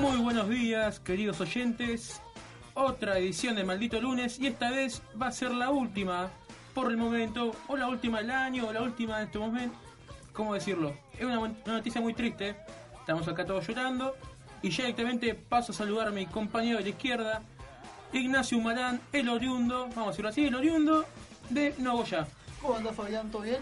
Muy buenos días, queridos oyentes. Otra edición de Maldito Lunes y esta vez va a ser la última por el momento, o la última del año, o la última de este momento. ¿Cómo decirlo? Es una, noticia muy triste. Estamos acá todos llorando. Y ya directamente paso a saludar a mi compañero de la izquierda, Ignacio Humarán, el oriundo, vamos a decirlo así, el oriundo de Nogoyá. ¿Cómo andás Fabián? ¿Todo bien?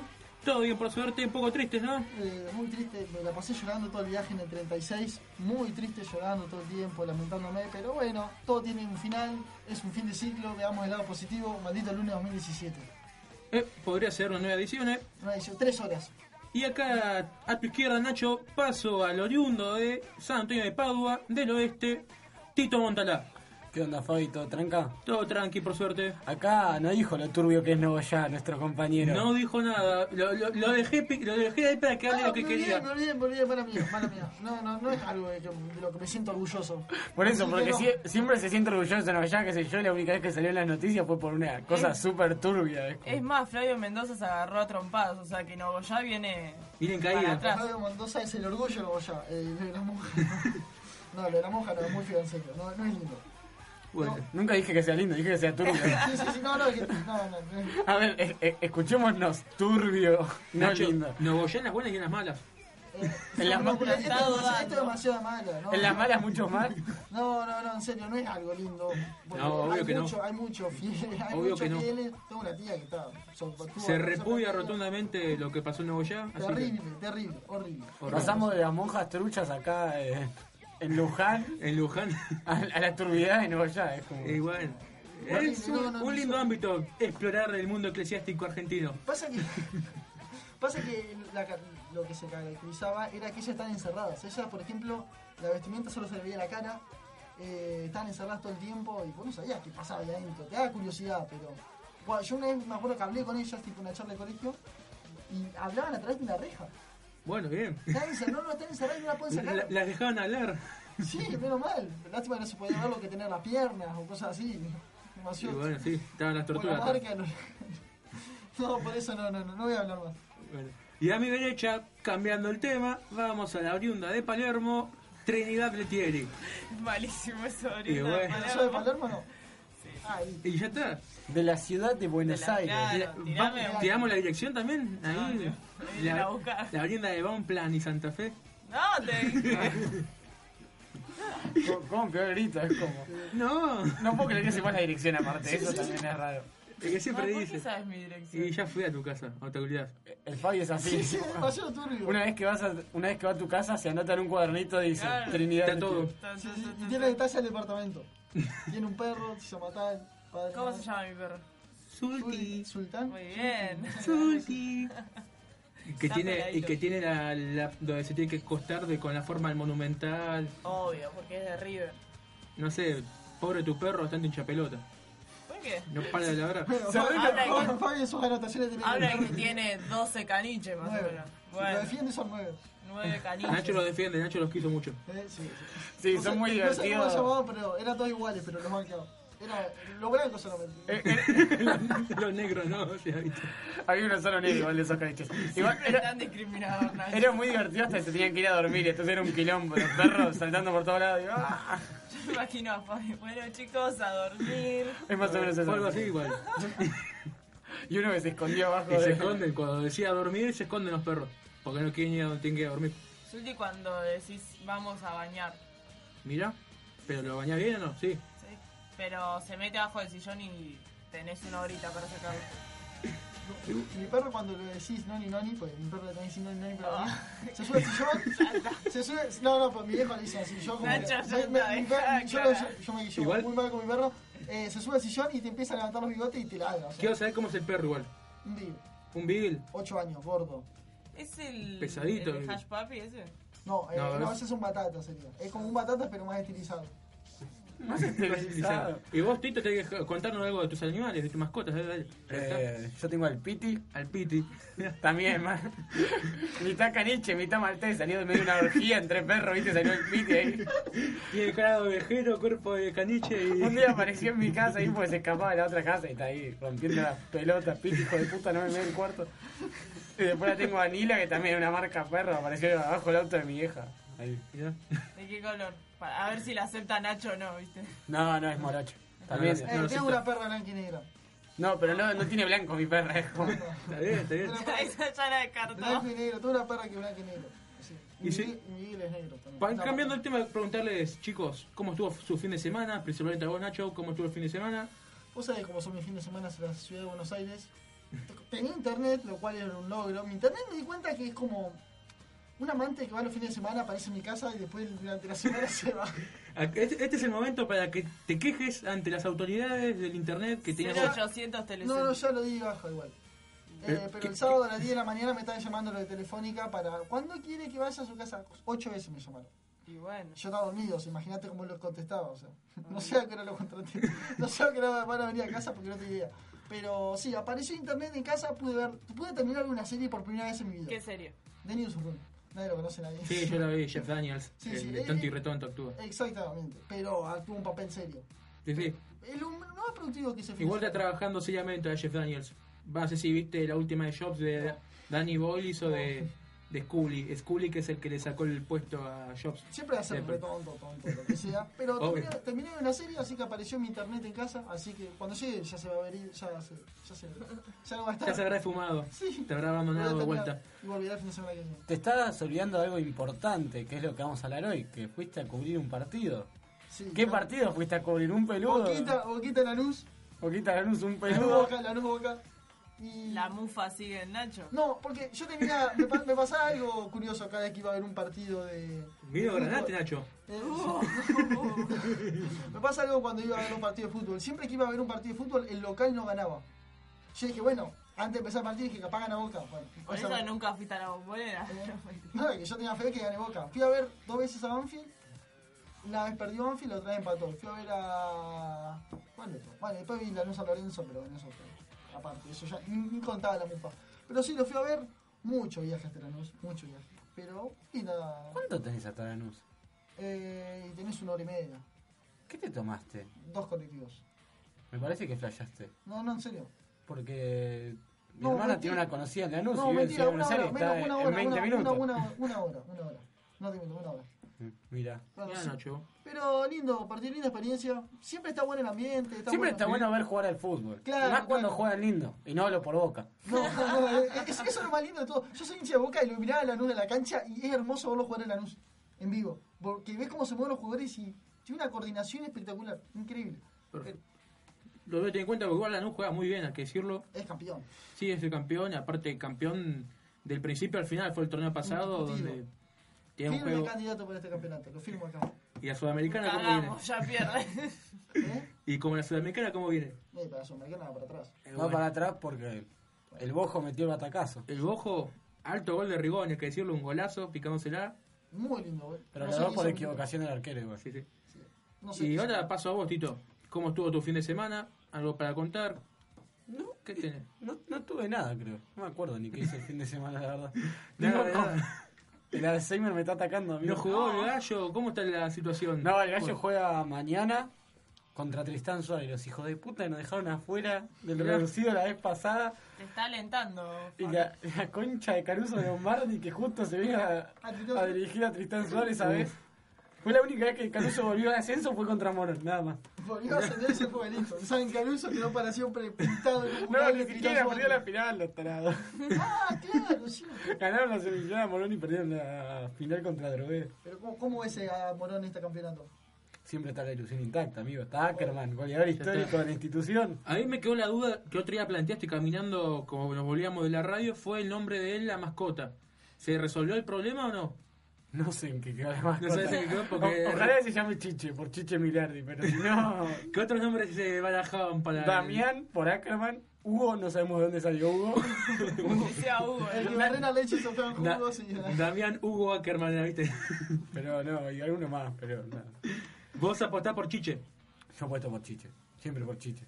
Todo bien por suerte, un poco tristes, ¿no? Eh, muy triste, me la pasé llorando todo el viaje en el 36, muy triste llorando todo el tiempo, lamentándome, pero bueno, todo tiene un final, es un fin de ciclo, veamos el lado positivo, maldito lunes 2017. Eh, podría ser una nueva edición, ¿eh? Una edición, tres horas. Y acá a tu izquierda, Nacho, paso al oriundo de San Antonio de Padua, del oeste, Tito Montalá. ¿Qué onda, Fabi? ¿Todo tranca? Todo tranqui, por suerte. Acá no dijo lo turbio que es Nogoyá, nuestro compañero. No dijo nada. Lo, lo- lo dejé, lo dejé ahí para que hable Ah, lo que me olvidé, quería. me olvidé, me olvidé, mala mía, mala mía. No, no, no es algo de, lo que me siento orgulloso. Por eso, Así porque no. siempre se siente orgulloso de Nogoyá, que sé yo, la única vez que salió en las noticias fue por una cosa súper turbia. es como- Es más, Flavio Mendoza se agarró a trompadas, o sea que Nogoyá viene Miren para caída. atrás. Fabio Mendoza es el orgullo de ya, eh, de la monja. No, lo de la monja no, es muy feo, en serio, no, no es lindo. Bueno, Nunca dije que sea lindo, dije que sea turbio. Sí, sí, sí, no, no, que- no, no, no. A ver, eh, eh, escuchémonos, turbio, no Nacho, lindo. Nogoyá en las buenas y en las malas. Eh, En las no, ma- pero esto, esto es demasiado mala, ¿no? En las malas mucho más. No, no, no, en serio, no es algo lindo. Porque No, obvio hay que no. mucho, Hay muchos fieles, hay Obvio muchos que no. fieles. Tengo una tía que está... Se no repudia rotundamente lo que pasó en Nogoyá. que- Terrible, terrible, horrible. Horror. Pasamos de las monjas truchas acá eh, en Luján En Luján. a, a la turbidez de Nogoyá. Es como... Es no, un, no, un no, lindo no. ámbito explorar el mundo eclesiástico argentino. Pasa que... Pasa que la lo que se caracterizaba era que ellas estaban encerradas. Ellas, por ejemplo, la vestimenta solo se le veía la cara, eh, estaban encerradas todo el tiempo y vos no sabías qué pasaba ahí adentro. Te daba curiosidad, pero... Bueno, yo una vez me acuerdo que hablé con ellas, tipo una charla de colegio, y hablaban a través de una reja. Bueno, bien. Encerradas, no, están encerradas y no la pueden sacar. La- las dejaban hablar. Sí, menos mal. Lástima que no se podía ver lo que tener las piernas o cosas así. Y Demasiado. bueno, sí, estaban las Por la tortugas. marca, no. No, por eso no, no, no, no voy a hablar más. Bueno. Y a mi derecha, cambiando el tema, vamos a la oriunda de Palermo, Trinidad Letieri. Malísimo eso ahorita. bueno. Palermo. ¿Eso de Palermo no? Ahí. Y ya está. De la ciudad de Buenos De la- Aires. claro. La- tirame va- un- ¿Tiramos la dirección también? Ahí. Ahí la la de Bonplan y Santa Fe. No, te... ¿Cómo- ¿Cómo peor grita? Es como... No, No puedo creer que sepas la dirección aparte, eso también es raro. es que siempre No, ¿por qué dice. sabes mi dirección? Y ya fui a tu casa, a te olvidás. El Fabi es así. Sí, sí, es demasiado turbio. Una vez que vas a, una vez que va a tu casa se anota en un cuadernito dice Claro. Trinidad. Está todo. Sí, sí, y tiene tan. detalle el departamento. Tiene un perro, se llama tal. Padre, ¿Cómo madre. se llama mi perro? Sulti. Sultán. Muy bien. Sulti. Que Está tiene, y que tiene la, la- donde se tiene que costar de, con la forma del monumental. Obvio, porque es de River. No sé, pobre tu perro, bastante hincha pelota. ¿Por qué? No para de labrar. Bueno, Se Fabi- habla de Fabi- que- Fabi en sus anotaciones tiene Habla que tiene 12 caniches más o menos. Si lo Bueno, defiende son nueve. 9 caniches. Nacho lo defiende, Nacho los quiso mucho. Eh, sí, sí. Sí, son muy No sé cómo divertidos. se llamaba, pero eran todos iguales, pero los banqueados. Era lo blanco solamente. Eh, eh, los negros no, o sea, ¿viste? había uno solo negro, igual de esos caniches. Igual era, tan discriminador, Nacho. era muy divertido hasta que se tenían que ir a dormir entonces era un quilombo, los perros saltando por todos lados. y, ¡ah! Yo me imagino a Fabi. Bueno, chicos, a dormir. Es más o menos eso. Algo así igual. Y uno que se escondió abajo Y se de... esconden, cuando decía dormir, se esconden los perros. Porque no quieren ir a donde tienen que ir a dormir. Sulti cuando decís vamos a bañar. Mira, pero lo bañás bien o no, sí. Pero se mete abajo del sillón y tenés una horita para sacarlo. Mi perro cuando le decís noni noni, pues mi perro le también dice noni noni, pero Ah. se sube al sillón, se sube, no, no, pues mi viejo le dice así, yo como Nacho, me- está, me- mi dejá, perro- yo, yo, me llevo Igual- muy mal con mi perro, eh, se sube al sillón y te empieza a levantar los bigotes y te ladra, o sea, Quiero saber cómo es el perro igual. un vivo, Un Beagle. 8 años, gordo. ¿Es el, Pesadito, el de el- Hash Papi ese? No, eh, No, no, es- ese es un batata sería, es como un batata pero más estilizado. Más esterilizado. Y vos, Tito, tenés que contarnos algo de tus animales, de tus mascotas. Dale, dale. Eh, yo tengo al Piti, Al Piti. también, más. mitad caniche, mitad maltés, salió de medio de una orgía entre perros, viste, salió el Piti ahí. Tiene cara de ovejero, cuerpo de caniche y... Un día apareció en mi casa ahí porque se escapaba de la otra casa y está ahí rompiendo las pelotas, Piti, hijo de puta, no me medio el cuarto. Y después la tengo a Nila, que también es una marca perro, apareció abajo el auto de mi vieja. Ahí. ¿De qué color? Para- a ver si la acepta Nacho o no, ¿viste? No, no, es morocho. También. No, Eh, lo tengo una perra blanca y negra. No, pero no, no tiene blanco mi perra. Es como... Está bien, está bien. Esa ya la descartó. blanco y negro. Tengo una perra que es blanca y negro. Sí. ¿Y sí? Miguel, es negro también. Pa- No, cambiando el tema, preguntarles, chicos, ¿cómo estuvo su fin de semana? Principalmente a vos, Nacho, ¿cómo estuvo el fin de semana? Vos sabés cómo son mis fines de semana en la ciudad de Buenos Aires. Tenía internet, lo cual era un logro. Mi internet me di cuenta que es como un amante que va los fines de semana, aparece en mi casa y después durante la semana se va. Este, este es el momento para que te quejes ante las autoridades del internet que tenías... 0800 No, no, ya lo di bajo igual. Eh, Pero, pero ¿qué- el sábado a las 10 de la mañana me estaban llamando lo de Telefónica para... ¿Cuándo quiere que vaya a su casa? Ocho veces me llamaron. Y bueno. Yo estaba dormido, o sea, imagínate cómo lo contestaba, o sea. No sé a qué hora lo contraté. No sé a qué hora van a venir a casa porque no tengo idea. Pero sí, apareció internet en casa, pude ver, pude terminar una serie por primera vez en mi vida. ¿Qué serio? The Newsroom. Nadie lo conoce nadie. Sí, yo la vi, Jeff Daniels, Sí, el sí, de tonto y eh. retonto actúa. Exactamente, pero actuó un papel serio. Sí, sí. Lo más productivo que se Igual está trabajando seriamente a Jeff Daniels. Va, sé si viste la última de Jobs de Danny Boyle hizo de, de Scully. Scully que es el que le sacó el puesto a Jobs. Siempre va a ser tonto, tonto, lo que sea. Pero terminé, terminé una serie, así que apareció mi internet en casa. Así que cuando llegue ya se va a ver, ya se, ya se, ya no va a estar. Ya se habrá fumado. Sí. Te habrá abandonado de vuelta. Y volverá el fin de semana que viene. Te estás olvidando de algo importante, que es lo que vamos a hablar hoy, que fuiste a cubrir un partido. Sí, ¿Qué claro. partido fuiste a cubrir? ¿Un peludo? Boquita, Boquita Lanús, Boquita Lanús, un Lanús peludo. Boca, Lanús Boca. Y... La mufa sigue en Nacho. No, porque yo tenía. Me, me pasaba algo curioso cada vez que iba a ver un partido de. Vino de Granate. Nacho. Eh, me pasa algo cuando iba a ver un partido de fútbol. Siempre que iba a ver un partido de fútbol, el local no ganaba. Yo dije, bueno, antes de empezar el partido dije, capaz gana Boca. Bueno, Por eso nunca fuiste a la bombonera. No, que yo tenía fe que gane Boca. Fui a ver dos veces a Banfield. Una vez perdió Banfield, la otra vez empató. Fui a ver a. ¿Cuál otro? Bueno, después vi Lanús a Lorenzo, pero en eso fue. Aparte, eso ya ni, ni contaba la mufa. Pero sí, lo fui a ver. Mucho viaje hasta Lanús, mucho viaje. Pero, y nada. ¿Cuánto tenés hasta Lanús? Eh, tenés una hora y media. ¿Qué te tomaste? Dos colectivos. Me parece que flashaste. No, no, en serio. Porque mi No, hermana mentira. tiene una conocida en Lanús No, y vive en mentira, una hora, menos, una en hora, 20 una, minutos. una, una, una hora, una hora. No te miento, una hora. Mm, Mira. Bueno, Mira, sí. Nacho. Pero lindo, partir linda experiencia. Siempre está bueno el ambiente. Está Siempre bueno. está bueno ver jugar al fútbol. Claro, más cuando claro. juegan lindo. Y no hablo por boca. No, no, no, eh, es- eso es lo más lindo de todo. Yo soy hincha de boca y lo miraba a Lanús en la cancha y es hermoso verlo jugar en Lanús en vivo. Porque ves cómo se mueven los jugadores y tiene una coordinación espectacular, increíble. Perfecto. Lo voy a tener en cuenta porque igual Lanús juega muy bien, hay que decirlo. Es campeón. Sí, es el campeón, y aparte campeón del principio al final, fue el torneo pasado donde tiene un juego. candidato para este campeonato, lo firmo acá. ¿Y la Sudamericana cómo viene? Cagamos, ya pierde. ¿Eh? ¿Y como la Sudamericana cómo viene? Eh, para Sudamericana nada para atrás. Eh, Va para atrás porque el bojo metió el batacazo. El Bojo, alto gol de Rigón, hay que decirlo, un golazo, picándosela. Muy lindo, güey. Pero No qué por equivocación del arquero igual. Sí, sí. No sé Y ahora paso a vos, Tito. ¿Cómo estuvo tu fin de semana? ¿Algo para contar? No, ¿Qué tenés? no, no tuve nada, creo. No me acuerdo ni qué hice el fin de semana, la verdad. Nada, Digo, nada. El Alzheimer me está atacando a mí. ¿No jugó el gallo? ¿Cómo está la situación? No, el gallo Bueno, juega mañana contra Tristán Suárez. Los hijos de puta que nos dejaron afuera del reducido la vez pasada. Te está alentando. Y la, la concha de Caruso de Lombardi que justo se viene a, dirigir a Tristán Suárez esa vez. Fue la única vez que Caruso volvió al ascenso fue contra Morón, nada más. Volvió a ascender ese fue listo. Saben Caruso quedó para siempre pintado en un No, ni siquiera perdió la final, los tarados. Ah, claro, sí. Ganaron la semifinal a Morón y perdieron la final contra Drogué. Pero ¿cómo, cómo ves a Morón en este campeonato? Siempre está la ilusión intacta, amigo. Está Ackerman, goleador histórico de la institución. A mí me quedó la duda que otro día planteaste caminando, como nos volvíamos de la radio, fue el nombre de él, la mascota. ¿Se resolvió el problema o no? No sé en qué quedó la mascota. sabes en qué quedó porque- O- Ojalá se llame Chiche, por Chiche Miliardi, pero si no... ¿Qué otros nombres se barajaban para Damián, por Ackerman. Hugo, no sabemos de dónde salió Hugo. Que sea Hugo. El que barrena leche y Da- jugos y... Damián Hugo Ackerman, ¿viste? pero no, y alguno más, pero nada. Vos apostás por Chiche. Yo apuesto por Chiche, siempre por Chiche.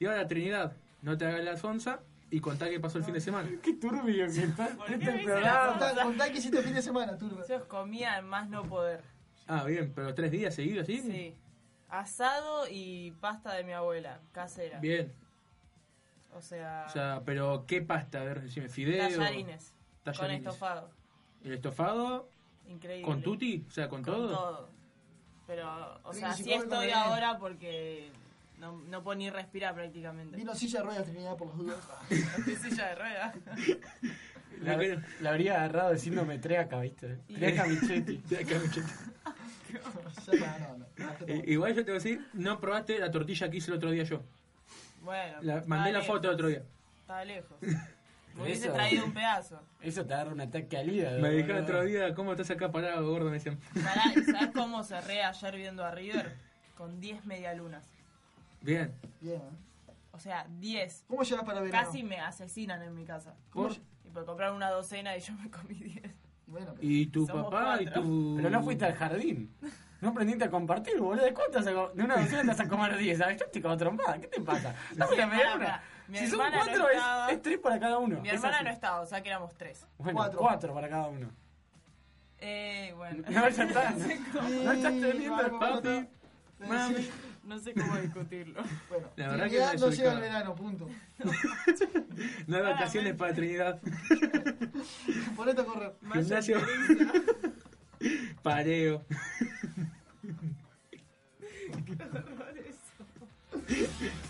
Y ahora Trinidad, no te hagas la sonza y contá qué pasó el fin de semana. Qué turbio que está ¿Por qué este programa. Contá, contá que hiciste el fin de semana, turro. Se os comía en más no poder. Ah, bien, pero tres días seguidos, ¿sí? Sí. Asado y pasta de mi abuela, casera. Bien. O sea, O sea, pero ¿qué pasta? A ver, decime, fideo. tallarines. Con estofado. ¿El estofado Increíble. con tutti? O sea, con, Con todo. todo. Pero, o Sí, sea, sí, estoy ahora porque no, no puedo ni respirar prácticamente. Vino silla de ruedas Trinidad por las dudas. Estoy silla de ruedas. La, la habría agarrado de síndrome treaca, ¿viste? Treaca no, no, Eh, Igual yo te voy a decir, no probaste la tortilla que hice el otro día yo. Bueno, La, mandé la lejos, foto el otro día. Está lejos. Me hubiese traído un pedazo. Eso te agarra un ataque al hígado. Me dijeron otro día, ¿cómo estás acá parado, gordo? Me decían. Pará, ¿y ¿sabes cómo cerré ayer viendo a River? Con 10 medialunas. Bien. Bien, ¿eh? O sea, 10. ¿Cómo llegas para verano? Casi me asesinan en mi casa. ¿Cómo ¿Por? Y por comprar una docena y yo me comí 10. Bueno, pero- Y tu Somos papá y cuatro. tu. Pero no fuiste al jardín. No aprendiste a compartir, boludo. ¿De cuántas a De una docena te vas a comer 10, ¿sabes? Yo estoy como trompada. ¿Qué te pasa? Dame la media luna. Mi Si son hermana no cuatro, estaba. es, es tres para cada uno. Mi hermana no estaba, o sea que éramos 3. Bueno, Cuatro. cuatro. para cada uno. Eh, bueno. No, ya está. No estás teniendo vamos, papi, mami. No sé cómo discutirlo. Bueno, La verdad que Trinidad no llega al verano, punto. No hay vacaciones para Trinidad. Ponete a correr. Gimnasio. Pareo. These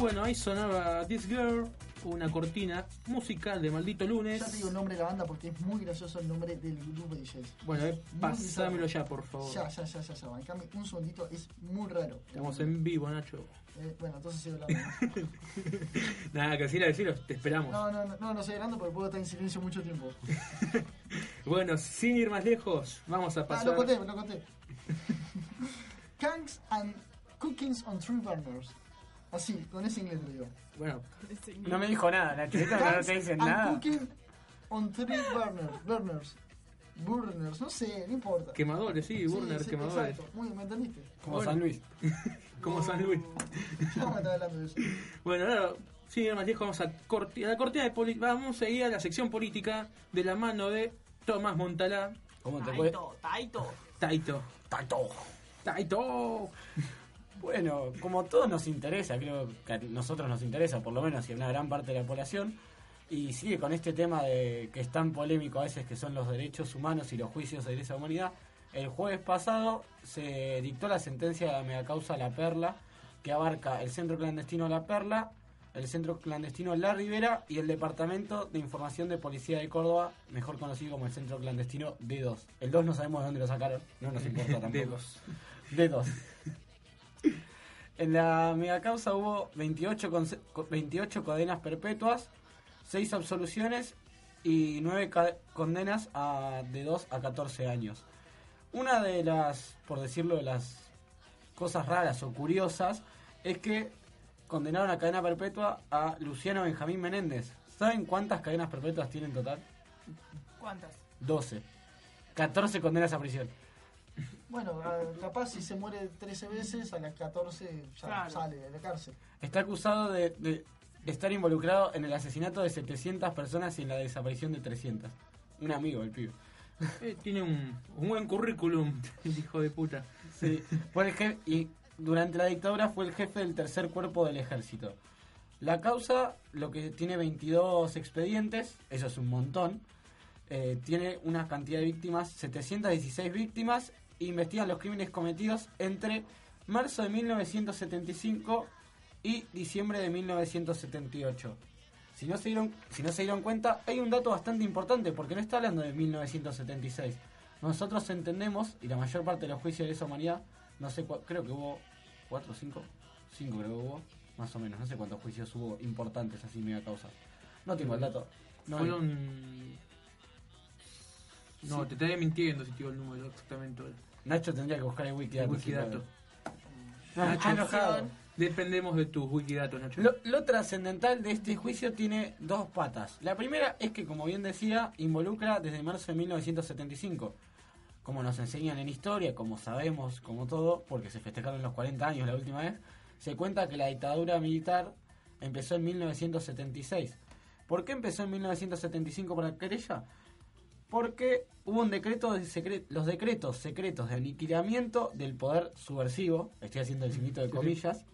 Bueno, ahí sonaba This Girl, una cortina musical de Maldito Lunes. Ya te digo el nombre de la banda porque es muy gracioso el nombre del grupo de DJs. Bueno, eh, pasámelo ya, por favor. Ya, ya, ya, ya, ya. Bancame un segundito, es muy raro. Estamos en vivo, Nacho. Eh, bueno, entonces sigo hablando. Nada, que decir, decirlo, te esperamos. No, no, no, no, no estoy hablando porque puedo estar en silencio mucho tiempo. Bueno, sin ir más lejos, vamos a Ah, pasar. lo conté, lo conté. Kanks and Cookings on Tree Burners. Así, con ese inglés lo digo. Bueno, No me dijo nada, Nacho. Esto no te dicen nada. Cooking on Tree Burners. Burners. Burners, no sé, no importa. quemadores, sí, burners, sí, quemadores. Exacto. Muy bien, ¿me entendiste? Como Bueno. San Luis. Como San Luis. Estar hablando de eso. Bueno, ahora, más lejos, vamos a, corti- a la cortina de poli- Vamos a ir a la sección política de la mano de Tomás Montalá. ¿Cómo te? Taito, Taito. Taito. Tato. Taito. Bueno, como todos nos interesa, creo que a nosotros nos interesa, por lo menos, y a una gran parte de la población, y sigue con este tema de que es tan polémico a veces que son los derechos humanos y los juicios de esa humanidad. El jueves pasado se dictó la sentencia de la megacausa La Perla, que abarca el centro clandestino La Perla, el centro clandestino La Ribera y el Departamento de Información de Policía de Córdoba, mejor conocido como el centro clandestino D2. El 2 no sabemos de dónde lo sacaron, no nos importa tampoco. Dedos. D2. En la megacausa hubo 28, conse- co- 28 cadenas perpetuas, 6 absoluciones y 9 ca- condenas a, de 2 a 14 años. Una de las, por decirlo, de las cosas raras o curiosas es que condenaron a cadena perpetua a Luciano Benjamín Menéndez. ¿Saben cuántas cadenas perpetuas tiene en total? ¿Cuántas? 12. 14 condenas a prisión. Bueno, capaz si se muere 13 veces, a las 14 ya Claro. sale de la cárcel. Está acusado de, de estar involucrado en el asesinato de 700 personas y en la desaparición de 300. Un amigo, el pibe. Eh, tiene un, un buen currículum, el hijo de puta. Sí. Fue el je- y durante la dictadura fue el jefe del tercer cuerpo del ejército. La causa, lo que tiene 22 expedientes, eso es un montón. eh, tiene una cantidad de víctimas, 716 víctimas, e investigan los crímenes cometidos entre marzo de 1975 y diciembre de 1978. Si no, se dieron, si no se dieron cuenta, hay un dato bastante importante, porque no está hablando de 1976. Nosotros entendemos, y la mayor parte de los juicios de esa humanidad, no sé, creo que hubo cuatro o cinco, cinco creo que hubo, más o menos, no sé cuántos juicios hubo importantes así mega causas. No tengo el dato. No, Fueron. No, Sí. te estaría mintiendo si te digo el número exactamente. Nacho tendría que buscar el Wikidato. El Wikidato. Ah, Nacho, enojado. Dependemos de tus wikidatos, Nacho. Lo, lo trascendental de este juicio tiene dos patas. La primera es que, como bien decía, involucra desde marzo de 1975. Como nos enseñan en historia, como sabemos, como todo, porque se festejaron los 40 años la última vez, se cuenta que la dictadura militar empezó en 1976. ¿Por qué empezó en 1975 por la querella? Porque hubo un decreto de secre- los decretos secretos de aniquilamiento del poder subversivo, estoy haciendo el signito de comillas,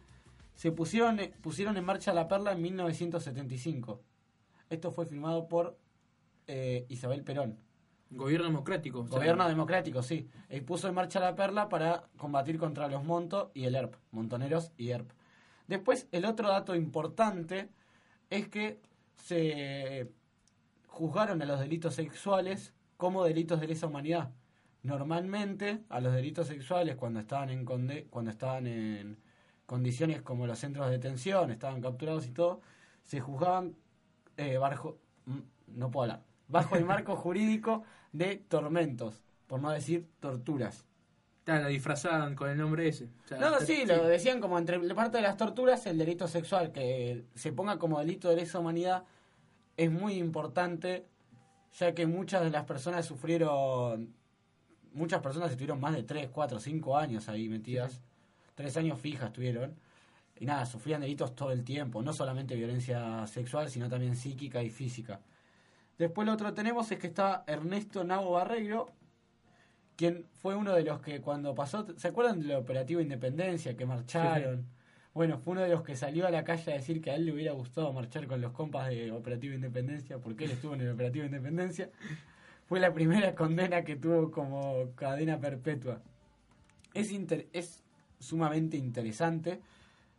se pusieron, pusieron en marcha la perla en 1975. Esto fue firmado por eh, Isabel Perón. Gobierno democrático. o sea, Gobierno democrático, sí. Eh, puso en marcha la perla para combatir contra los Monto y el ERP. Montoneros y ERP. Después, el otro dato importante es que se juzgaron a los delitos sexuales como delitos de lesa humanidad. Normalmente, a los delitos sexuales, cuando estaban en, conde- cuando estaban en condiciones como los centros de detención, estaban capturados y todo, se juzgaban eh, bajo, mm, no puedo hablar, bajo el marco jurídico de tormentos, por no decir torturas. ta, la disfrazaban con el nombre ese. O sea, No, ta- sí, lo decían como entre parte de las torturas el delito sexual, que se ponga como delito de lesa humanidad es muy importante, ya que muchas de las personas sufrieron, muchas personas estuvieron más de 3, 4, 5 años ahí metidas, 3 años fijas estuvieron, y nada, sufrían delitos todo el tiempo, no solamente violencia sexual, sino también psíquica y física. Después lo otro tenemos es que está Ernesto Nabo Barreiro, quien fue uno de los que cuando pasó, ¿se acuerdan del operativo Independencia que marcharon? Bueno, fue uno de los que salió a la calle a decir que a él le hubiera gustado marchar con los compas de Operativo Independencia, porque él estuvo en el Operativo Independencia. Fue la primera condena que tuvo como cadena perpetua. Es, inter- es sumamente interesante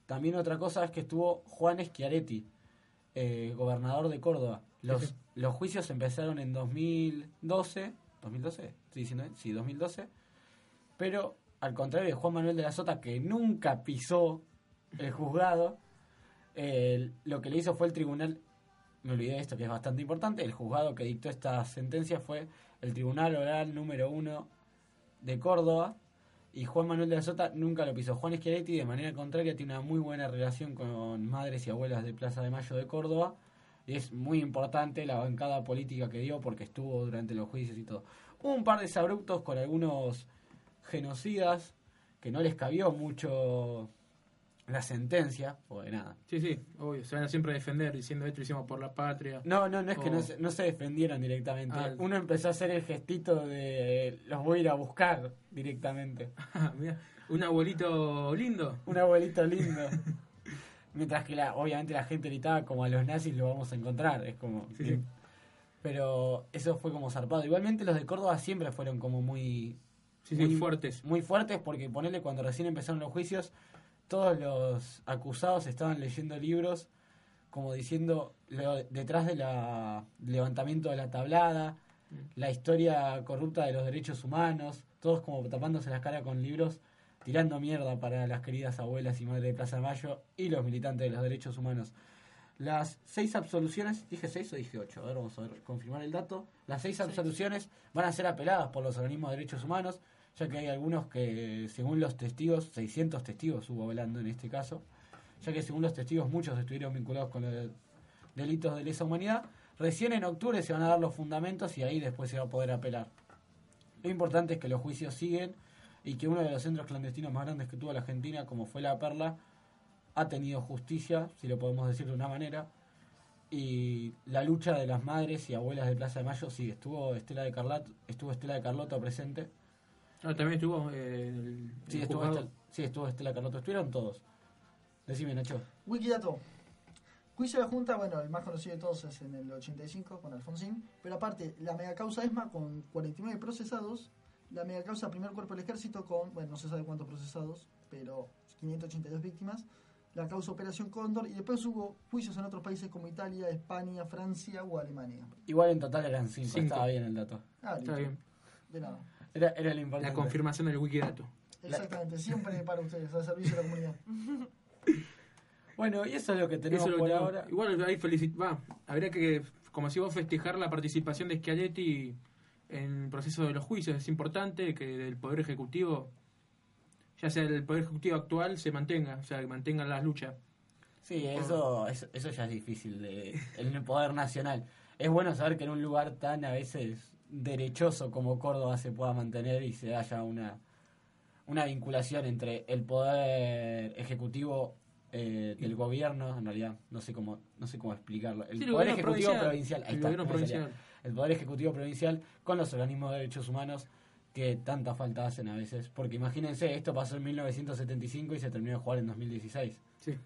también otra cosa es que estuvo Juan Schiaretti, eh, gobernador de Córdoba. Los, los juicios empezaron en 2012. ¿2012? ¿Estoy diciendo? bien? Sí, 2012. Pero al contrario de Juan Manuel de la Sota, que nunca pisó el juzgado, lo que le hizo fue el tribunal, me olvidé de esto que es bastante importante, el juzgado que dictó esta sentencia fue el Tribunal Oral número uno de Córdoba, y Juan Manuel de la Sota nunca lo pisó. Juan Schiaretti, de manera contraria, tiene una muy buena relación con madres y abuelas de Plaza de Mayo de Córdoba, y es muy importante la bancada política que dio porque estuvo durante los juicios y todo. Hubo un par de desabruptos con algunos genocidas que no les cabió mucho la sentencia, porque nada. Sí, sí, obvio. Se van a siempre defender diciendo esto lo hicimos por la patria. No, no, no es que no, se, no se defendieron directamente. Ah. Uno empezó a hacer el gestito de los voy a ir a buscar directamente. Mirá, un abuelito lindo. Un abuelito lindo. Mientras que la, obviamente la gente gritaba como a los nazis lo vamos a encontrar. Es como. Sí, sí. Pero eso fue como zarpado. Igualmente los de Córdoba siempre fueron como muy. Sí, sí, muy fuertes. Muy fuertes porque ponele cuando recién empezaron los juicios, todos los acusados estaban leyendo libros como diciendo lo- detrás del levantamiento de la tablada, la historia corrupta de los derechos humanos, todos como tapándose las caras con libros, tirando mierda para las queridas abuelas y madres de Plaza de Mayo y los militantes de los derechos humanos. Las seis absoluciones, dije seis o dije ocho, a ver, vamos a ver, confirmar el dato. Las seis absoluciones van a ser apeladas por los organismos de derechos humanos, ya que hay algunos que, según los testigos, 600 testigos hubo hablando en este caso, ya que según los testigos muchos estuvieron vinculados con los delitos de lesa humanidad. Recién en octubre se van a dar los fundamentos y ahí después se va a poder apelar. Lo importante es que los juicios siguen y que uno de los centros clandestinos más grandes que tuvo la Argentina, como fue La Perla, ha tenido justicia, si lo podemos decir de una manera, y la lucha de las madres y abuelas de Plaza de Mayo sigue. Estuvo Estela de Carlot, estuvo Estela de Carlotto presente. Ah, también estuvo eh, en el, Sí, el estuvo juzgado. Estel- sí, estuvo Estela Carlotto. Estuvieron todos. Decime, Nacho. Wikidato. Juicio de la Junta, bueno, el más conocido de todos es en el 85 con Alfonsín, pero aparte, la mega causa ESMA con 49 procesados, la mega causa Primer Cuerpo del Ejército con, bueno, no se sabe cuántos procesados, pero 582 víctimas, la causa Operación Cóndor, y después hubo juicios en otros países como Italia, España, Francia o Alemania. Igual en total eran cinco, Cinco. estaba bien el dato. Ah, Está bien. De nada. Era, era importante. La confirmación del Wikidato. Exactamente, siempre para ustedes, al servicio de la comunidad. Bueno, y eso es lo que tenemos lo por que ahora. Igual ahí felicit va, habría que, como si vos festejar la participación de Schiaretti en el proceso de los juicios. Es importante que el Poder Ejecutivo, ya sea el Poder Ejecutivo actual, se mantenga, o sea, que mantenga la lucha. Sí, eso, eso, eso ya es difícil de, el poder nacional. Es bueno saber que en un lugar tan a veces derechoso como Córdoba se pueda mantener y se haya una, una vinculación entre el poder ejecutivo eh, del gobierno, en realidad, no sé cómo, no sé cómo explicarlo. El Sí, poder ejecutivo provincial, ahí el está, no provincial. el poder ejecutivo provincial con los organismos de derechos humanos que tanta falta hacen a veces. Porque imagínense, esto pasó en 1975 y se terminó de jugar en 2016, Sí.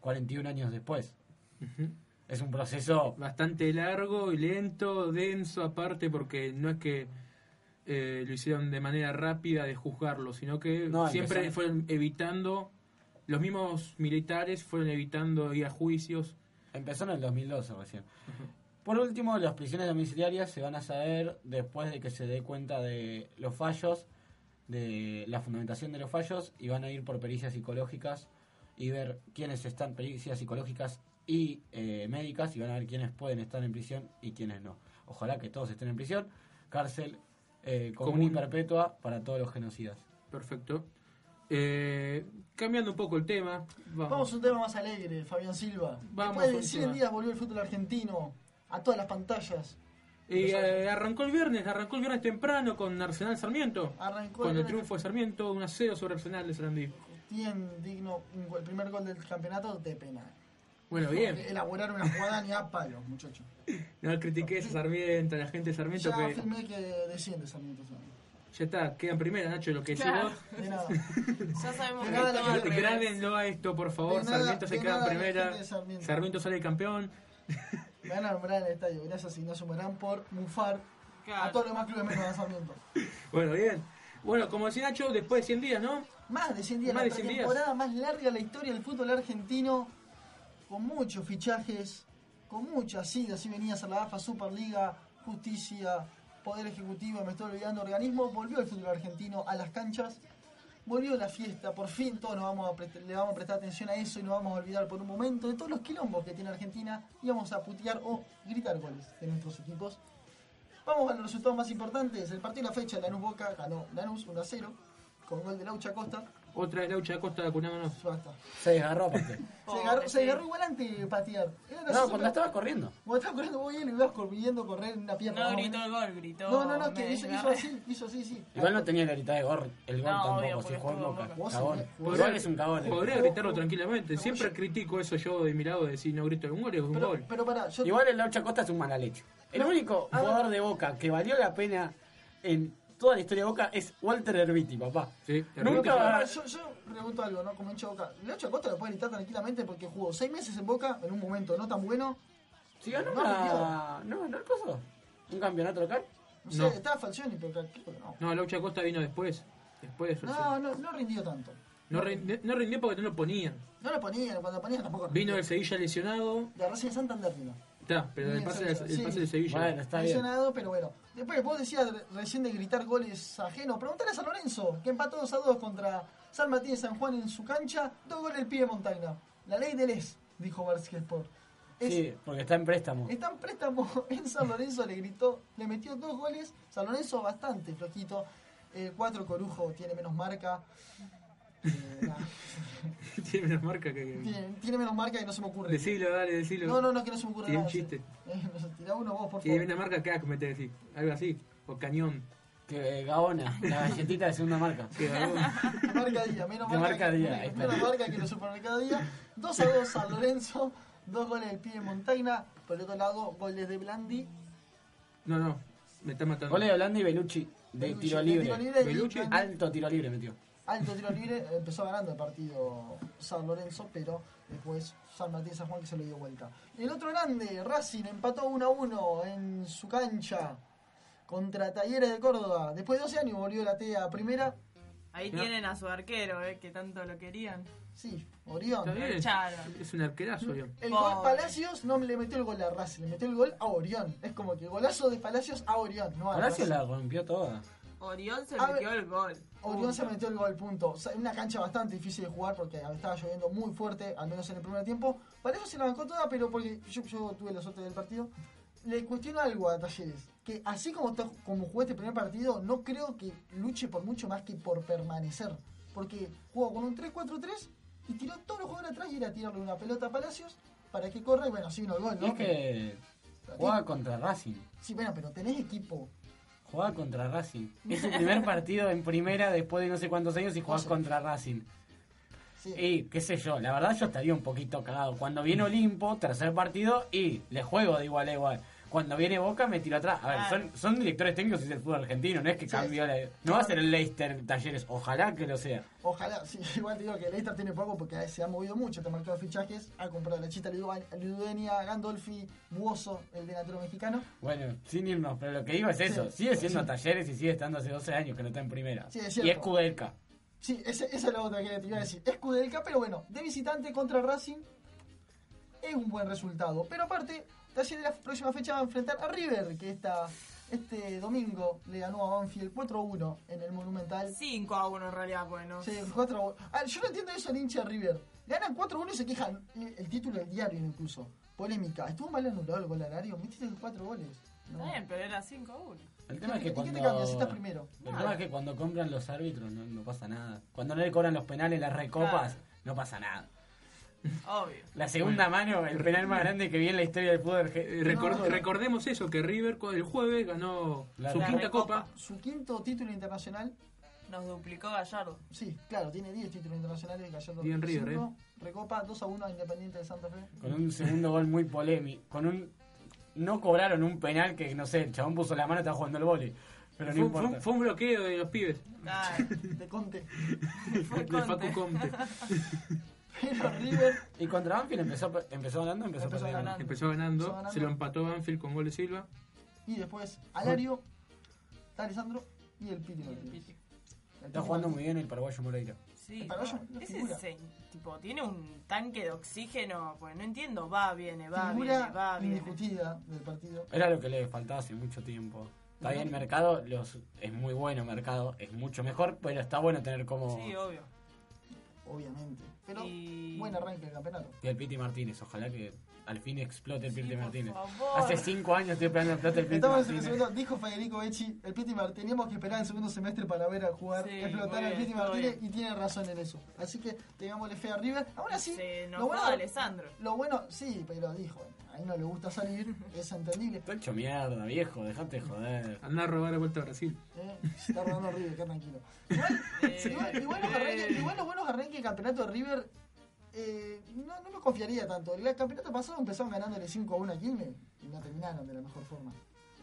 41 años después. Es un proceso Bastante largo y lento, denso aparte, porque no es que eh, lo hicieron de manera rápida de juzgarlo, sino que No, siempre fueron evitando, los mismos militares fueron evitando ir a juicios. Empezó en el 2012 recién. Por último, las prisiones domiciliarias se van a saber después de que se dé cuenta de los fallos, de la fundamentación de los fallos, y van a ir por pericias psicológicas y ver quiénes están, pericias psicológicas y eh, médicas, y van a ver quiénes pueden estar en prisión y quiénes no. Ojalá que todos estén en prisión, cárcel eh, común, y perpetua para todos los genocidas. Perfecto. Eh, cambiando un poco el tema, vamos. Vamos a un tema más alegre, Fabián Silva. Vamos Después de un 100 tema. días volvió el fútbol argentino a todas las pantallas. Y eh, arrancó el viernes, arrancó el viernes temprano con Arsenal Sarmiento. Arrancó Con el viernes triunfo de Sarmiento, un a 0 sobre Arsenal de Sarandí. bien digno, el primer gol del campeonato de penal. Bueno, bien. Elaborar una jugada ni a palos, muchachos. No critiques a Sarmiento, a la gente de Sarmiento Ya que firmé que desciende Sarmiento. ¿sabes? ya está, quedan primera, Nacho, lo que Claro. decimos. De nada. Ya sabemos De nada, que-. Grábenlo a esto, por favor. Nada- Sarmiento se queda en primera. Sarmiento. Sarmiento sale campeón. Me van a nombrar en el estadio. Gracias Ignacio Morán por mufar Claro. a todos los demás clubes menos a Sarmiento. Bueno, bien. Bueno, como decía Nacho, después de 100 días, ¿no? Más de 100 días, Más la de 100 días. temporada más larga de la historia del fútbol argentino, con muchos fichajes, con muchas idas y venidas a la AFA, Superliga, Justicia, Poder Ejecutivo, me estoy olvidando, organismo, volvió el fútbol argentino a las canchas, volvió la fiesta, por fin todos nos vamos le vamos a prestar atención a eso y no vamos a olvidar por un momento de todos los quilombos que tiene Argentina y vamos a putear o gritar goles de nuestros equipos. Vamos a los resultados más importantes. El partido de la fecha, Lanús Boca ganó Lanús 1 a 0, con gol de Laucha Costa. Otra vez Laucha Costa vacunándonos. Basta. Se desgarró aparte. Se Pobre, agarró, se sí. agarró igual antes de patear. Era No, cuando estaba corriendo. Cuando estaba corriendo muy bien, lo ibas corriendo correr en una pierna. No gritó el gol, gritó. No, no, no, que hizo, así, hizo así, sí. Igual no tenía la ahorita de gol, el gol No, tampoco, obvio, si jugó en Boca. Cagón. Igual es un cagón. Podría gritarlo tranquilamente. Siempre critico eso yo de mi lado de decir no grito un gol, es un Pero, gol. pero pará, yo Igual el Laucha Costa es un mala leche. El No, único jugador de Boca que valió la pena en toda la historia de Boca es Walter Herbiti, papá. Sí, Nunca yo, yo pregunto algo, ¿no? Como hincha de Boca. Leocha Costa lo puede gritar tranquilamente porque jugó seis meses en Boca en un momento no tan bueno. Si ganó No, una... No, no el coso. ¿Un campeonato local? No sé, No. estaba Falcioni, pero creo que no. No, Laucha Costa vino después. Después de No, no, no rindió tanto. No, rindió, no rindió porque no lo ponían. No lo ponían, cuando lo ponían tampoco Vino rindió. del Sevilla lesionado. De Racing Santander vino. Está, pero el pase, el sí. pase de Sevilla. Bueno, está bien. Lesionado, pero bueno. Después vos decías re- recién de gritar goles ajenos. Preguntale a San Lorenzo, que empató 2 a 2 contra San Martín de San Juan en su cancha. Dos goles el pibe Montagna. La ley del es, dijo Barsky Sport. Es, Sí, porque está en préstamo. Está en préstamo en San Lorenzo, le gritó, le metió dos goles. San Lorenzo bastante flojito. Eh, cuatro Corujo tiene menos marca. Eh. Tiene menos marca que. tiene, tiene menos marca y no se me ocurre. Decilo, dale, decilo. No, no, no, que no se me ocurre Tiene un nada. chiste. No sé, tirá uno vos, por Tiene favor. una marca que me te decir. Algo así. O cañón. Que Gaona, la galletita de segunda marca. Que marca día, menos De marca, marca que, día, está. menos marca que los supermercados día. 2 a 2 San Lorenzo, dos goles del pibe Montagna. Por el otro lado, goles de Blandi. No, no. Me está matando. Goles de Holanda y Belucci de Belucci, tiro de libre. tiro libre. Blandi- Alto tiro libre metió. Alto tiro libre, empezó ganando el partido San Lorenzo, pero después San Martín San Juan que se lo dio vuelta. El otro grande, Racing, empató 1 a 1 en su cancha contra Talleres de Córdoba. Después de 12 años volvió la T a primera. Ahí No. tienen a su arquero, eh, que tanto lo querían. Sí, Orión. Bien. Echaron. Es un arquerazo, Orión. El Pobre. gol Palacios no le metió el gol a Racing, le metió el gol a Orión. Es como que el golazo de Palacios a Orión, no a Horacio Racing. la rompió toda. Orión se A metió ver. el gol. Orión se metió el gol, punto. O sea, una cancha bastante difícil de jugar porque estaba lloviendo muy fuerte, al menos en el primer tiempo. Para eso se la bancó toda, pero porque yo, yo tuve la suerte del partido. Le cuestiono algo a Talleres, que así como, está, como jugó este primer partido, no creo que luche por mucho más que por permanecer. Porque jugó con un 3-4-3 y tiró todos los jugadores atrás y era tirarle una pelota a Palacios para que corra y bueno, así vino el gol, Y ¿no? es que jugaba contra Racing. Sí, bueno, pero tenés equipo. Jugaba contra Racing. Es su primer partido en primera después de no sé cuántos años y jugás contra Racing. Sí. Y qué sé yo, la verdad yo estaría un poquito cagado. Cuando viene Olimpo, tercer partido, y le juego de igual a igual. Cuando viene Boca me tiro atrás. A ver, Claro. son, son directores técnicos y es el fútbol argentino, no es que Sí. cambió la... No va a ser el Leicester Talleres, ojalá que lo sea. Ojalá, sí, igual te digo que Leicester tiene poco porque se ha movido mucho, te ha marcado fichajes, ha comprado la Chita Ludenia, Gandolfi, Buoso, el delantero mexicano. Bueno, sin irnos, pero lo que digo es eso. Sí, sigue siendo. Talleres y sigue estando hace 12 años que no está en primera. Sí, es y es Kudelka. Sí, esa es la otra que te iba a decir. Es Kudelka, pero bueno, de visitante contra Racing es un buen resultado. Pero aparte, Talleres la próxima fecha va a enfrentar a River, que esta, este domingo le ganó a Banfield 4-1 en el Monumental. 5 a 1 en realidad, pues no. Sí, 4 ah, yo no entiendo eso al hincha de River. Ganan 4-1 y se quejan. El, el título del diario incluso. Polémica. ¿Estuvo mal anulado el gol horario? Metiste 4 goles. No. Está bien, pero era 5 a 1. El tema es ¿Y que qué cuando... te cambia si estás primero? El tema es que cuando compran los árbitros no, no pasa nada. Cuando no le cobran los penales, las recopas, Claro. no pasa nada. Obvio. La segunda mano, el penal más grande que vi en la historia del fútbol. Eh, No. recordemos eso, que River el jueves ganó La- su la quinta copa. Su quinto título internacional. Nos duplicó Gallardo. Sí, claro, tiene 10 títulos internacionales. Gallardo Bien River, cinco. Recopa 2 a 1 a Independiente de Santa Fe. Con un segundo gol muy polémico. Con un. No cobraron un penal que, no sé, el chabón puso la mano y estaba jugando el vóley. Pero no Fue, fue importa. un, fue un bloqueo de los pibes. Ah, De Conte. fue De Facu Conte. Pero River. Y contra Banfield empezó, empezó ganando, empezó, Empezó perdiendo. ganando. Empezó ganando, Empezó ganando. se lo empató Banfield con gol de Silva. Y después Alario, Alessandro y el Piti Martínez. Está jugando muy bien el paraguayo Moreira. Sí, El paraguayo no, no ese tipo, tiene un tanque de oxígeno, pues no entiendo, va, viene, va, Figura viene, va, viene. indiscutida del partido. Era lo que le faltaba hace mucho tiempo. Está bien, Mercado los, es muy bueno, Mercado es mucho mejor, pero está bueno tener como... Sí, obvio. Obviamente. Pero Y- buen arranque del campeonato. Y el Piti Martínez, ojalá que al fin explote el Sí, Piti Martínez. favor. Hace cinco años estoy esperando explote el Piti Estamos en el Martínez. segundo, dijo Federico Echi, el Piti Martínez, teníamos que esperar el segundo semestre para ver a jugar, Sí, explotar al Piti Martínez bien. y tiene razón en eso. Así que tengámosle fe a River. Aún así, Se lo bueno, Alessandro. lo bueno, sí, pero dijo, a él no le gusta salir, es entendible. Está hecho mierda, viejo, dejate de joder. Anda a robar de vuelta a Brasil. Eh, se está robando River, qué tranquilo. Igual, Eh, igual, igual los arranques, igual los buenos arranques del campeonato de River, eh, no, no me confiaría tanto. El campeonato pasado empezaron ganándole 5 a 1 a Quilmes y no terminaron de la mejor forma.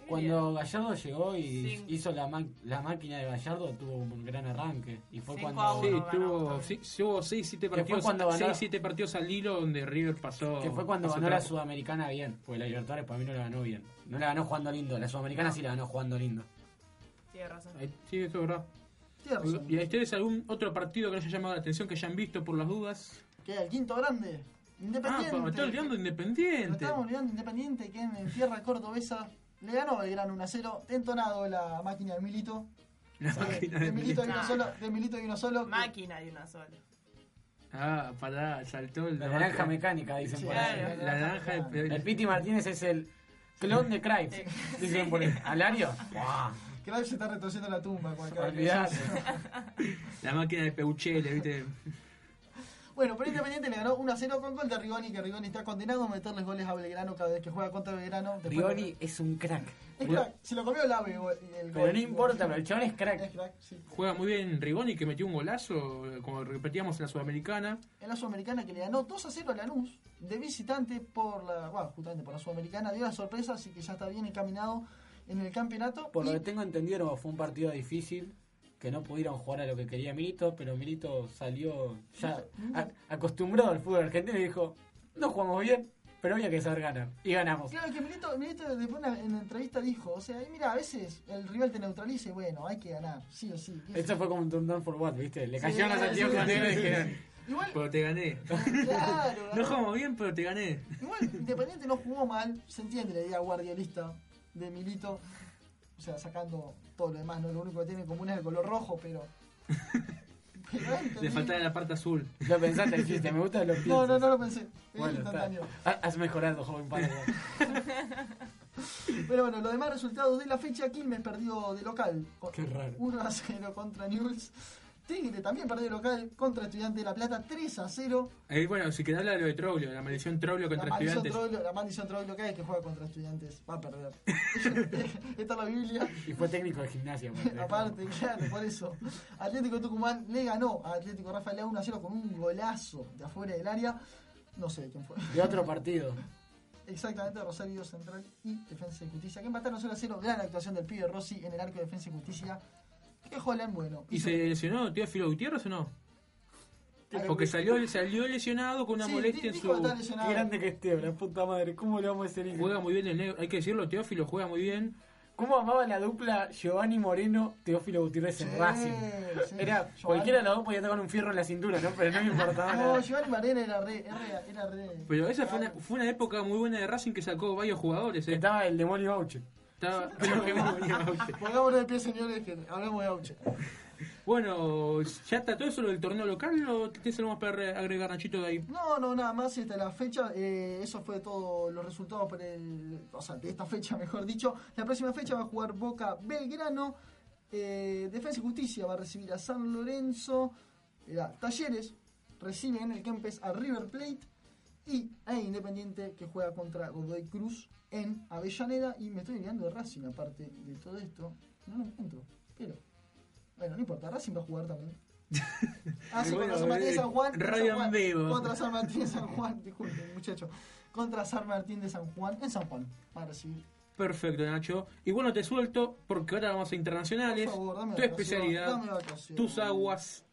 Cuando Gallardo llegó y hizo la, ma- la máquina de Gallardo, tuvo un gran arranque. Y fue Cinco cuando... Sí, tuvo, ganó. sí, tuvo 6 7 fue partidos, seis, siete partidos al hilo donde River pasó. Que fue cuando ganó la. Sudamericana bien. Porque la Libertadores para mí no la ganó bien. No la ganó jugando lindo. La Sudamericana sí la ganó jugando lindo. Tiene razón. Sí, eso es verdad. Tiene razón. ¿Y a ustedes algún otro partido que les haya llamado la atención que hayan visto por las dudas? Que el quinto grande, Ah, Independiente. pero me estoy olvidando Independiente. estábamos olvidando Independiente que en tierra cordobesa le ganó Belgrano 1 a 0, entonado la máquina de Milito. La Sí, máquina de de Milito Milito. y uno solo, de Milito y uno solo. que- Máquina de una sola. Ah, pará, saltó el La naranja mecánica, dicen Sí, por ahí. La naranja de El Piti Martínez es el clon de Cruyff. Dicen por ahí. ¿Alario? Que nadie se está retorciendo la tumba. Olvidate. La máquina de Peuchele, ¿viste? Bueno, pero Independiente le ganó 1 a 0 con gol de Rigoni, que Rigoni está condenado a meterles goles a Belgrano cada vez que juega contra Belgrano. Después- Rigoni es un crack. Es crack, se lo comió el ave el Pero gol. no importa, pero el chabón es Es crack. crack, sí. Juega muy bien Rigoni, que metió un golazo, como repetíamos en la Sudamericana. En la Sudamericana que le ganó 2 a 0 a Lanús de visitante por la, bueno, justamente por la Sudamericana, dio la sorpresa, así que ya está bien encaminado en el campeonato. Por lo que tengo entendido, fue un partido difícil. Que no pudieron jugar a lo que quería Milito, pero Milito salió ya a- acostumbrado al fútbol argentino y dijo: No jugamos bien, pero había que saber ganar. Y ganamos. Claro que Milito, Milito después en la entrevista dijo, o sea, mira, a veces el rival te neutraliza y bueno, hay que ganar, sí o sí. Esto fue como un turn for what, ¿viste? Le cayeron los sí, anteojos sí, y dijeron: Igual, Pero te gané. claro, No jugamos bien, pero te gané. igual Independiente no jugó mal, se entiende la idea guardiolista de Milito, o sea, sacando todo lo demás, no lo único que tiene en común es el color rojo, pero... pero es Le faltaba la parte azul. Lo pensaste, dijiste, me gusta lo piensas. No, no, no lo pensé. Es Bueno, está. instantáneo. Ha- Has mejorado, joven padre. Pero bueno, los demás resultados de la fecha, Quilmes perdió de local. Qué raro. 1 a 0 contra Newell's. Tigre también perdió de local contra Estudiante de La Plata 3 a 0. Eh, bueno, si querés hablar de lo de Troglio, la maldición Troglio La contra maldición, estudiantes. Troilo, la maldición Troilo que hay que juega contra Estudiantes va a perder. Esta es la Biblia. Y fue técnico de gimnasia. aparte. Aparte, claro, por eso. Atlético de Tucumán le ganó a Atlético Rafael León 1 a 0 con un golazo de afuera del área. No sé quién fue. De otro partido. Exactamente, Rosario Central y Defensa y Justicia, que empataron 0 a 0. Gran actuación del pibe Rossi en el arco de Defensa y Justicia. Que Holland, bueno. ¿Y se lesionó Teófilo Gutiérrez o no? Porque salió, salió lesionado con una Sí, molestia en su... lesionado. Qué grande que esté, la puta madre. ¿Cómo le vamos a decir Juega muy bien el negro, hay que decirlo, Teófilo juega muy bien. ¿Cómo amaba la dupla Giovanni Moreno, Teófilo Gutiérrez en Sí, Racing? sí. Era, Giovanni- cualquiera de los dos podía estar con un fierro en la cintura, ¿no? Pero no me importaba No, nada. Giovanni Marena era re, era, era re. Pero esa fue una, fue una época muy buena de Racing que sacó varios jugadores. eh. Estaba el demonio Auche. Estaba-. Pongámonos de pie, señores, que hablamos de Auche. Bueno, ¿ya está todo eso lo del torneo local o tienes algo más para agregar, Nachito, de ahí? No, no, nada más esta es la fecha. eh, eso fue todo los resultados por el. O sea, de esta fecha, mejor dicho. La próxima fecha va a jugar Boca Belgrano. eh, Defensa y Justicia va a recibir a San Lorenzo. Era Talleres recibe en el Kempes a River Plate. Y a Independiente que juega contra Godoy Cruz en Avellaneda. Y me estoy olvidando de Racing, aparte de todo esto. No lo encuentro. Pero. Bueno, no importa, Racing va a jugar también. Ah, sí, contra San Martín de San Juan. radio San Juan. en vivo. Contra San Martín de San Juan, disculpen, muchacho. Contra San Martín de San Juan, en San Juan. Ahora sí. Perfecto, Nacho. Y bueno, te suelto porque ahora vamos a internacionales. Por favor, dame tu especialidad, dame tus aguas,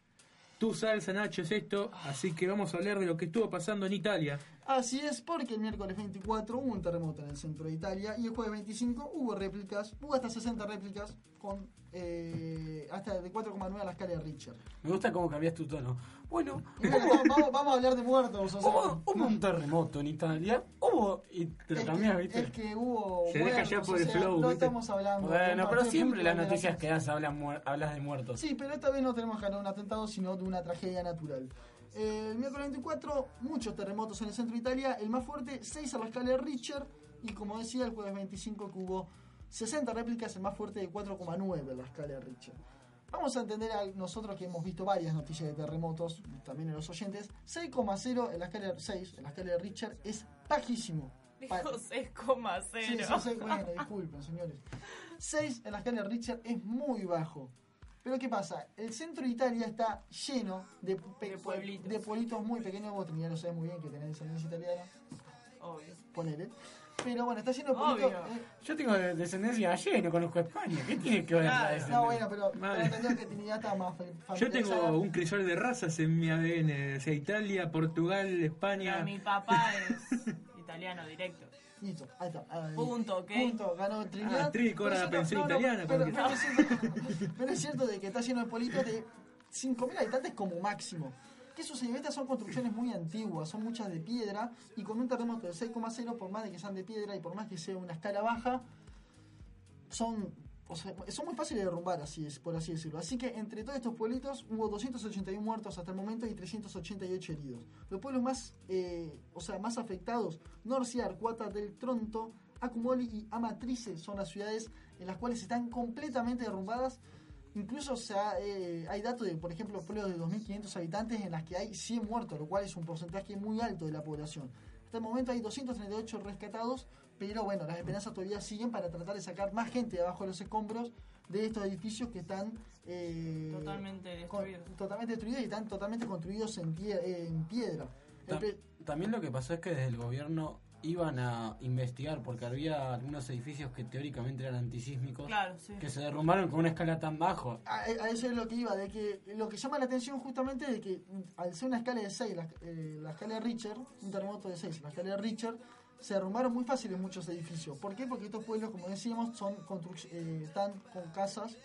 tu salsa, Nacho, es esto. Así que vamos a hablar de lo que estuvo pasando en Italia. Así es, porque el miércoles 24 hubo un terremoto en el centro de Italia y el jueves 25 hubo réplicas, hubo hasta 60 réplicas con eh, hasta de 4,9 a la escala de Richter. Me gusta cómo cambias tu tono. Bueno, vamos, vamos- vamos a hablar de muertos. O sea, hubo, hubo un terremoto en Italia. Hubo. Y te lo es, cambias, que, ¿viste? es que hubo. Se deja muertos, ya por o el flow, No estamos hablando. Bueno, pero siempre las noticias que das hablan muer- hablas de muertos. Sí, pero esta vez no tenemos que hablar de un atentado, sino de una tragedia natural. Eh, el miércoles 24, muchos terremotos en el centro de Italia. El más fuerte, 6 a la escala de Richter. Y como decía, el jueves 25 que hubo 60 réplicas, el más fuerte de 4,9 a la escala de Richter. Vamos a entender a nosotros que hemos visto varias noticias de terremotos, también en los oyentes. 6,0 en la escala de 6, en la escala de Richter, es bajísimo. Dijo 6,0. Sí, bueno, disculpen, señores. 6 en la escala de Richter es muy bajo. Pero ¿qué pasa? El centro de Italia está lleno de, pe- De pueblitos. de pueblitos muy pequeños. Vos Trinidad lo sabés muy bien que tenés descendencia italiana, Obvio. ponele. Pero bueno, está lleno de pueblitos. Obvio. eh, Yo tengo de- descendencia gallego, no conozco a España. ¿Qué tiene que ver Claro. la no, descendencia? bueno, pero Madre. entendés que Trinidad está más fa- Yo familiarizada. tengo un crisol de razas en mi ADN, o sea, Italia, Portugal, Pero España. mi papá es italiano directo. Listo, ahí está. ahí. Punto, ¿ok? Punto, ganó Trinidad. Ah, Tri, Pero la es pensión cierto- italiana, Pero, porque- pero es cierto, pero es cierto de que está lleno de pueblitos de 5.000 habitantes como máximo. ¿Qué sucede? Estas son construcciones muy antiguas, son muchas de piedra y con un terremoto de 6,0, por más de que sean de piedra y por más que sea una escala baja, son, o sea, son muy fáciles de derrumbar, así es, por así decirlo. Así que entre todos estos pueblitos hubo 281 muertos hasta el momento y 388 heridos. Los pueblos más, eh, o sea, más afectados, Norcia, Arcuata del Tronto, Acumoli y Amatrice son las ciudades en las cuales están completamente derrumbadas. Incluso o sea, eh, hay datos de, por ejemplo, pueblos de 2.500 habitantes en las que hay 100 muertos, lo cual es un porcentaje muy alto de la población. Hasta el momento hay 238 rescatados, pero bueno, las esperanzas todavía siguen para tratar de sacar más gente de abajo de los escombros de estos edificios que están eh, Totalmente con- destruidos. totalmente destruidos y están totalmente construidos en, pie- en piedra. Ta- También lo que pasó es que desde el gobierno iban a investigar porque había algunos edificios que teóricamente eran antisísmicos Claro, sí. que se derrumbaron con una escala tan bajo. A, a eso es lo que iba, de que lo que llama la atención justamente de que al ser una escala de 6, la, eh, la escala de Richter, un terremoto de 6, la escala de Richter, se derrumbaron muy fáciles muchos edificios. ¿Por qué? Porque estos pueblos, como decíamos, son eh, están con casas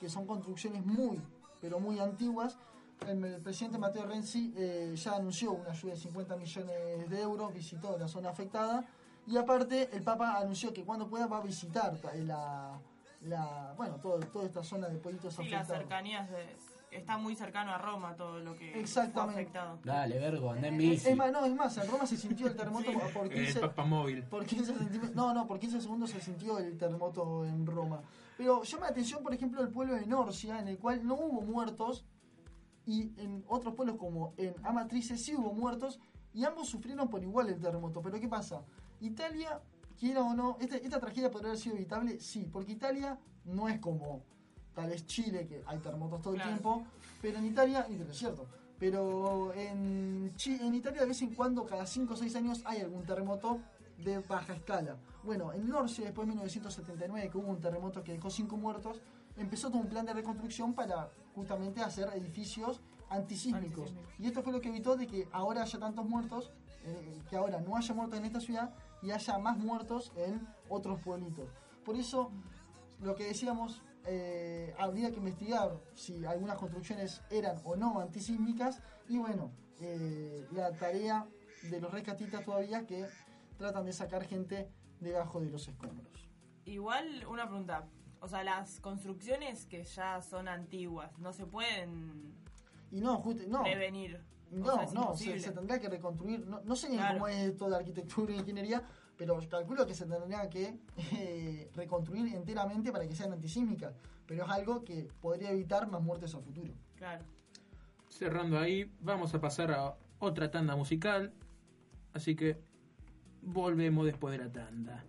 que son construcciones muy, pero muy antiguas. El, el presidente Mateo Renzi eh, ya anunció una ayuda de 50 millones de euros, visitó la zona afectada y aparte el Papa anunció que cuando pueda va a visitar ta- la, la bueno, todo, toda esta zona de pueblitos Sí, las afectados. cercanías de... Está muy cercano a Roma todo lo que Exactamente. fue afectado. Dale, vergo, andá en Es, bici. es más, no, es más, en Roma se sintió el terremoto Sí. por El 15, Papa Móvil. por 15 centímetros. No, no, por 15 segundos se sintió el terremoto en Roma. Pero llama la atención, por ejemplo, el pueblo de Norcia, en el cual no hubo muertos, y en otros pueblos como en Amatrice sí hubo muertos, y ambos sufrieron por igual el terremoto. Pero ¿qué pasa? Italia, quiera o no, este- esta tragedia podría haber sido evitable, sí, porque Italia no es como tal vez Chile, que hay terremotos todo Claro. el tiempo, pero en Italia, y es cierto, pero en, en Italia de vez en cuando, cada 5 o 6 años, hay algún terremoto de baja escala. Bueno, en Norcia, después de 1979, que hubo un terremoto que dejó 5 muertos, empezó todo un plan de reconstrucción para justamente hacer edificios antisísmicos. Antisísmicos. Y esto fue lo que evitó de que ahora haya tantos muertos, eh, que ahora no haya muertos en esta ciudad y haya más muertos en otros pueblitos. Por eso, lo que decíamos, eh, habría que investigar si algunas construcciones eran o no antisísmicas y bueno, eh, la tarea de los rescatistas todavía que tratan de sacar gente debajo de los escombros. Igual, una pregunta. O sea, las construcciones que ya son antiguas, no se pueden Y no, justo, no, prevenir. O no, sea, es no, se, se tendrá que reconstruir, no, no sé ni Claro. cómo es esto de arquitectura e ingeniería, pero calculo que se tendría que eh, reconstruir enteramente para que sean antisísmicas, pero es algo que podría evitar más muertes a futuro. Claro. Cerrando ahí, vamos a pasar a otra tanda musical. Así que volvemos después de la tanda.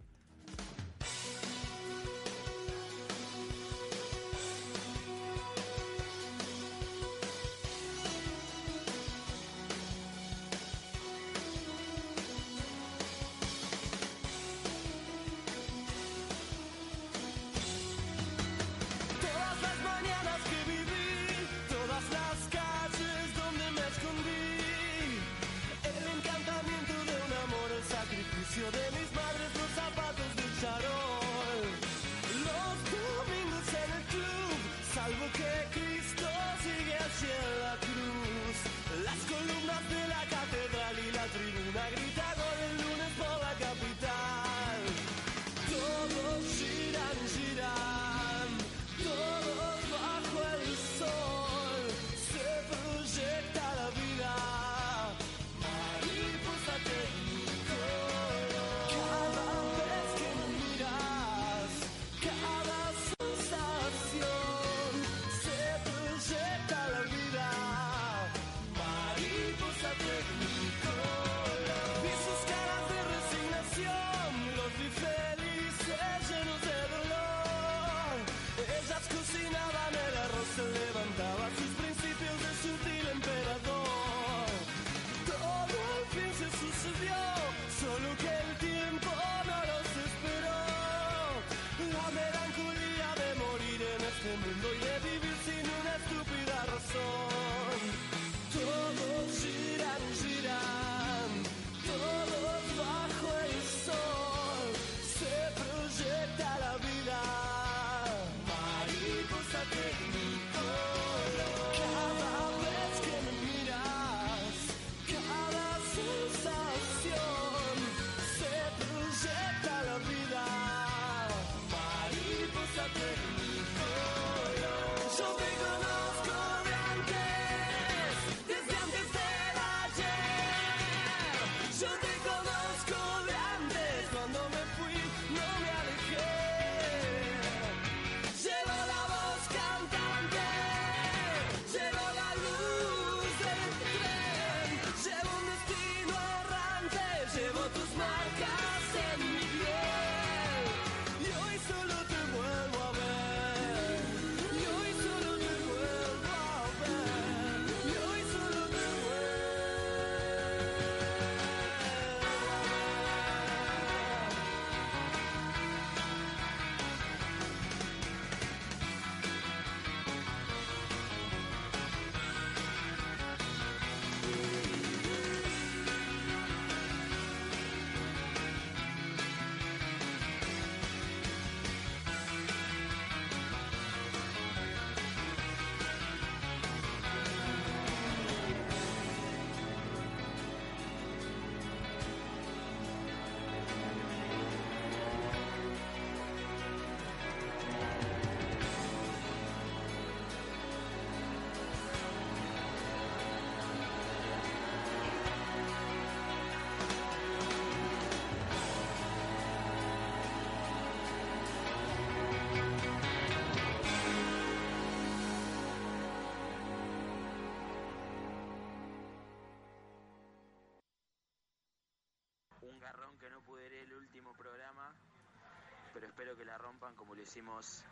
Espero que la rompan como lo hicimos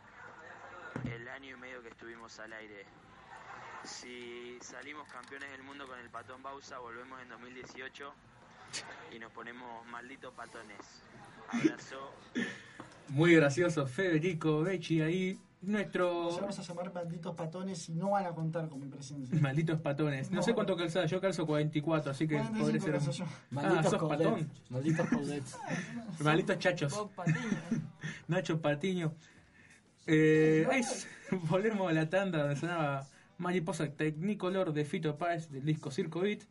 el año y medio que estuvimos al aire. Si salimos campeones del mundo con el patón Bausa, volvemos en 2018 y nos ponemos malditos patones. Abrazo. Muy gracioso, Federico Becci ahí, nuestro Nos vamos a llamar malditos patones y no van a contar con mi presencia. malditos patones. No, No. sé cuánto calzada, yo calzo 44, así que 45 podré ser yo. Malditos sos Coudets, patón. Malditos. Malditos chachos. Nacho Patiño. Eh, ahí volvemos a la tanda donde sonaba Mariposa Technicolor de Fito Páez del disco Circo Beat.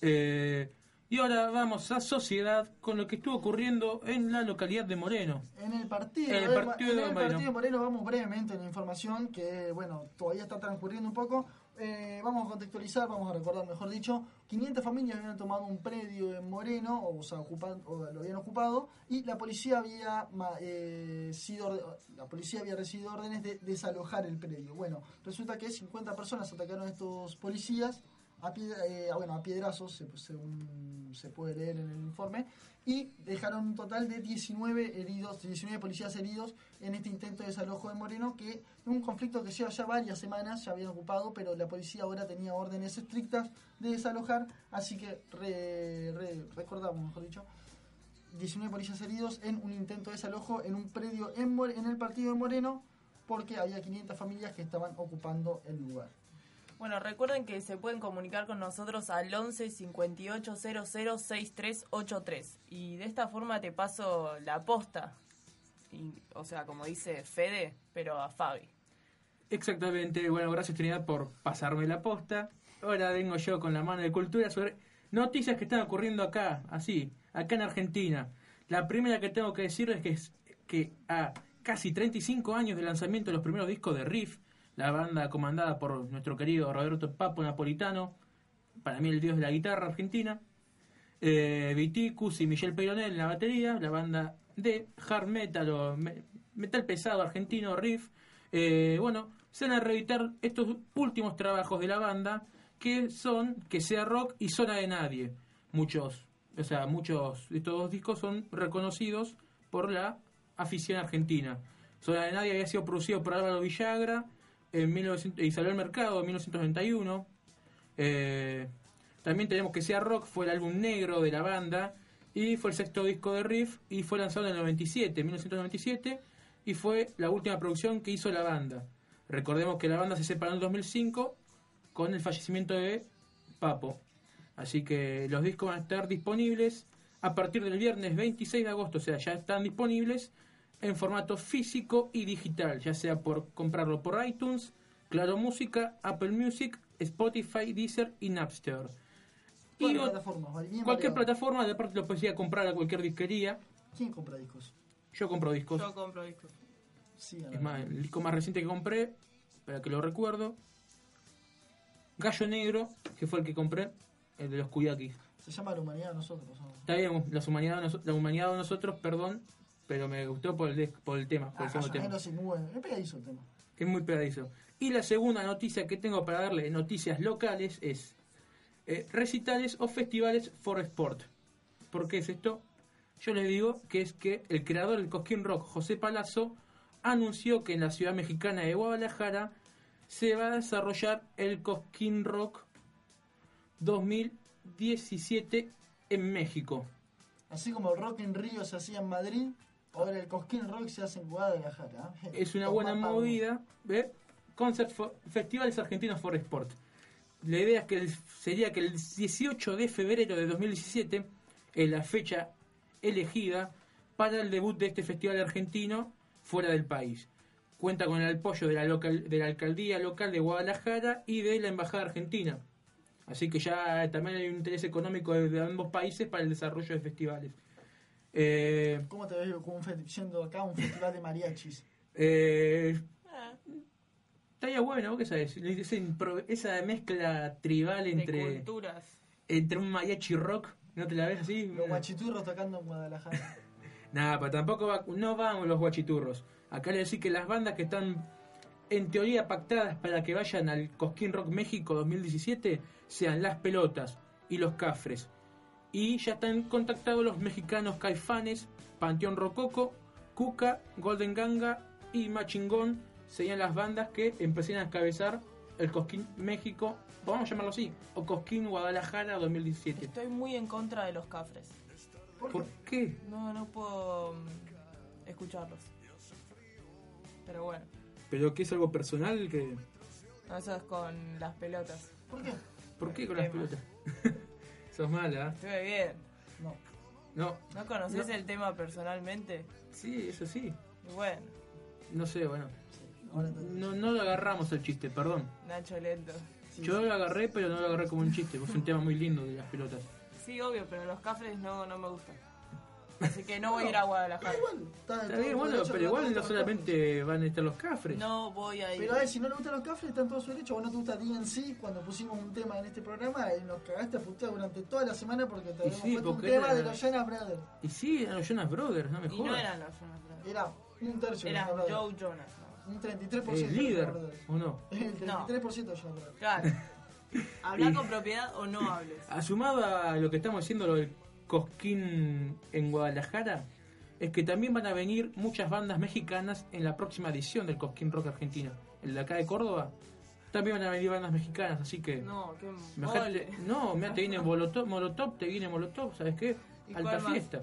Eh, y ahora vamos a Sociedad con lo que estuvo ocurriendo en la localidad de Moreno. En el partido, En el de- en el Moreno. partido de Moreno vamos brevemente en la información que, bueno, todavía está transcurriendo un poco. Eh, vamos a contextualizar, vamos a recordar, mejor dicho, 500 familias habían tomado un predio en Moreno, o, ocupan- o lo habían ocupado, y la policía había eh, sido la policía había recibido órdenes de desalojar el predio. Bueno, resulta que 50 personas atacaron a estos policías a, pied- eh, bueno, a piedrazos, se- según se puede leer en el informe, y dejaron un total de 19 heridos, 19 policías heridos en este intento de desalojo de Moreno, que es un conflicto que lleva ya varias semanas, ya habían ocupado, pero la policía ahora tenía órdenes estrictas de desalojar, así que re- re- recordamos, mejor dicho, 19 policías heridos en un intento de desalojo en un predio en, en el partido de Moreno, porque había 500 familias que estaban ocupando el lugar. Bueno, recuerden que se pueden comunicar con nosotros al 11 58 00 6383 y de esta forma te paso la posta. Y, o sea, como dice Fede, pero a Fabi. Exactamente, bueno, gracias Trinidad por pasarme la posta. Ahora vengo yo con la mano de cultura sobre noticias que están ocurriendo acá, así, acá en Argentina. La primera que tengo que decirles que es que a casi 35 años del lanzamiento de los primeros discos de Riff, la banda comandada por nuestro querido Roberto Papo Napolitano, para mí el dios de la guitarra argentina, eh, Viticus y Michel Peyronel en la batería, la banda de hard metal metal pesado argentino, riff. Eh, bueno, se van a reeditar estos últimos trabajos de la banda que son Que sea rock y Zona de Nadie. Muchos, o sea, muchos de estos dos discos son reconocidos por la afición argentina. Zona de Nadie había sido producido por Álvaro Villagra en 1900 y salió al mercado en 1991. Eh, también tenemos que sea rock, fue el álbum negro de la banda y fue el sexto disco de Riff y fue lanzado en el 97, 1997 y fue la última producción que hizo la banda. Recordemos que la banda se separó en el 2005 con el fallecimiento de Papo. Así que los discos van a estar disponibles a partir del viernes 26 de agosto, o sea, ya están disponibles en formato físico y digital, ya sea por comprarlo por iTunes, Claro Música, Apple Music, Spotify, Deezer y Napster. Y cualquier variado. plataforma, de aparte lo a comprar a cualquier disquería. ¿Quién compra discos? Yo compro discos. Yo compro discos. Sí, a Es la- más, el disco más reciente que compré, para que lo recuerdo, Gallo Negro, que fue el que compré, el de los Kuyakis. Se llama La Humanidad de Nosotros. ¿no? Está bien, de noso- la humanidad de nosotros, perdón, pero me gustó por el, por el tema, por Ah, el tema. Sí, muy. Es pegadizo el tema. Es muy pegadizo. Y la segunda noticia que tengo para darle, noticias locales, es eh, recitales o festivales for sport. ¿Por qué es esto? Yo les digo que es que el creador del Cosquín Rock, José Palazzo, anunció que en la ciudad mexicana de Guadalajara se va a desarrollar el Cosquín Rock 2017 en México. Así como el Rock en Río se hacía en Madrid, ahora el Cosquín Rock se hace en Guadalajara. ¿eh? Es una buena movida. ¿ve? Concert for- Festivales Argentinos for Sport. La idea es que el- sería que el 18 de febrero de 2017 es la fecha elegida para el debut de este festival argentino fuera del país. Cuenta con el apoyo de la, local, de la alcaldía local de Guadalajara y de la embajada argentina. Así que ya también hay un interés económico de ambos países para el desarrollo de festivales. Eh, ¿Cómo te ves como un yendo acá a un festival de mariachis? eh, Estaría bueno, ¿vos ¿qué sabes? Esa, mezcla tribal De entre, culturas. entre un mariachi rock, ¿no te la ves así? Los guachiturros tocando en Guadalajara. Nada, pero tampoco va- no vamos los guachiturros. Acá le decir que las bandas que están en teoría pactadas para que vayan al Cosquín Rock México 2017 sean Las Pelotas y Los Cafres. Y ya están contactados los mexicanos Caifanes, Panteón Rococo, Cuca, Golden Ganga y Machingón. Serían las bandas que empezarían a encabezar el Cosquín México, vamos a llamarlo así, o Cosquín Guadalajara 2017. Estoy muy en contra de los cafres. ¿Por ¿Por qué? qué? No, no puedo mm, escucharlos. Pero bueno, Pero que es algo personal que... no, eso es con las pelotas. ¿Por qué? ¿Por qué con las pelotas? Sos mala. Estuve bien. No. No, ¿No conoces No. el tema personalmente? sí, eso sí. Y bueno, No sé, bueno. No, no lo agarramos el chiste, perdón. Nacho Lento. sí, Yo lo agarré, pero no lo agarré como un chiste. Es un tema muy lindo de las pelotas. Sí, obvio, pero los cafres no, no me gustan. Así que no voy a ir a Guadalajara. Igual, está, bien, bueno, pero igual no solamente van a estar los cafres. No voy a ir. Pero a ver, si no le gustan los cafres, están todos su derecho. Vos no te gusta DNC cuando pusimos un tema en este programa y nos cagaste a putear durante toda la semana porque te habíamos sí, puesto un porque tema era- de los Jonas Brothers. Y sí, eran los Jonas Brothers, no me y no jodas. eran los Jonas Brothers. Era un tercio Era de Jonas Brothers. Joe Jonas. ¿no? Un 33% Eh, de Jonas líder, Brothers. ¿o no? El 33% de Jonas Brothers. Claro. Habla con propiedad o no hables. Asumado a lo que estamos haciendo, lo del Cosquín en Guadalajara, es que también van a venir muchas bandas mexicanas en la próxima edición del Cosquín Rock Argentina. El de acá de Córdoba, también van a venir bandas mexicanas, así que... No, qué mole. no, mira, te viene Molotov, Molotov, te viene Molotov, ¿sabes qué? ¿Y Alta más? fiesta.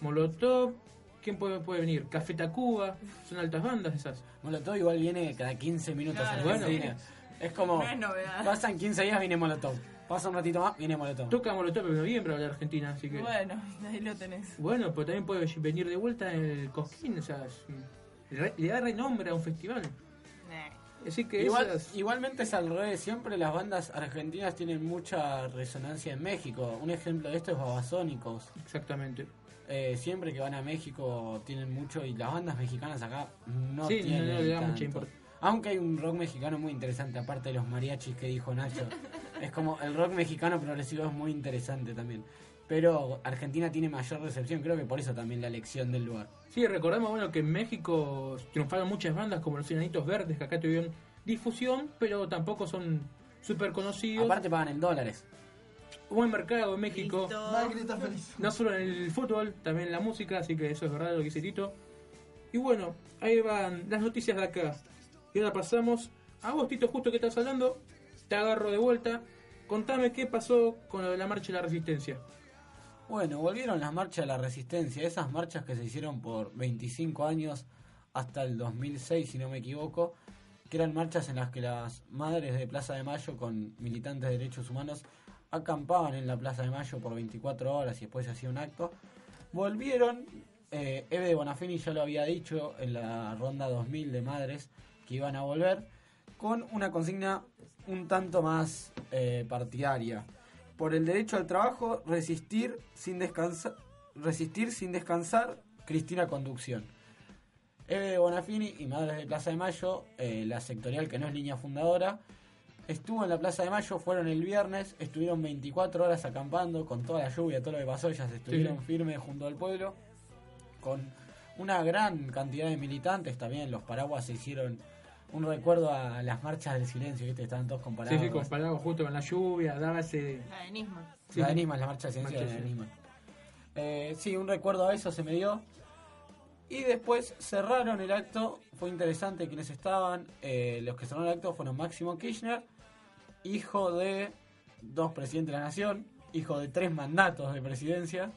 Molotov, ¿quién puede, puede venir? Café Tacuba, son altas bandas esas. Molotov igual viene cada 15 minutos Claro, a bueno. Es como, No es novedad. pasan 15 días, viene Molotov. Pasa un ratito más, viene Molotov. Toca Molotov en noviembre la Argentina, así que... Bueno, ahí lo tenés. Bueno, pero también puede venir de vuelta en el Cosquín, o sea, le, da renombre a un festival. Nah. Así que Igual, esas- Igualmente es al revés, siempre las bandas argentinas tienen mucha resonancia en México. Un ejemplo de esto es Babasónicos. Exactamente. Eh, siempre que van a México tienen mucho y las bandas mexicanas acá no Sí, tienen no, no le da tanto. mucha importancia. Aunque hay un rock mexicano muy interesante, aparte de los mariachis que dijo Nacho. es como el rock mexicano progresivo es muy interesante también. Pero Argentina tiene mayor recepción, creo que por eso también la elección del lugar. Sí, recordemos bueno que en México triunfaron muchas bandas como los Enanitos Verdes que acá tuvieron difusión, pero tampoco son súper conocidos. Aparte pagan en dólares. buen mercado en México. Listo. No solo en el fútbol, también en la música, así que eso es verdad lo que dice Tito. Y bueno, ahí van las noticias de acá. Y ahora pasamos a vos, Tito, justo que estás hablando. Te agarro de vuelta. Contame qué pasó con lo de la marcha de la resistencia. Bueno, volvieron las marchas de la resistencia, esas marchas que se hicieron por 25 años hasta el 2006, si no me equivoco, que eran marchas en las que las madres de Plaza de Mayo con militantes de derechos humanos acampaban en la Plaza de Mayo por 24 horas y después se hacía un acto. Volvieron, eh, Eve de Bonafini ya lo había dicho en la ronda 2000 de madres que iban a volver con una consigna un tanto más eh, partidaria por el derecho al trabajo, resistir sin descansar, resistir sin descansar, Cristina Conducción. Eve Bonafini y Madres de Plaza de Mayo, eh, la sectorial que no es línea fundadora, estuvo en la Plaza de Mayo, fueron el viernes, estuvieron 24 horas acampando con toda la lluvia, todo lo que pasó, ellas estuvieron Sí. firmes junto al pueblo, con una gran cantidad de militantes también, los paraguas se hicieron un recuerdo a las marchas del silencio, ¿viste? Estaban todos comparados. Sí, sí, comparado justo con la lluvia, daba ese. La de Nisman. Sí. La de Nisman, la marcha de ciencia Marcha de de Nisman. Eh, sí, un recuerdo a eso se me dio. Y después cerraron el acto, fue interesante quienes estaban. eh, los que cerraron el acto fueron Máximo Kirchner, hijo de dos presidentes de la nación, hijo de tres mandatos de presidencia,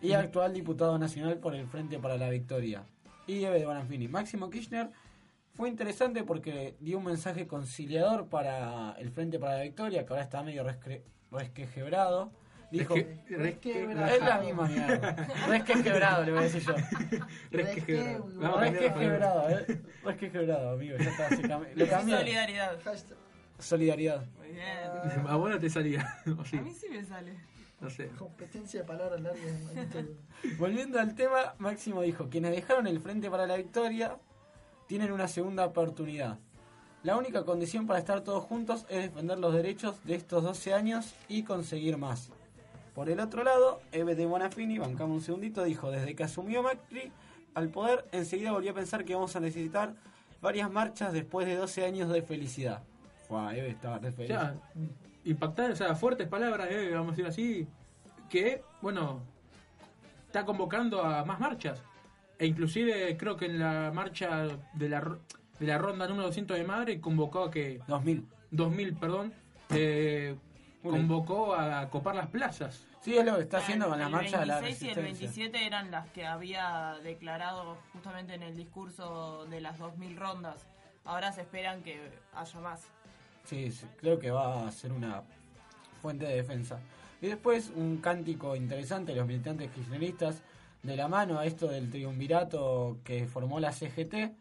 y actual diputado nacional por el Frente para la Victoria. Y Eve de Bonafini. Máximo Kirchner fue interesante porque dio un mensaje conciliador para el Frente para la Victoria, que ahora está medio rescre- resquebrado. Dijo, Resque- resque- Resquebrajado. es la misma mierda. Resquebrado, le voy a decir yo. resque- la palabra. Resquebrado, eh. Resquebrado, amigo. Ya está, se cambió. Lo cambié. Solidaridad. Solidaridad. Muy bien. A vos no te salía. sí, A mí sí me sale. no sé. competencia de palabras largas. Volviendo al tema, Máximo dijo, quienes dejaron el Frente para la Victoria tienen una segunda oportunidad. La única condición para estar todos juntos es defender los derechos de estos 12 años y conseguir más. Por el otro lado, Eve de Bonafini, bancamos un segundito, dijo, desde que asumió Macri al poder, enseguida volvió a pensar que vamos a necesitar varias marchas después de 12 años de felicidad. Fua, Eve estaba re impactar, o sea, fuertes palabras, eh, vamos a decir así, que, bueno, está convocando a más marchas. E inclusive creo que en la marcha de la, de la ronda número 200 de Madre convocó a que, 2000. 2000, perdón, eh, convocó a copar las plazas. Sí, es lo que está haciendo con la el marcha de la 26 y el resistencia. 27 eran las que había declarado justamente en el discurso de las 2000 rondas. Ahora se esperan que haya más. Sí, sí, creo que va a ser una fuente de defensa. Y después un cántico interesante de los militantes kirchneristas de la mano a esto del triunvirato que formó la CGT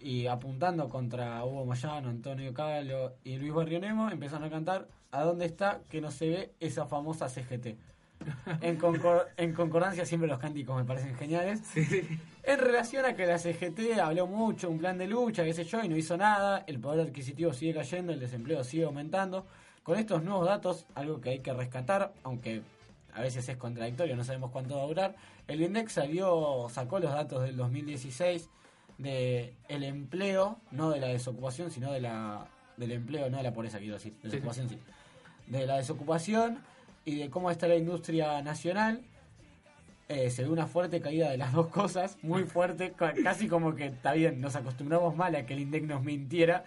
y apuntando contra Hugo Moyano, Antonio Calo y Luis Barrionemo empezaron a cantar ¿A dónde está que no se ve esa famosa CGT? En, concor- en concordancia siempre los cánticos me parecen geniales. En relación a que la CGT habló mucho, un plan de lucha, qué sé yo, y no hizo nada, el poder adquisitivo sigue cayendo, el desempleo sigue aumentando. Con estos nuevos datos, algo que hay que rescatar, aunque a veces es contradictorio, no sabemos cuánto va a durar, el INDEX salió, sacó los datos del 2016 de el empleo, no de la desocupación, sino de la del empleo, no de la pobreza, quiero decir, Sí, sí. De la desocupación y de cómo está la industria nacional. Eh, se ve una fuerte caída de las dos cosas, muy fuerte, ca- casi como que está bien, nos acostumbramos mal a que el INDEC nos mintiera,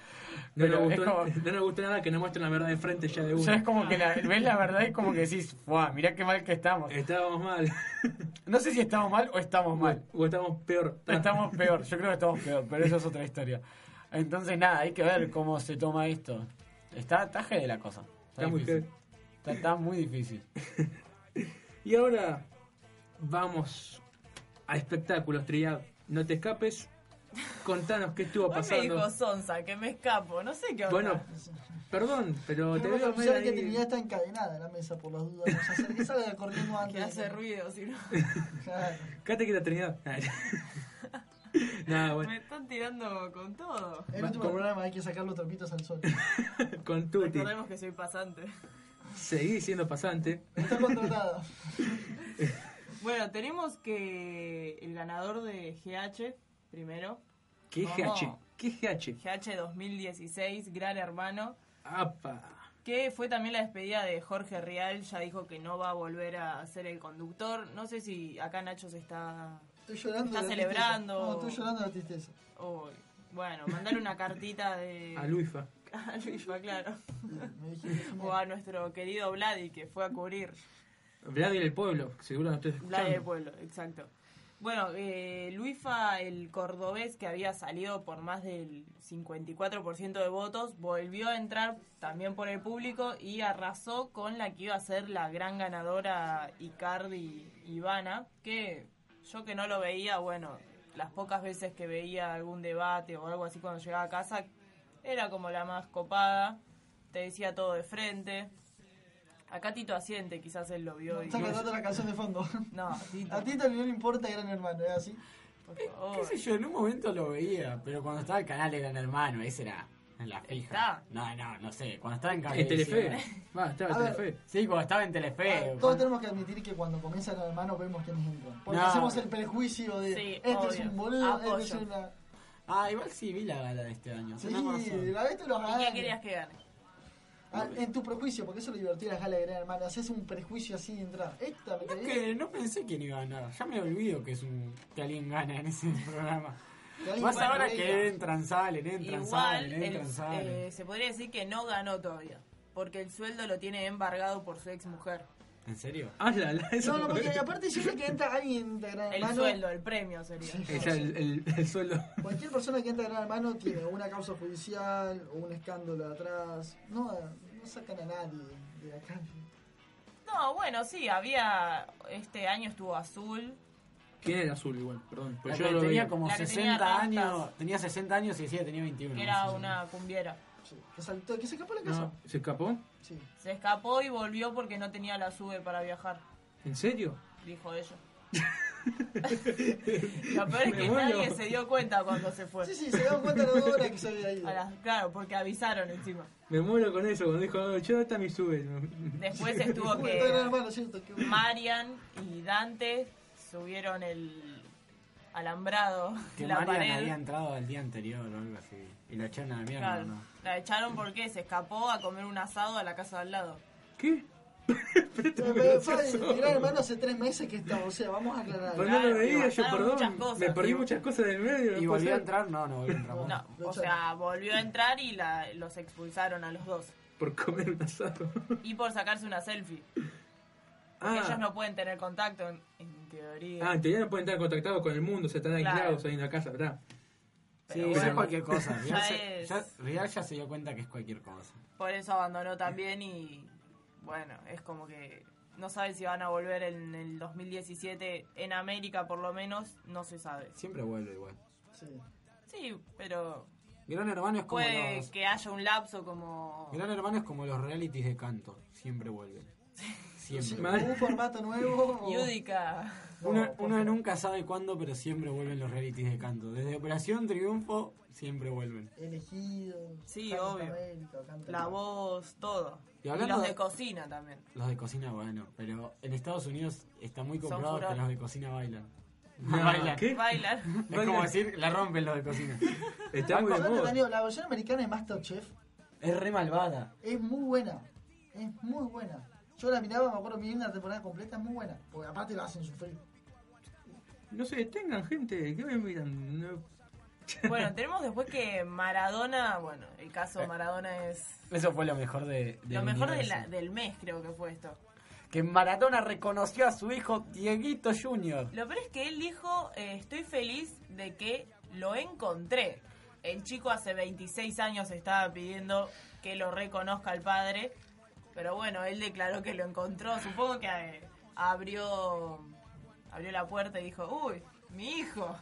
No pero nos, gustó, como, no nos gustó nada que nos muestren la verdad de frente ya de ya una. es como que la- ves la verdad y como que decís, ¡Fua! mirá qué mal que estamos. Estábamos mal. No sé si estamos mal o estamos mal. O estamos peor. Estamos peor, yo creo que estamos peor, pero eso es otra historia. Entonces nada, hay que ver cómo se toma esto. Está taje de la cosa. Está, Está muy. Está, está muy difícil. Y ahora vamos a espectáculos, Triad. No te escapes. Contanos qué estuvo Hoy me dijo pasando. Sonsa, que me escapo. No sé qué onda. Bueno, perdón, pero te veo medio avisar que ahí. Trinidad está encadenada en la mesa por las dudas. Vamos a hacer que salga corriendo antes. que hace ruido, si no. Claro. Quédate que la Trinidad. Nada, bueno, Me están tirando con todo. El último Con- programa hay que sacar los trapitos al sol. con Tuti. Recordemos que soy pasante. Seguí siendo pasante. Está contratada. Bueno, tenemos que el ganador de GH, primero, ¿Qué. GH? ¿Qué GH? GH 2016, Gran Hermano, ¡Apa! que fue también la despedida de Jorge Rial, ya dijo que no va a volver a ser el conductor. No sé si acá Nacho se está... Estoy llorando. Está de la celebrando. No, estoy llorando de tristeza. oh, bueno, mandale una cartita de... A Luifa. a Luisfa, claro. O a nuestro querido Vladi, que fue a cubrir Vladi del pueblo, seguro no estoy Vladi del escuchando. Pueblo, exacto. Bueno, eh, Luifa, el cordobés que había salido por más del 54% de votos, volvió a entrar también por el público y arrasó con la que iba a ser la gran ganadora Icardi Ivana, que yo que no lo veía, bueno, las pocas veces que veía algún debate o algo así cuando llegaba a casa, era como la más copada, te decía todo de frente. Acá Tito Asiente, quizás él lo vio. y- Está cantando la canción de fondo. No, Tito. A Tito no le importa Gran Hermano, ¿es así? por ¿Qué sé yo? En un momento lo veía, pero cuando estaba el canal de Gran Hermano, ese era en la fija. ¿Está? No, no, no sé. Cuando estaba en En Cablevisión. Telefe. Va, estaba A en ver. Telefe. Sí, cuando estaba en Telefe. Ah, Todos cuando- tenemos que admitir que cuando comienza Gran Hermano vemos quiénes entran. Porque No. hacemos el prejuicio de Sí, este es obvio. un boludo, Apoyo. este es una. Ah, igual sí vi la gala de este año. Sí, la vez te los ¿Y ganas. quién querías que gane? Ah, en tu prejuicio, porque eso es lo divertido las galas de Gran Hermano. Haces un prejuicio así de entrar. Esta me No, que no pensé quién iba a ganar. Ya me olvido que es un que alguien gana en ese programa. Más se ahora que entran, salen, entran, Igual, salen, el- entran, salen. eh, se podría decir que no ganó todavía. Porque el sueldo lo tiene embargado por su ex mujer. ¿En serio? Ah, la, la, eso No, no, porque aparte siempre que entra alguien de Gran El Hermano. sueldo, el premio sería. Es el, el, el sueldo. Cualquier persona que entra a Gran Hermano tiene una causa judicial o un escándalo atrás. No, no sacan a nadie de la calle. No, bueno, sí, había. Este año estuvo azul. ¿Quién era azul igual? Perdón. Pues yo lo tenía veía. como La que 60 tenía rastas. años. Tenía 60 años y decía que tenía 21. Que no era sé. una cumbiera. Sí, que saltó, que se escapó de la casa. No, ¿Se escapó? Sí. Se escapó y volvió porque no tenía la sube para viajar, ¿En serio? dijo ella. Lo peor es que muero. nadie se dio cuenta cuando se fue. Sí, sí, se dieron cuenta los dos horas que se había ido. Las- claro, porque avisaron encima. Me muero con eso, cuando dijo, "Oh, yo no está mi sube. Después estuvo que Hermano, cierto. Que... Marian y Dante subieron el alambrado Que la Marian pared. había entrado al día anterior o algo así. Y la echaron a la mierda, Claro, ¿no? La echaron porque se escapó a comer un asado a la casa de al lado. ¿Qué? Pero, pero, Fabi, mi Gran Hermano hace tres meses que está, o sea, vamos a aclarar. Pues no lo veía, yo perdón. cosas. Me perdí Y- muchas cosas del medio. ¿Y volvió a entrar? No, no volvió a entrar. No, o sea, volvió a entrar y la- los expulsaron a los dos. Por comer un asado. Y por sacarse una selfie. Porque ellos Ah, no pueden tener contacto, en, en teoría. ah, en teoría no pueden estar contactados con el mundo, se están Claro. aislados ahí en la casa, ¿verdad? Sí, es cualquier cosa. Real, Ya se, es- ya- Real ya se dio cuenta que es cualquier cosa. Por eso abandonó también y bueno, es como que no sabe si van a volver en el 2017 en América por lo menos, no se sabe. Siempre vuelve igual. Sí. Sí, pero Gran Hermano es como puede los... que haya un lapso como... Gran Hermano es como los realities de canto. Siempre vuelven. Siempre. Un formato nuevo. Yudica. Uno, nunca sabe cuándo, pero siempre vuelven los realities de canto. Desde Operación Triunfo, siempre vuelven. Elegido. Sí, obvio. América, La voz, todo. Y Y, hablando los de- de cocina también. Los de cocina, bueno, pero en Estados Unidos está muy comprobado que los de cocina bailan. No, bailan. ¿Qué? Bailan. Es como decir, la rompen los de cocina. Está muy digo, la versión americana de Masterchef Es re malvada. es muy buena. Es muy buena. Yo la miraba, me acuerdo, mi una temporada completa, es muy buena. Porque aparte la hacen sufrir. No sé, tengan gente, ¿qué me miran? No. Bueno, tenemos después que Maradona, bueno, el caso Maradona es Eso fue lo mejor de, del lo mejor de la- del mes, creo que fue esto. Que Maradona reconoció a su hijo Dieguito Jr. Lo peor es que él dijo, eh, estoy feliz de que lo encontré. El chico hace 26 años estaba pidiendo que lo reconozca al padre, pero bueno, él declaró que lo encontró. Supongo que eh, abrió, abrió la puerta y dijo, uy, mi hijo.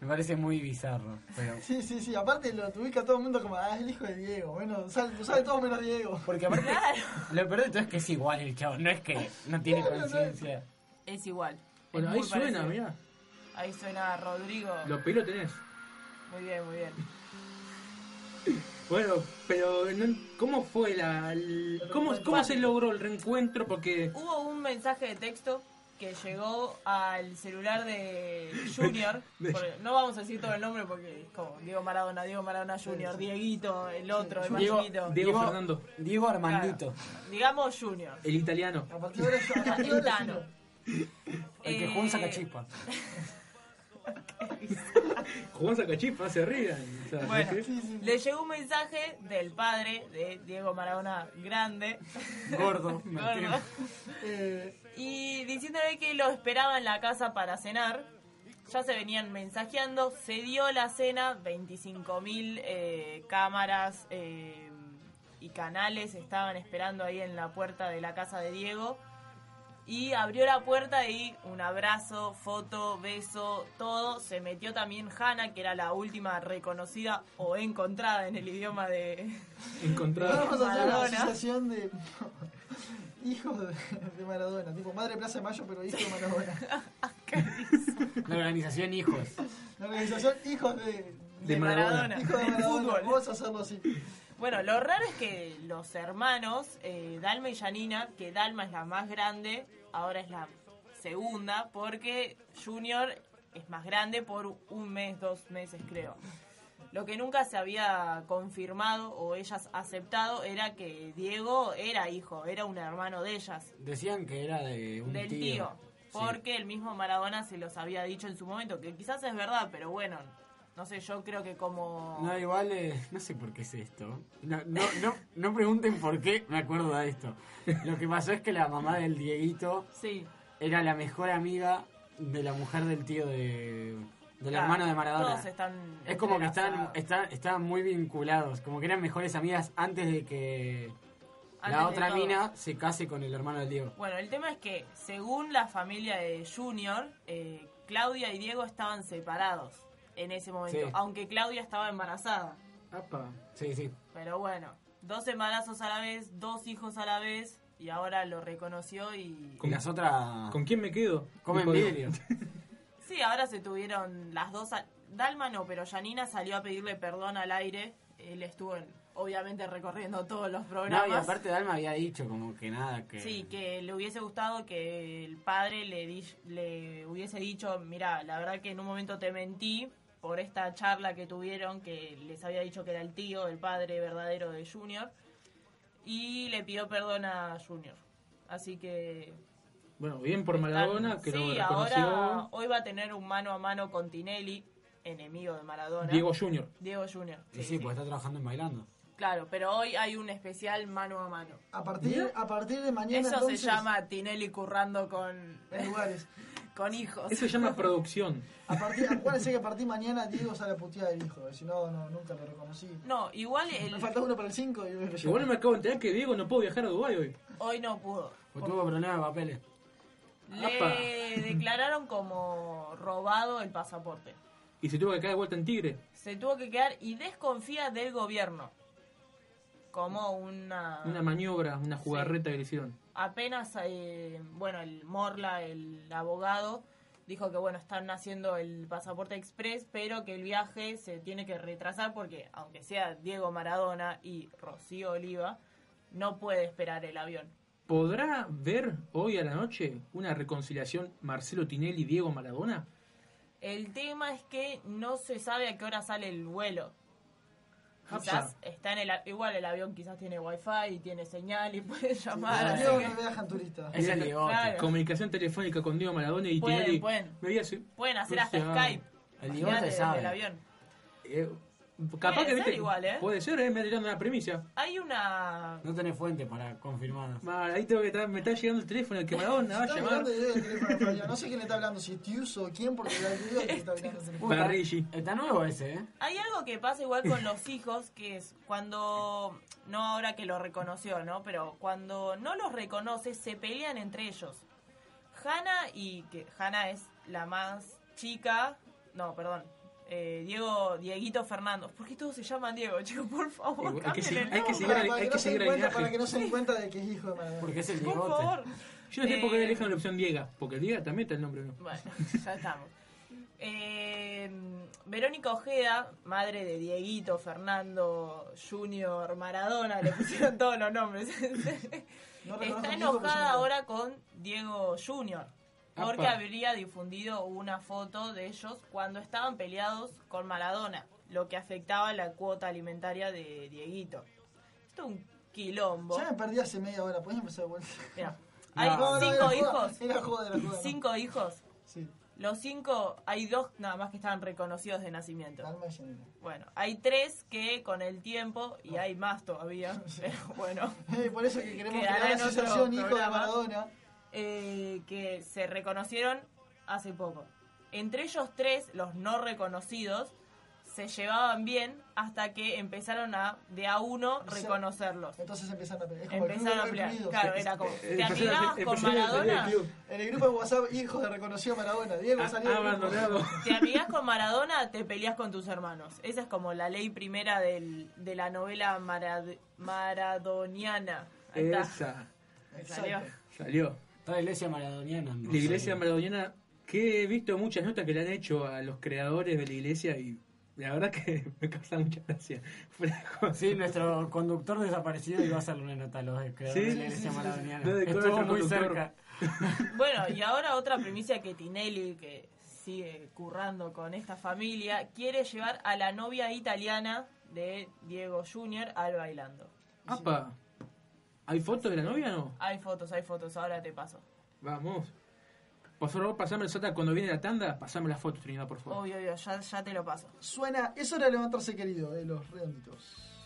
Me parece muy bizarro. Pero... Sí, sí, sí. Aparte lo ubica todo el mundo como, ah, es el hijo de Diego. Bueno, sabe, sabe todo menos Diego. Porque aparte, Claro. lo peor de todo es que es igual el chavo, no es que no tiene Claro, no es- conciencia. Es igual. Bueno, Es ahí suena, parecido. mirá. Ahí suena Rodrigo. Los pelos tenés. Muy bien, muy bien. Bueno, pero ¿cómo fue la... el- ¿Cómo, cómo se logró el reencuentro? Porque... Hubo un mensaje de texto que llegó al celular de Junior. Porque no vamos a decir todo el nombre porque es como Diego Maradona, Diego Maradona Junior, Dieguito, el otro, el más Diego, chiquito. Diego Fernando. Diego Armandito. Claro. Digamos Junior. El italiano. El que jugó en Sacachispa. Juan Sacachispa se rían. O sea, Bueno, ¿ves? Sí, sí. le llegó un mensaje del padre de Diego Maradona grande, Gordo. gordo, Eh, y diciéndole que lo esperaba en la casa para cenar. Ya se venían mensajeando, se dio la cena, 25.000 eh, cámaras eh, y canales estaban esperando ahí en la puerta de la casa de Diego. Y abrió la puerta y un abrazo, foto, beso, todo. Se metió también Hannah, que era la última reconocida o encontrada en el idioma de... Encontrado. Vamos a hacer una Maradona. asociación de hijos de, Maradona, tipo Madre Plaza de Mayo, pero hijo de Maradona. La organización Hijos. La organización Hijos de, De Maradona. Hijos de Maradona. fútbol. Vamos a hacerlo así. Bueno, lo raro es que los hermanos, eh, Dalma y Janina, que Dalma es la más grande, ahora es la segunda, porque Junior es más grande por un mes, dos meses creo. Lo que nunca se había confirmado o ellas aceptado era que Diego era hijo, era un hermano de ellas, Decían que era de un del tío. tío. Sí. Porque el mismo Maradona se los había dicho en su momento, que quizás es verdad, pero bueno, no sé, yo creo que como... No, igual, eh, no sé por qué es esto. No, no, no, no pregunten por qué me acuerdo de esto. Lo que pasó es que la mamá del Dieguito Sí, era la mejor amiga de la mujer del tío de... Del claro, hermano de Maradona. Todos están Es como que están, están, estaban muy vinculados, como que eran mejores amigas antes de que Antes la otra mina se case con el hermano del Diego. Bueno, el tema es que, según la familia de Junior, eh, Claudia y Diego estaban separados en ese momento, Sí. aunque Claudia estaba embarazada. Apa. Sí, sí. Pero bueno, dos embarazos a la vez, dos hijos a la vez, y ahora lo reconoció y... Y las otras ¿Con quién me quedo? comen vidrio. Sí, ahora se tuvieron las dos... a- Dalma no, pero Janina salió a pedirle perdón al aire. Él estuvo, en- obviamente, recorriendo todos los No, programas. y aparte Dalma había dicho como que nada, que... Sí, que le hubiese gustado que el padre le, di- le hubiese dicho, mira, la verdad que en un momento te mentí por esta charla que tuvieron, que les había dicho que era el tío, el padre verdadero de Junior, y le pidió perdón a Junior. Así que... Bueno, bien por Maradona, que lo sí, ahora hoy va a tener un mano a mano con Tinelli, enemigo de Maradona. Diego Junior. Diego Junior. Y sí, pues está trabajando en bailando. Claro, pero hoy hay un especial mano a mano. A partir, a partir de mañana Eso entonces, se llama Tinelli currando con, en lugares. con hijos. Eso se llama producción. A partir, acuérdense que a partir de mañana Diego sale a putear del hijo, si no, no, nunca lo reconocí. No, igual el, Me falta uno para el 5 y lo Igual me acabo de enterar que Diego no pudo viajar a Dubái hoy. hoy no pudo. Pues tuvo problemas de papeles. Apa. Le declararon como robado el pasaporte. Y se tuvo que caer de vuelta en Tigre. Se tuvo que quedar y desconfía del gobierno. Como una... Una maniobra, una jugarreta que le hicieron. apenas, eh, bueno, el Morla, el abogado, dijo que, bueno, están haciendo el pasaporte express, pero que el viaje se tiene que retrasar porque, aunque sea Diego Maradona y Rocío Oliva, no puede esperar el avión. ¿Podrá ver hoy a la noche una reconciliación Marcelo Tinelli-Diego Maradona? El tema es que no se sabe a qué hora sale el vuelo. Quizás está en el igual el avión quizás tiene wifi y tiene señal y puede llamar. Diego que no viajan turistas. Es el Diegote. Claro. Comunicación telefónica con Diego Maradona y Pueden, Tinelli. pueden. Me voy a hacer- pueden hacer o hasta Skype. El sabe. el avión. eh, capaz Puede que ser viste, igual, ¿eh? Puede ser, eh, me está tirando una primicia. Hay una No tenés fuente para confirmar. Mal, ahí tengo que estar, me está llegando el teléfono, el que Maradona va a llamar. hablando de para. No sé quién le está hablando, si es Tiuso o quién, porque la que está hablando el teléfono. Barrigi. Está nuevo ese, ¿eh? Hay algo que pasa igual con los hijos, que es cuando, no ahora que lo reconoció, ¿no? Pero cuando no los reconoce, se pelean entre ellos. Hannah y, que Hannah es la más chica, no, perdón, Eh, Diego, Dieguito Fernando. ¿Por qué todos se llaman Diego, chicos? Por favor, Hay que el hay que nombre. seguir Para, el- para hay que que no se seguir den el cuenta, para que no se den cuenta de que es hijo de Maradona. Porque es el Por favor. Yo no sé por qué Eh, eligen la opción Diega, porque Diega también está el nombre, ¿no? Bueno, ya estamos. Eh, Verónica Ojeda, madre de Dieguito, Fernando, Junior, Maradona, le pusieron todos los nombres. No Está enojada ahora con Diego Junior porque Apa. habría difundido una foto de ellos cuando estaban peleados con Maradona, lo que afectaba la cuota alimentaria de Dieguito. Esto es un quilombo. Ya me perdí hace media hora, ¿puedes empezar de vuelta? Mira, hay No, no, cinco hijos. Era joda, era joda. no. Cinco hijos. Sí, Los cinco, hay dos nada más que estaban reconocidos de nacimiento. Bueno, hay tres que con el tiempo, y hay más todavía, pero bueno, Eh, Por eso que queremos crear la asociación hijo de. Maradona. Eh, que se reconocieron hace poco. Entre ellos tres, los no reconocidos, se llevaban bien hasta que empezaron a, de a uno, O sea, reconocerlos. Entonces empiezan a pelear. Empezaron a pelear. Claro, era como, ¿te Empezaron amigabas con empezaron Maradona? En el grupo de WhatsApp, hijo de reconocido Maradona. Diego Ha, salió abandonado. Te amigas con Maradona, te peleas con tus hermanos. Esa es como la ley primera del, de la novela marad- maradoniana. Ahí está. Esa. Salió. Salió. La iglesia maradoniana. no La iglesia sé. maradoniana, que he visto muchas notas que le han hecho a los creadores de la iglesia y la verdad que me causa mucha gracia. Sí, nuestro conductor desaparecido iba a hacerle una nota a los creadores Sí, de la iglesia sí, sí. maradoniana. No, Estuvo muy conductor. cerca. Bueno, y ahora otra primicia que Tinelli, que sigue currando con esta familia, quiere llevar a la novia italiana de Diego Junior al bailando. Apa. ¿Hay fotos de la novia o no? Hay fotos, hay fotos, ahora te paso. Vamos. Por favor, pasame el sota cuando viene la tanda, pasame las fotos, Trinidad, por favor. Obvio, obvio, ya, ya te lo paso. Suena, es hora de levantarse querido, de los redonditos.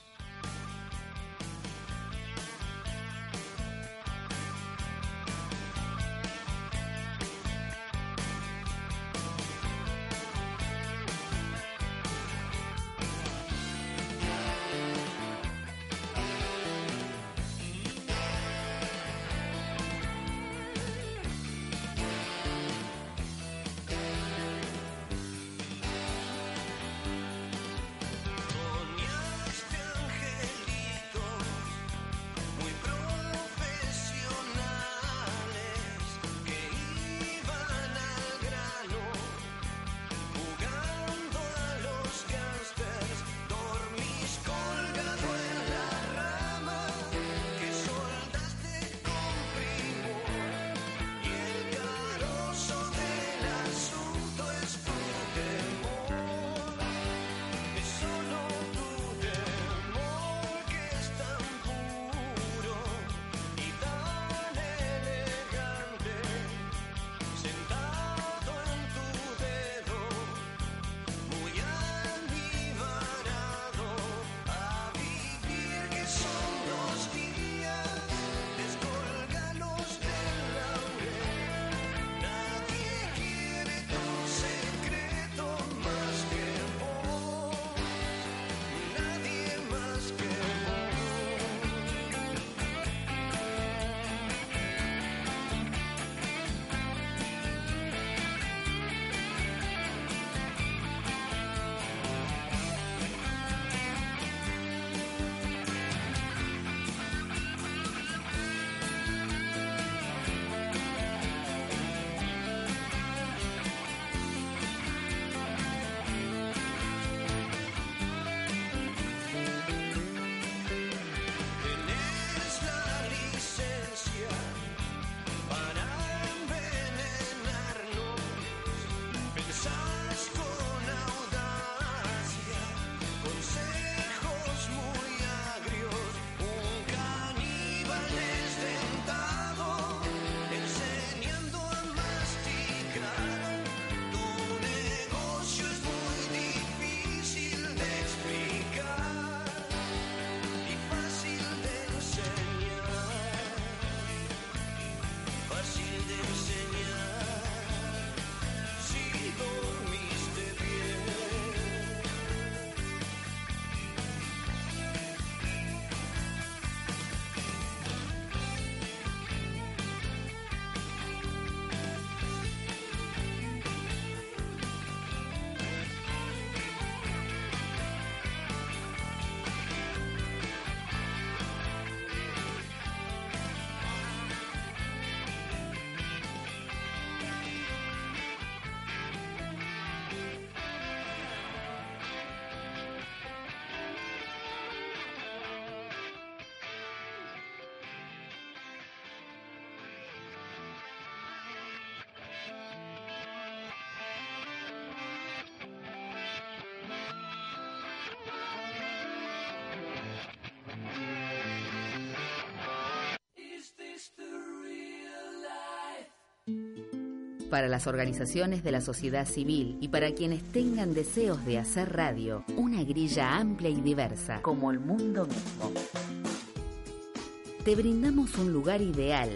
Para las organizaciones de la sociedad civil y para quienes tengan deseos de hacer radio, una grilla amplia y diversa, como el mundo mismo. Te brindamos un lugar ideal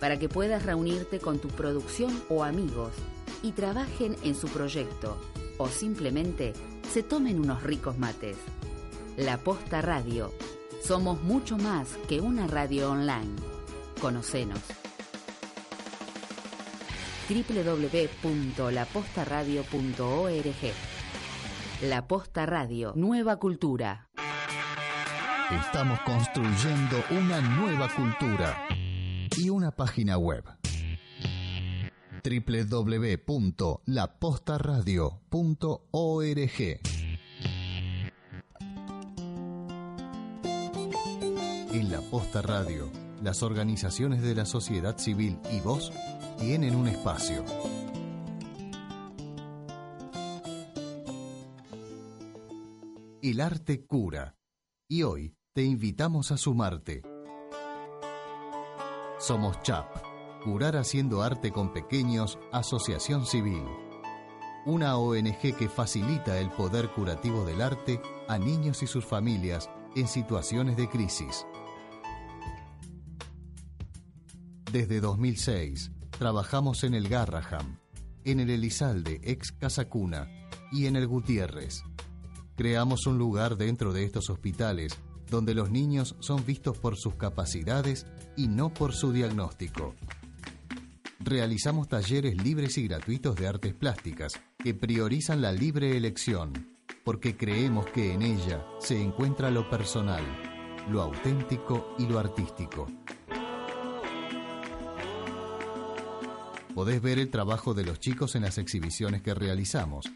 para que puedas reunirte con tu producción o amigos y trabajen en su proyecto o simplemente se tomen unos ricos mates. La Posta Radio. Somos mucho más que una radio online. Conocenos www.lapostaradio.org La Posta Radio, Nueva Cultura. Estamos construyendo una nueva cultura y una página web. www.lapostaradio.org En la Posta Radio, las organizaciones de la sociedad civil y vos tienen un espacio. El arte cura. Y hoy te invitamos a sumarte. Somos CHAP, Curar Haciendo Arte con Pequeños, Asociación Civil. Una ONG que facilita el poder curativo del arte a niños y sus familias en situaciones de crisis. Desde 2006, trabajamos en el Garraham, en el Elizalde, ex Casa Cuna, y en el Gutiérrez. Creamos un lugar dentro de estos hospitales donde los niños son vistos por sus capacidades y no por su diagnóstico. Realizamos talleres libres y gratuitos de artes plásticas que priorizan la libre elección, porque creemos que en ella se encuentra lo personal, lo auténtico y lo artístico. Podés ver el trabajo de los chicos en las exhibiciones que realizamos.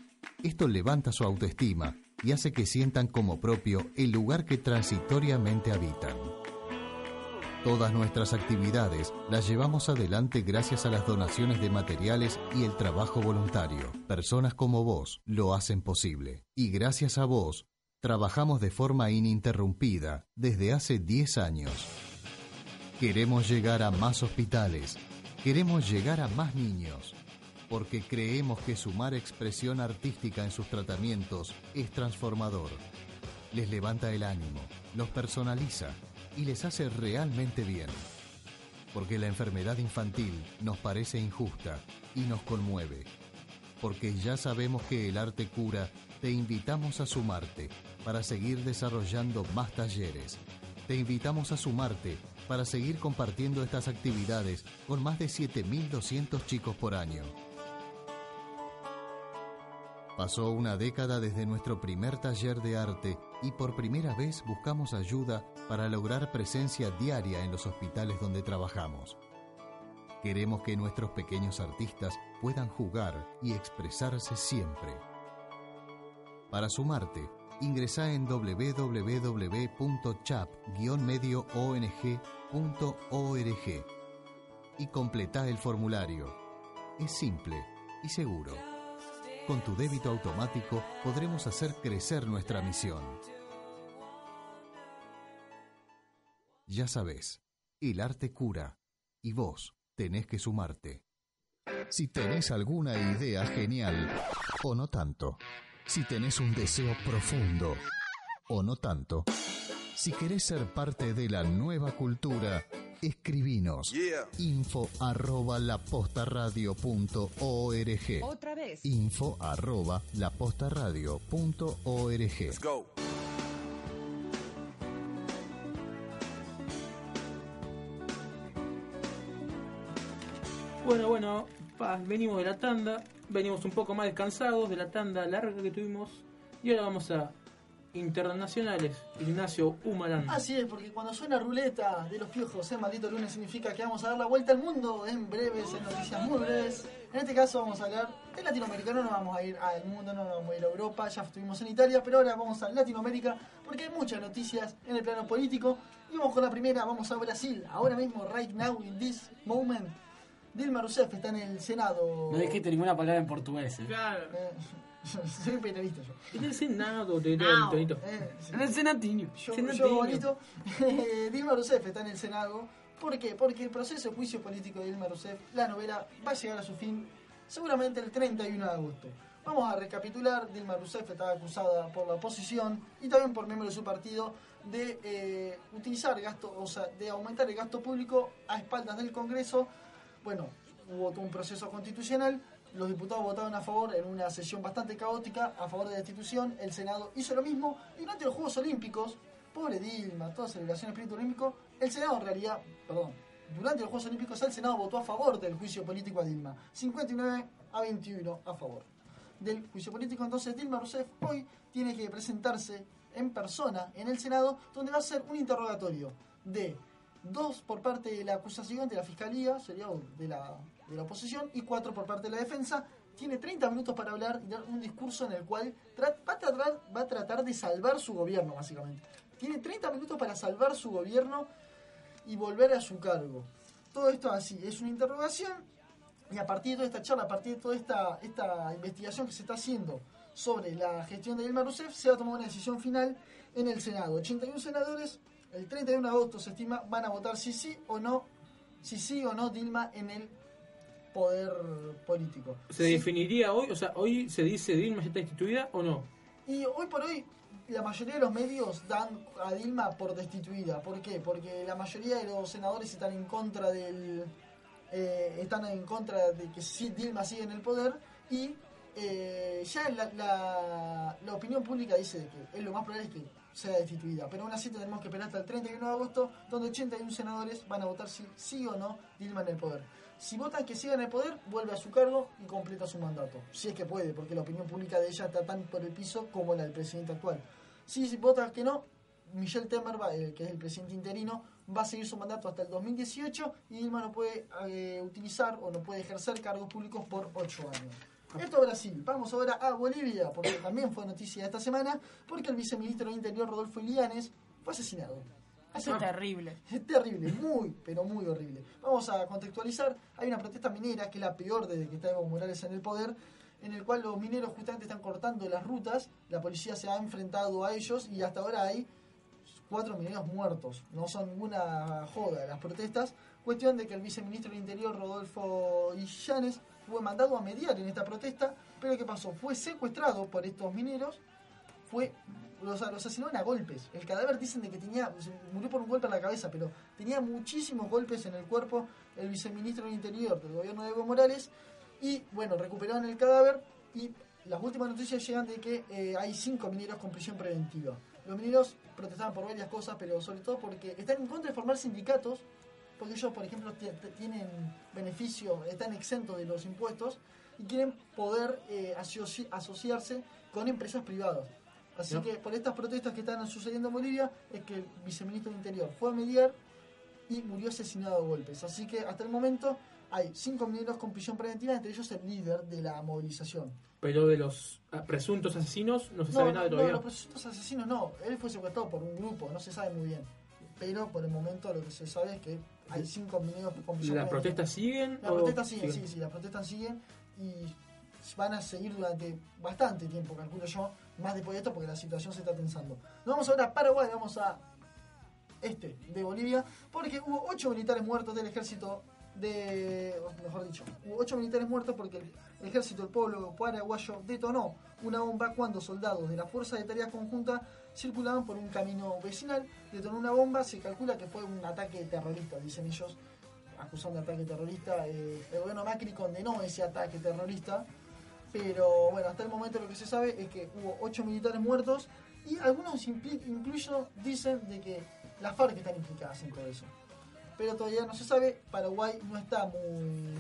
Esto levanta su autoestima y hace que sientan como propio el lugar que transitoriamente habitan. Todas nuestras actividades las llevamos adelante gracias a las donaciones de materiales y el trabajo voluntario. Personas como vos lo hacen posible. Y gracias a vos, trabajamos de forma ininterrumpida desde hace 10 años. Queremos llegar a más hospitales. Queremos llegar a más niños. Porque creemos que sumar expresión artística en sus tratamientos es transformador. Les levanta el ánimo, los personaliza y les hace realmente bien. Porque la enfermedad infantil nos parece injusta y nos conmueve. Porque ya sabemos que el arte cura, te invitamos a sumarte para seguir desarrollando más talleres. Te invitamos a sumarte para seguir compartiendo estas actividades con más de 7.200 chicos por año. Pasó una década desde nuestro primer taller de arte y por primera vez buscamos ayuda para lograr presencia diaria en los hospitales donde trabajamos. Queremos que nuestros pequeños artistas puedan jugar y expresarse siempre. Para sumarte, ingresa en www.chap-medioong.org y completa el formulario. Es simple y seguro. Con tu débito automático podremos hacer crecer nuestra misión. Ya sabes, el arte cura y vos tenés que sumarte. Si tenés alguna idea genial o no tanto, si tenés un deseo profundo o no tanto, si querés ser parte de la nueva cultura, escribinos. Info arroba lapostaradio.org Otra vez. info arroba lapostaradio.org Bueno, bueno, pa, venimos de la tanda, venimos un poco más descansados de la tanda larga que tuvimos y ahora vamos a internacionales. Ignacio Humarán. Así es, porque cuando suena ruleta de los piojos en maldito lunes significa que vamos a dar la vuelta al mundo en breves, en noticias muy breves. En este caso vamos a hablar de Latinoamérica, no nos vamos a ir al mundo, no nos vamos a ir a Europa, ya estuvimos en Italia, pero ahora vamos a Latinoamérica porque hay muchas noticias en el plano político. Y vamos con la primera, vamos a Brasil, ahora mismo, right now, in this moment. Dilma Rousseff está en el Senado. No dijiste ninguna palabra en portugués. ¿eh? Claro. Eh, soy periodista yo. En el Senado de Au. Tonito. Eh, sí. En el senatiño. Yo, Senatiño. yo bonito. Dilma Rousseff está en el Senado ¿Por qué? Porque el proceso de juicio político de Dilma Rousseff, la novela, va a llegar a su fin seguramente el 31 de agosto. Vamos a recapitular, Dilma Rousseff estaba acusada por la oposición y también por miembros de su partido de eh, utilizar gasto, o sea, de aumentar el gasto público a espaldas del Congreso. Bueno, hubo un proceso constitucional, los diputados votaron a favor en una sesión bastante caótica, a favor de la destitución, el Senado hizo lo mismo y durante los Juegos Olímpicos, pobre Dilma, toda celebración del espíritu olímpico, el Senado en realidad, perdón, durante los Juegos Olímpicos el Senado votó a favor del juicio político a Dilma, 59 a 21 a favor del juicio político. Entonces Dilma Rousseff hoy tiene que presentarse en persona en el Senado, donde va a ser un interrogatorio de dos por parte de la acusación de la Fiscalía, sería de la, de la oposición, y cuatro por parte de la defensa. Tiene 30 minutos para hablar y dar un discurso en el cual va, a tratar, va a tratar de salvar su gobierno, básicamente. Tiene 30 minutos para salvar su gobierno y volver a su cargo. Todo esto así, es una interrogación y a partir de toda esta charla, a partir de toda esta, esta investigación que se está haciendo sobre la gestión de Dilma Rousseff, se va a tomar una decisión final en el Senado. 81 senadores, el 31 de agosto se estima, van a votar si sí o no, si sí o no Dilma en el poder político. ¿Se Sí. definiría hoy? O sea, ¿hoy se dice Dilma ya está instituida o no? Y hoy por hoy la mayoría de los medios dan a Dilma por destituida. ¿Por qué? Porque la mayoría de los senadores están en contra del... eh, están en contra de que sí, Dilma sigue en el poder y eh, ya la, la- la opinión pública dice que es lo más probable es que sea destituida. Pero aún así tenemos que esperar hasta el 31 de agosto, donde 81 senadores van a votar si sí o no Dilma en el poder. Si votan que siga en el poder, vuelve a su cargo y completa su mandato. Si es que puede, porque la opinión pública de ella está tan por el piso como la del presidente actual. Si, votan que no, Michel Temer, eh, que es el presidente interino, va a seguir su mandato hasta el 2018 y Dilma no puede eh, utilizar o no puede ejercer cargos públicos por 8 años. Esto es Brasil. Vamos ahora a Bolivia, porque también fue noticia esta semana, porque el viceministro de Interior, Rodolfo Ilianes, fue asesinado. Eso es terrible. Es terrible, muy, pero muy horrible. Vamos a contextualizar. Hay una protesta minera que es la peor desde que está Evo Morales en el poder, en el cual los mineros justamente están cortando las rutas. La policía se ha enfrentado a ellos y hasta ahora hay cuatro mineros muertos. No son ninguna joda las protestas. Cuestión de que el viceministro del Interior, Rodolfo Illanes, fue mandado a mediar en esta protesta. Pero ¿qué pasó? Fue secuestrado por estos mineros. Fue los, los a golpes. El cadáver dicen de que tenía, se murió por un golpe en la cabeza, pero tenía muchísimos golpes en el cuerpo el viceministro del Interior del gobierno de Evo Morales. Y bueno, recuperaron el cadáver y las últimas noticias llegan de que eh, hay cinco mineros con prisión preventiva. Los mineros protestaban por varias cosas, pero sobre todo porque están en contra de formar sindicatos, porque ellos, por ejemplo, ti- ti- tienen beneficio, están exentos de los impuestos y quieren poder eh, asoci- asociarse con empresas privadas. Así No. que por estas protestas que están sucediendo en Bolivia es que el viceministro del Interior fue a mediar y murió asesinado a golpes. Así que hasta el momento hay cinco mineros con prisión preventiva, entre ellos el líder de la movilización. Pero de los ah, presuntos asesinos no se No, sabe no, nada no, todavía. los presuntos asesinos no. Él fue secuestrado por un grupo, no se sabe muy bien. Pero por el momento lo que se sabe es que hay cinco mineros con prisión ¿Las preventiva. protestas siguen? Las protestas siguen, siguen? sí, sí, las protestas siguen y van a seguir durante bastante tiempo, calculo yo, más después de esto porque la situación se está tensando. Nos vamos ahora a Paraguay, vamos a este de Bolivia, porque hubo ocho militares muertos del ejército de, mejor dicho, hubo ocho militares muertos porque el, ejército del pueblo paraguayo detonó una bomba cuando soldados de la Fuerza de Tareas Conjunta circulaban por un camino vecinal, detonó una bomba, se calcula que fue un ataque terrorista, dicen ellos, acusando de ataque terrorista. Eh, el gobierno Macri condenó ese ataque terrorista, pero bueno, hasta el momento lo que se sabe es que hubo ocho militares muertos y algunos incluso dicen de que las FARC están implicadas en todo eso. Pero todavía no se sabe, Paraguay no está muy...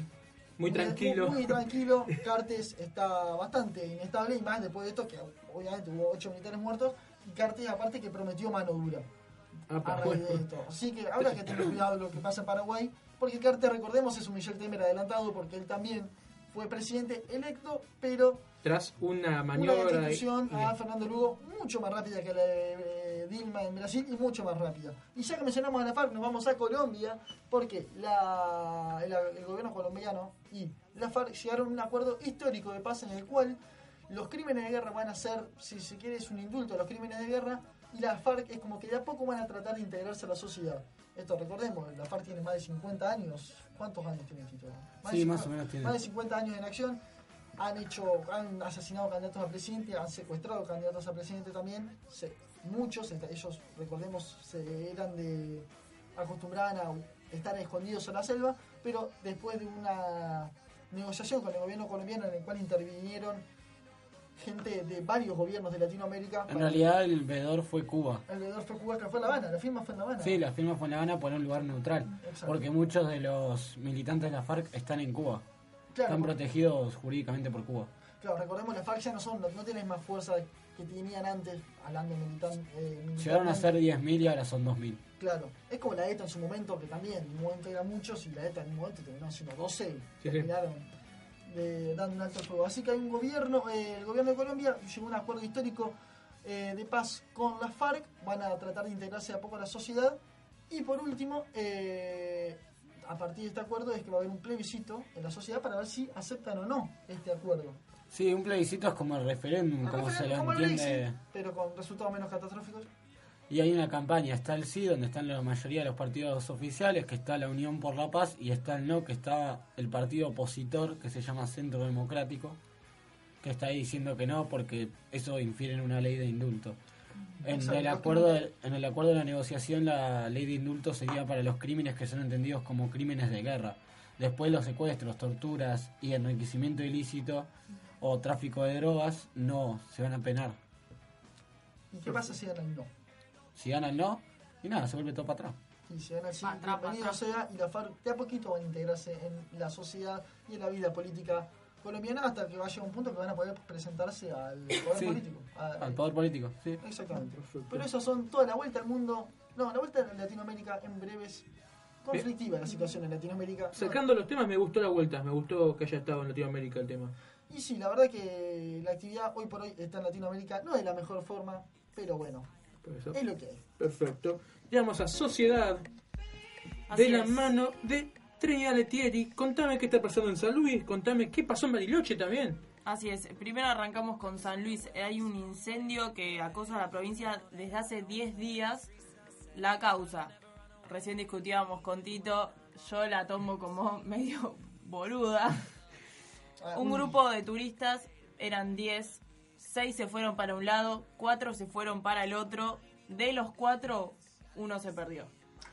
Muy tranquilo. Muy, tranquilo, Cartes está bastante inestable y más después de esto que obviamente hubo ocho militares muertos y Cartes aparte que prometió mano dura Ah, a raíz de esto. Así que habrá que tener cuidado lo que pasa en Paraguay, porque Carter, recordemos, es un Michel Temer adelantado, porque él también fue presidente electo, pero Tras una una maniobra. de- destitución a Fernando Lugo mucho más rápida que la de eh, Dilma en Brasil y mucho más rápida. Y ya que mencionamos a la FARC, nos vamos a Colombia, porque la, el, el gobierno colombiano y la FARC llegaron a un acuerdo histórico de paz en el cual los crímenes de guerra van a ser, si se quiere, es un indulto a los crímenes de guerra, y la FARC es como que de a poco van a tratar de integrarse a la sociedad. Esto recordemos, la FARC tiene más de 50 años. ¿Cuántos años tiene Tito? Sí, de más 50 o menos tiene. Más de 50 años en acción. Han hecho, han asesinado candidatos a presidente, han secuestrado candidatos a presidente también. Se- muchos, ellos, recordemos, se eran de. acostumbraban a estar escondidos en la selva, pero después de una negociación con el gobierno colombiano en el cual intervinieron gente de varios gobiernos de Latinoamérica. En realidad el veedor fue Cuba. el veedor fue Cuba, que fue en La Habana, la firma fue en La Habana. Sí, la firma fue en La Habana por un lugar neutral. Exacto. Porque muchos de los militantes de la FARC están en Cuba. Claro, Están porque- protegidos jurídicamente por Cuba. Claro, recordemos, las FARC ya no son, no tienen más fuerza que tenían antes, hablando militan, eh, militarmente. Llegaron a ser 10.000 y ahora son 2.000. Claro, es como la ETA en su momento, que también en un momento eran muchos y la ETA en un momento terminó siendo 12 y Sí, sí. terminaron eh, dando un alto al fuego. Así que hay un gobierno, eh, el gobierno de Colombia llegó a un acuerdo histórico eh, de paz con las FARC, van a tratar de integrarse de a poco a la sociedad y por último, eh, a partir de este acuerdo es que va a haber un plebiscito en la sociedad para ver si aceptan o no este acuerdo. Sí, un plebiscito es como el referéndum, como se lo Como entiende. Pero con resultados menos catastróficos. Y hay una campaña, está el sí, donde están la mayoría de los partidos oficiales, que está la Unión por la Paz, y está el no, que está el partido opositor, que se llama Centro Democrático, que está ahí diciendo que no, porque eso infiere en una ley de indulto. En el, acuerdo de, en el acuerdo de la negociación, la ley de indulto sería para los crímenes que son entendidos como crímenes de guerra. Después los secuestros, torturas y enriquecimiento ilícito o tráfico de drogas no se van a penar. ¿Y qué pasa si ganan no? Si gana el no, y nada, se vuelve todo para atrás. Y atrás, bienvenido atrás. sea, y la FARC de a poquito van a integrarse en la sociedad y en la vida política colombiana hasta que vaya a un punto que van a poder presentarse al poder Sí, político. A- Al poder político, sí. Exactamente. Pero esas son toda la vuelta al mundo. No, la vuelta a Latinoamérica en breves. Conflictiva la situación en Latinoamérica. Sacando los temas, me gustó la vuelta. Me gustó que haya estado en Latinoamérica el tema. Y sí, la verdad que la actividad hoy por hoy está en Latinoamérica, no de la mejor forma, pero bueno, eso. es lo que hay. Perfecto. Llegamos a Sociedad Así de la es. mano de Trinidad Letieri. Contame qué está pasando en San Luis. Contame qué pasó en Bariloche también. Así es, primero arrancamos con San Luis. Hay un incendio que acosa a la provincia desde hace 10 días. La causa, recién discutíamos con Tito, yo la tomo como medio boluda. Ah, Un uy, grupo de turistas, eran 10, 6 se fueron para un lado, 4 se fueron para el otro. De los 4, uno se perdió.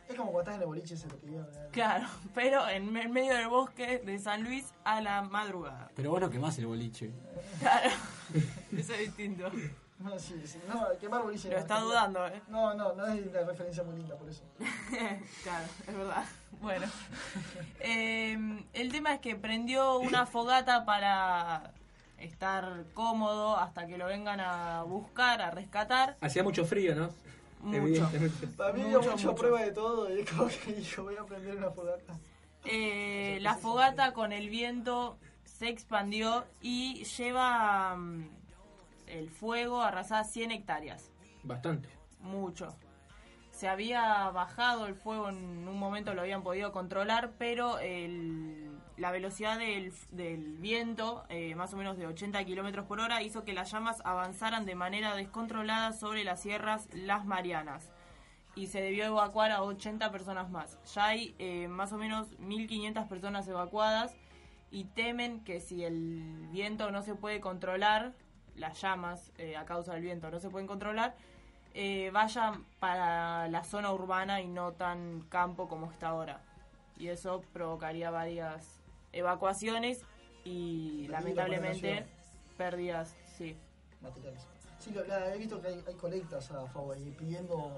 Es como cuando estás en el boliche y se te pidió. ¿verdad? Claro, pero en me- medio del bosque de San Luis a la madrugada. Pero bueno, que más el boliche. Claro, eso es distinto. No, sí, sí. No, quemar boliche. Lo no, está quemar- dudando, ¿eh? No, no, no es una referencia muy linda por eso. claro, es verdad. Bueno, Eh, el tema es que prendió una fogata para estar cómodo hasta que lo vengan a buscar, a rescatar. Hacía mucho frío, ¿no? Mucho. Para mí dio Mucho, mucha mucho. prueba de todo y es como que dijo, voy a prender una fogata. Eh, la fogata con el viento se expandió y lleva mm, el fuego arrasada 100 hectáreas. Bastante. mucho. Se había bajado el fuego en un momento, lo habían podido controlar, pero el- la velocidad del, del viento, eh, más o menos de 80 kilómetros por hora, hizo que las llamas avanzaran de manera descontrolada sobre las sierras Las Marianas. Y se debió evacuar a 80 personas más. Ya hay eh, más o menos 1.500 personas evacuadas y temen que si el viento no se puede controlar, las llamas eh, a causa del viento no se pueden controlar, eh, vayan para la zona urbana y no tan campo como está ahora. Y eso provocaría varias evacuaciones y lamentablemente pérdidas, sí. materiales. Sí, lo- la- he visto que hay, hay colectas a favor y pidiendo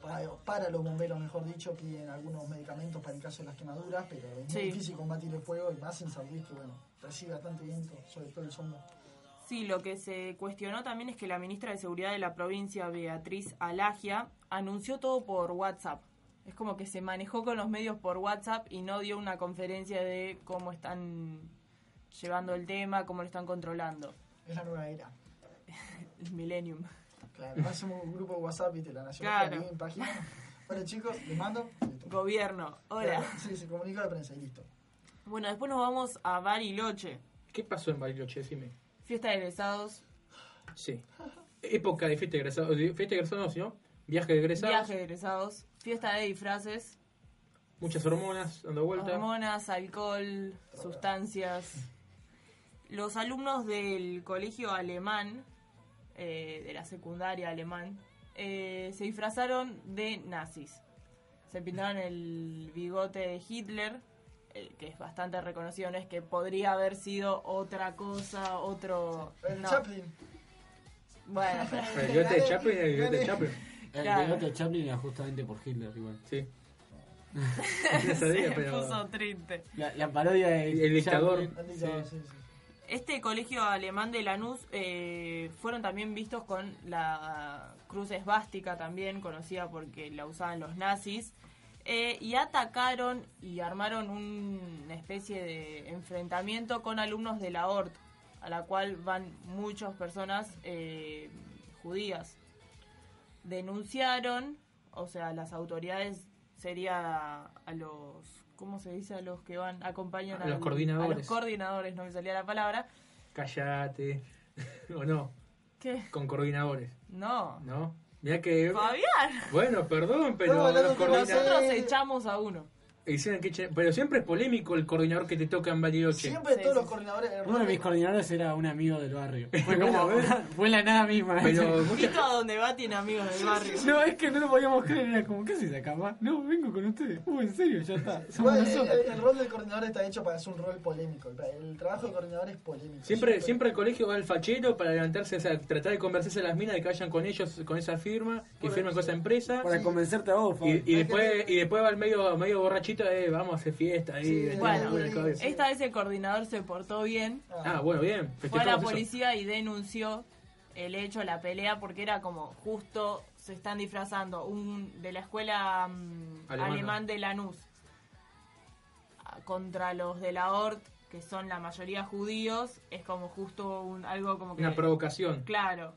para, para los bomberos, mejor dicho, piden algunos medicamentos para el caso de las quemaduras, pero es muy difícil combatir el fuego y más en San Luis que, bueno, recibe bastante viento, sobre todo el sombra. Sí, lo que se cuestionó también es que la ministra de Seguridad de la provincia, Beatriz Alagia, anunció todo por WhatsApp. Es como que se manejó con los medios por WhatsApp y no dio una conferencia de cómo están llevando el tema, cómo lo están controlando. Es la nueva era. El Millennium. Claro, hacemos un grupo de WhatsApp, viste, la Nacional, Claro. En página. Hola chicos, les mando. listo. Gobierno, hola. Claro, Sí, se comunica la prensa y listo. Bueno, después nos vamos a Bariloche. ¿Qué pasó en Bariloche? Decime. Fiesta de egresados. Sí. época de fiesta de egresados, fiesta de egresados, no, viaje de egresados, Viaje de egresados, fiesta de disfraces, muchas hormonas dando vuelta. hormonas, alcohol, sustancias. Los alumnos del colegio alemán, eh, de la secundaria alemán, eh, se disfrazaron de nazis. Se pintaron el bigote de Hitler, eh, que es bastante reconocido, no es que podría haber sido otra cosa, otro... El no. Chaplin. Bueno, pero- El bigote de Chaplin, el bigote de Chaplin. El Claro. bigote de Chaplin era justamente por Hitler, igual. Sí. No sabía, se pero. puso triste. La, la parodia de El dictador. Chaplin, Han sí. dicho, sí, sí. Este colegio alemán de Lanús eh, fueron también vistos con la cruz esvástica también, conocida porque la usaban los nazis, eh, y atacaron y armaron un- una especie de enfrentamiento con alumnos de la ORT, a la cual van muchas personas eh, judías. Denunciaron, o sea, las autoridades sería a los, ¿cómo se dice? A los que van, acompañan A los al- coordinadores. A los coordinadores, no me salía la palabra. Callate. o no, ¿Qué? con coordinadores. No. ¿No? Mira que. Fabián. Bueno, perdón, pero No, no, los no, coordinadores. Nosotros echamos a uno. Pero siempre es polémico el coordinador que te toca en Bariloche. Siempre Sí, todos sí, los coordinadores. el Uno de mis coordinadores era un amigo del barrio. Fue Bueno, como, fue la nada misma. Pero a donde va tiene amigos del barrio. No, es que no lo podíamos creer, era como, ¿qué haces acá, ma? No, vengo con ustedes. Uh, en serio, ya está. El, el- el rol del coordinador está hecho para ser un rol polémico. El, el trabajo del coordinador es polémico. Siempre, siempre al colegio va el fachero para levantarse, o sea, tratar de convencerse a las minas de que vayan con ellos, con esa firma, que eso. con esa empresa. Para convencerte a vos, Y, después y después va el medio medio borrachito de vamos a hacer fiesta ahí. Sí, bueno, sí. Esta vez el coordinador se portó bien. Ah, bueno, bien. Fue a la eso. policía y denunció el hecho, la pelea, porque era como justo se están disfrazando un de la escuela mm, alemán de Lanús ah, contra los de la ORT, que son la mayoría judíos. Es como justo un, algo como que... Una provocación. Claro.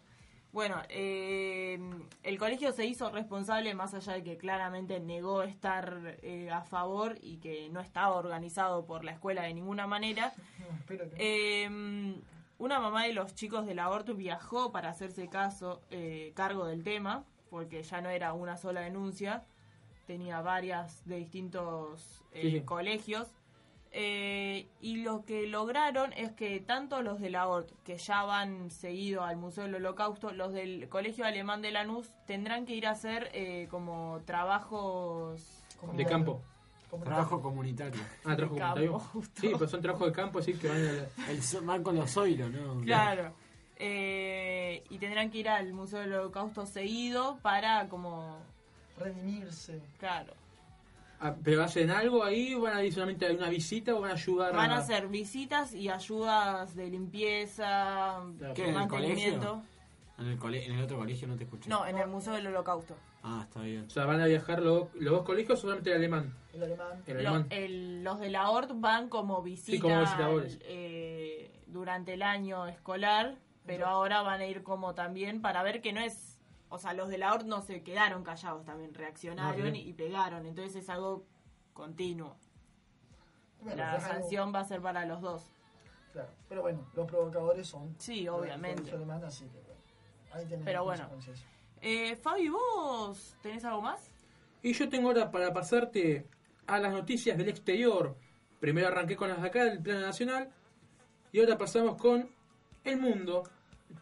Bueno, eh, el colegio se hizo responsable más allá de que claramente negó estar eh, a favor y que no estaba organizado por la escuela de ninguna manera. No, Eh, una mamá de los chicos de la Ortu viajó para hacerse caso, eh, cargo del tema, porque ya no era una sola denuncia, tenía varias de distintos eh, sí. colegios. Eh, y lo que lograron es que tanto los de la ORT, que ya van seguido al Museo del Holocausto, los del Colegio Alemán de Lanús, tendrán que ir a hacer eh, como trabajos... como- De campo. como- Trabajo comunitario. Ah, trabajo comunitario. Sí, pues son trabajos de campo, así que van a... El van con los zoilos, ¿no? Claro. Eh, y tendrán que ir al Museo del Holocausto seguido para como... Redimirse. Claro. Ah, ¿Pero hacen algo ahí? ¿Van a ir solamente a una visita o van a ayudar Van a a...? hacer visitas y ayudas de limpieza, ¿Qué, en el mantenimiento. En el, cole- en el otro colegio no te escuché. No, en el Museo del Holocausto. Ah, está bien. O sea, ¿van a viajar los, los dos colegios o solamente el alemán? El alemán. El los de la ORT van como visita como visitadores. eh, durante el año escolar, pero ahora van a ir como también para ver que no es... O sea, los de la ORT no se quedaron callados también, reaccionaron y pegaron. Entonces es algo continuo. Bueno, La algo- sanción va a ser para los dos. Claro. Pero bueno, los provocadores son. Sí, obviamente. alemán, así que bueno. Ahí Pero bueno. Eh, Fabi, ¿vos tenés algo más? Y yo tengo ahora para pasarte a las noticias del exterior. Primero arranqué con las de acá, del plano nacional. Y ahora pasamos con el mundo.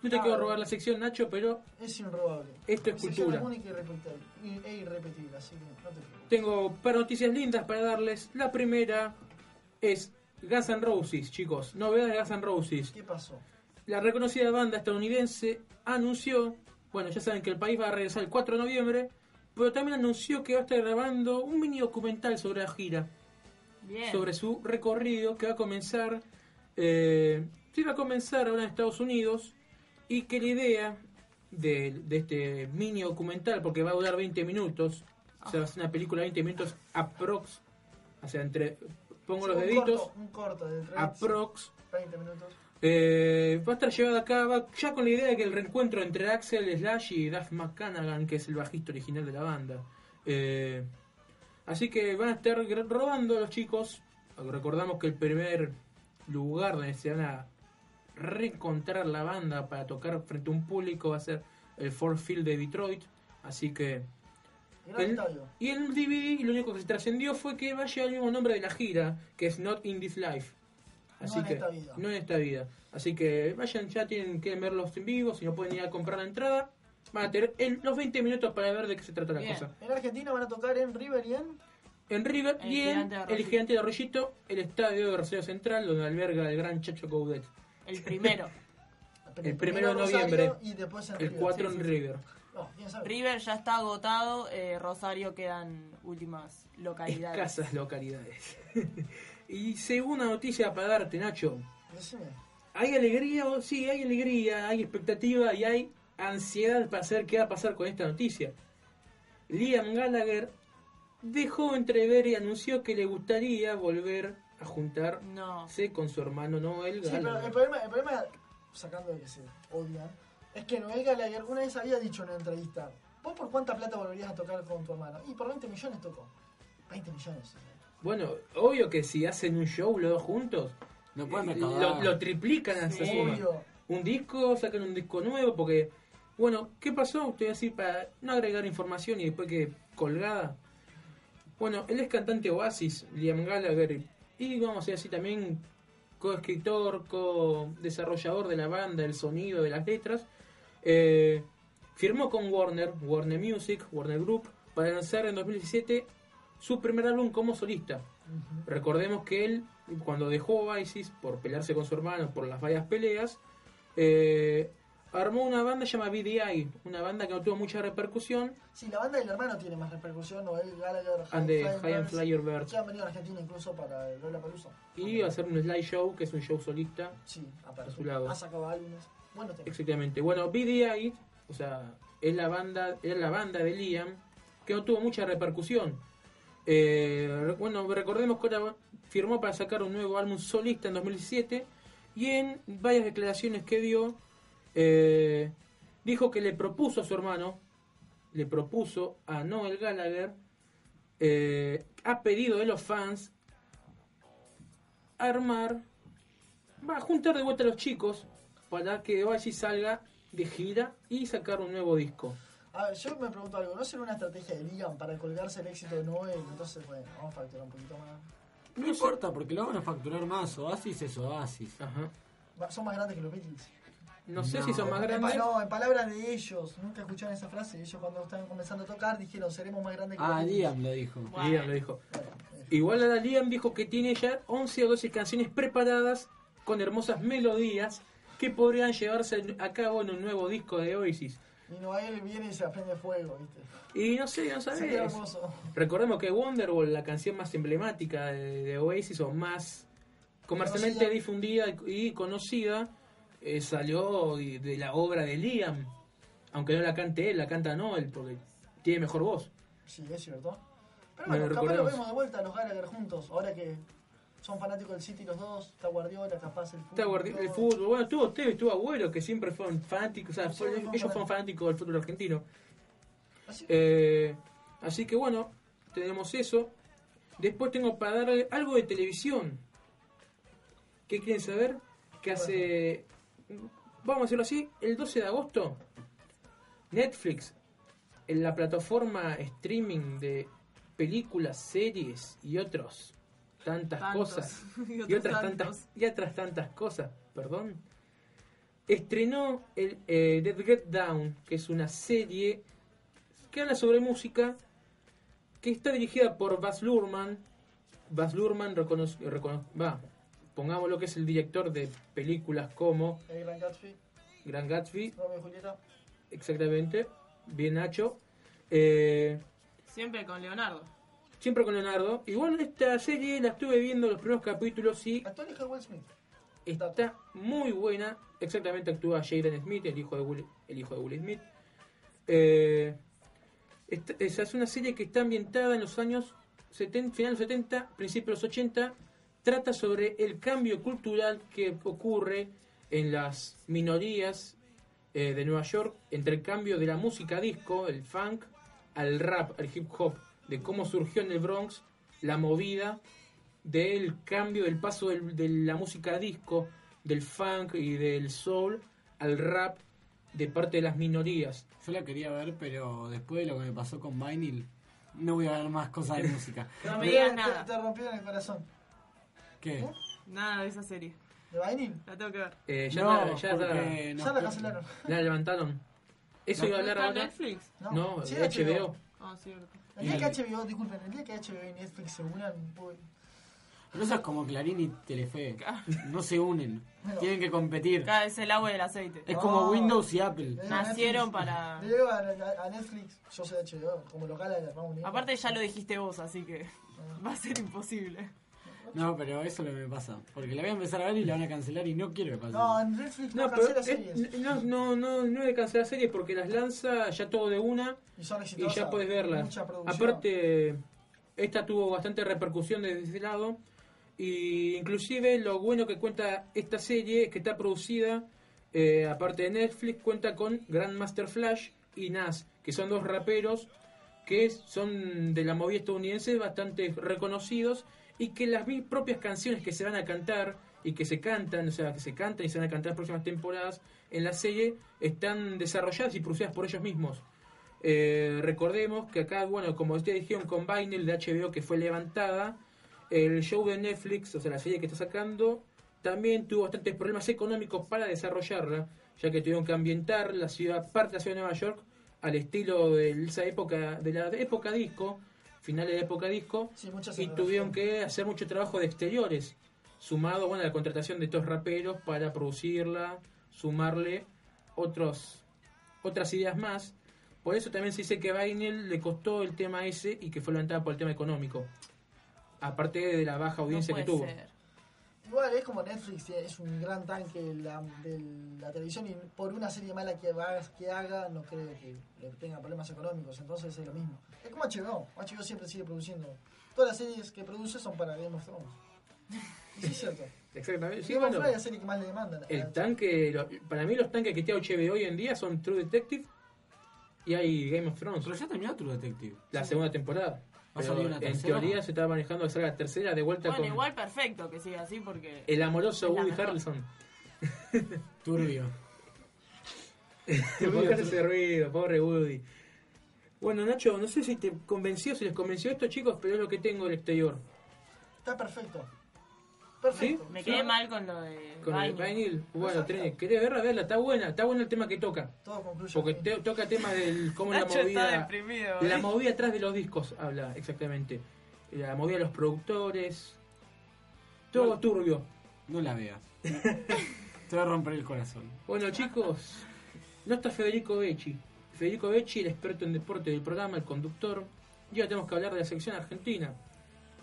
No te quiero robar la sección, Nacho, pero Es inrobable. Esto es cultura. irrepetible, y- e irrepetible, así que no te preocupes. tengo un par de noticias lindas para darles. La primera es Guns N' Roses, chicos. Novedades de Guns N' Roses. ¿Qué pasó? La reconocida banda estadounidense anunció, bueno, ya saben que el país va a regresar el 4 de noviembre, pero también anunció que va a estar grabando un mini documental sobre la gira, Bien. sobre su recorrido que va a comenzar, eh, sí va a comenzar ahora en Estados Unidos y que la idea de, de este mini documental, porque va a durar 20 minutos, o sea, va a ser una película de 20 minutos aprox, o sea, entre, pongo Sí, los un deditos, Corto, un corto de 30, aprox 20 minutos. eh, va a estar llevado a cabo ya con la idea de que el reencuentro entre Axel Slash y Duff McCannagan, que es el bajista original de la banda. Eh, así que van a estar gr- rodando los chicos. Recordamos que el primer lugar donde se van a reencontrar la banda para tocar frente a un público va a ser el Ford Field de Detroit. Así que. El- y el DVD lo único que se trascendió fue que va a llevar el mismo nombre de la gira, que es Not in This Life. Así No en que, esta vida. No en esta vida. Así que vayan, ya tienen que verlos en vivo, si no pueden ir a comprar la entrada. Van a tener el- los 20 minutos para ver de qué se trata la cosa. En Argentina van a tocar en River y en. En River El y en Gigante de el Arroyito. Gigante de Arroyito, el estadio de Rosario Central, donde alberga el gran Chacho Coudet. El primero. El primero de Rosario noviembre. Y después El River. 4 Sí, en sí, River. River ya está agotado, eh, Rosario quedan últimas localidades. Escasas localidades. y segunda noticia para darte, Nacho. Decime. ¿Hay alegría? o Sí, hay alegría, hay expectativa y hay ansiedad para saber qué va a pasar con esta noticia. Liam Gallagher dejó entrever y anunció que le gustaría volver a juntarse No. con su hermano Noel Sí, pero el problema, el problema, sacando de que se odian, es que Noel Gallagher una vez había dicho en una entrevista: ¿Vos por cuánta plata volverías a tocar con tu hermano? Y por 20 millones tocó. 20 millones. Bueno, obvio que si hacen un show los dos juntos, No pueden eh, lo, lo triplican a esa suma. Obvio. un disco, sacan un disco nuevo, porque, bueno, ¿qué pasó? Te voy a decir para no agregar información y después que colgada. Bueno, él es cantante Oasis, Liam Gallagher, y vamos a decir así también coescritor, co-desarrollador de la banda, el sonido de las letras. Eh, firmó con Warner, Warner Music, Warner Group, para lanzar en 2017 su primer álbum como solista. Recordemos que él, cuando dejó Oasis por pelearse con su hermano por las varias peleas, eh, armó una banda llamada BDI, una banda que no tuvo mucha repercusión, Sí, la banda del hermano tiene más repercusión. Noel Gallagher, and the High and Flyer Birds. Ya han venido a Argentina incluso para el Lola Palusa. Y a hacer un slideshow, que es un show solista. Sí, A su lado. Ha sacado álbumes. Bueno, tema. Exactamente. Bueno, BDI, o sea, es la banda, es la banda de Liam que no tuvo mucha repercusión. Eh, bueno, recordemos que ahora firmó para sacar un nuevo álbum solista en 2017 y en varias declaraciones que dio eh, dijo que le propuso a su hermano, le propuso a Noel Gallagher, eh, a pedido de los fans, armar, va a juntar de vuelta a los chicos para que Oasis salga de gira y sacar un nuevo disco. A ver, yo me pregunto algo. ¿No será una estrategia de Liam para colgarse el éxito de Noel? Entonces, bueno, vamos a facturar un poquito más. No importa, porque lo van a facturar más. Oasis es Oasis. Ajá. Son más grandes que los Beatles. No sé si son más En, grandes. no, en palabras de ellos. Nunca escucharon esa frase. Ellos cuando estaban comenzando a tocar dijeron, seremos más grandes que Ah. Liam lo dijo. Liam lo dijo. Bueno, Igual ahora Liam dijo que tiene ya 11 o 12 canciones preparadas con hermosas melodías que podrían llevarse a cabo en un nuevo disco de Oasis. Y Noel viene y se aprende fuego, ¿viste? Y no sé, no sabes. hermoso. Recordemos que Wonderwall, la canción más emblemática de, de Oasis o más comercialmente Conocida. difundida y, y conocida, eh, salió y- de la obra de Liam. Aunque no la cante él, la canta Noel porque tiene mejor voz. Sí, es cierto. Pero Bueno, bueno, capaz lo vemos de vuelta a los Gallagher juntos. Ahora que son fanáticos del City los dos, está Guardiola, capaz el fútbol. Está Guardi- el fútbol, bueno, tuvo Tevez, estuvo Abuelo, que siempre fueron fanáticos, o sea, Sí, fue- fueron ellos fueron fanáticos del fútbol argentino. Así- Eh, así que bueno, tenemos eso. Después tengo para darle algo de televisión. ¿Qué quieren saber? Que hace, vamos a decirlo así, el 12 de agosto, Netflix, en la plataforma streaming de películas, series y otros tantas Tantos. cosas Y otras tantos. tantas y otras tantas cosas, perdón. Estrenó el eh, Dead Get Down, que es una serie que habla sobre música, que está dirigida por Baz Luhrmann. Baz Luhrmann reconoce, recono- va, pongamos lo que es el director de películas como El Gran Gatsby, Gran Gatsby, Romeo y Julieta. exactamente, bien Nacho. Eh, Siempre con Leonardo. siempre con Leonardo. Y bueno, esta serie la estuve viendo los primeros capítulos y Actúa el hijo de Will Smith. Está muy buena. Exactamente actúa Jaden Smith, el hijo de Will, el hijo de Will Smith. Eh, esta- esa es una serie que está ambientada en los años 70, final de los 70, principios de los 80. Trata sobre el cambio cultural que ocurre en las minorías eh, de Nueva York entre el cambio de la música disco, el funk, al rap, al hip hop, de cómo surgió en el Bronx la movida del cambio, del paso del- de la música disco, del funk y del soul al rap de parte de las minorías. Yo la quería ver, pero después de lo que me pasó con Vinyl, no voy a ver más cosas de música. No me Te- digas te- nada. Te rompieron el corazón. ¿Qué? Nada de esa serie. ¿De Vinyl? La tengo que ver. Eh, ya No, la, ya porque la- no- Ya la cancelaron. la levantaron. Eso No. iba a ¿No hablar está en ahora. Netflix? No, sí, de HBO. Ah, cierto. El día que HBO, disculpen, el día que HBO y Netflix se unan, pues, Pero eso es como Clarín y Telefe. No se unen. Tienen que competir. Vez el agua y el aceite. Es como No. Windows y Apple. le digo a Nacieron Netflix- para- Le digo a, a- a Netflix, yo soy HBO, como local de Unido. Aparte ya lo dijiste vos, así que va a ser imposible. No, pero eso es lo que me pasa. Porque la voy a empezar a ver y la van a cancelar y no quiero que pase. No, en Netflix no, No, pero cancela es- series. no, no, no, no de cancelar series porque las lanza ya todo de una Y son y exitosas. ya puedes verlas. Aparte, esta tuvo bastante repercusión desde ese lado. Y inclusive lo bueno que cuenta esta serie es que está producida, eh, aparte de Netflix, cuenta con Grandmaster Flash y Nas, que son dos raperos que son de la movida estadounidense bastante reconocidos y que las mis propias canciones que se van a cantar y que se cantan, o sea, que se cantan y se van a cantar en próximas temporadas en la serie, están desarrolladas y producidas por ellos mismos. Eh, recordemos que acá, bueno, como ustedes dijeron con Vinyl de HBO que fue levantada, el show de Netflix, o sea, la serie que está sacando, también tuvo bastantes problemas económicos para desarrollarla, ya que tuvieron que ambientar la ciudad, parte de la ciudad de Nueva York, al estilo de esa época, de la época disco, finales de época disco, Sí, y tuvieron que hacer mucho trabajo de exteriores, sumado bueno, a la contratación de estos raperos para producirla, sumarle otros otras ideas más. Por eso también se dice que Vinyl le costó el tema ese y que fue levantada por el tema económico. Aparte de la baja No audiencia que tuvo. ser. Igual es como Netflix, eh, es un gran tanque de la, de la televisión y por una serie mala que haga, que haga no creo que le tenga problemas económicos, entonces es lo mismo. Es como HBO, HBO siempre sigue produciendo. Todas las series que produce son para Game of Thrones. Y sí es cierto. Exactamente. Sí, bueno, la serie que más le demandan. el tanque, lo- para mí los tanques que tiene HBO hoy en día son True Detective y hay Game of Thrones. Pero ya terminó True Detective. La segunda temporada. ¿Va a Pero salir una en teoría se estaba manejando que salga la tercera de vuelta Bueno, con igual perfecto que siga así porque... el amoroso Woody. Harrelson. Turbio. ¿Por qué hace ese ruido? Pobre Woody. Bueno, Nacho, no sé si te convenció, si les convenció esto, chicos, pero es lo que tengo del exterior. Está perfecto. Perfecto. Me ¿Sí? quedé mal con lo de Con el Vinyl. bueno, tenés- ¿querés verla? Verla, está buena, está bueno el tema que toca. Todo concluye. Porque te- toca temas del cómo la movida. La ¿eh? movida atrás de los discos habla, exactamente. La movida de los productores. Todo turbio. No la veas. Te va a romper el corazón. Bueno, chicos, no está Federico Becci. Federico Becci, el experto en deporte del programa, el conductor. Y ahora tenemos que hablar de la sección argentina.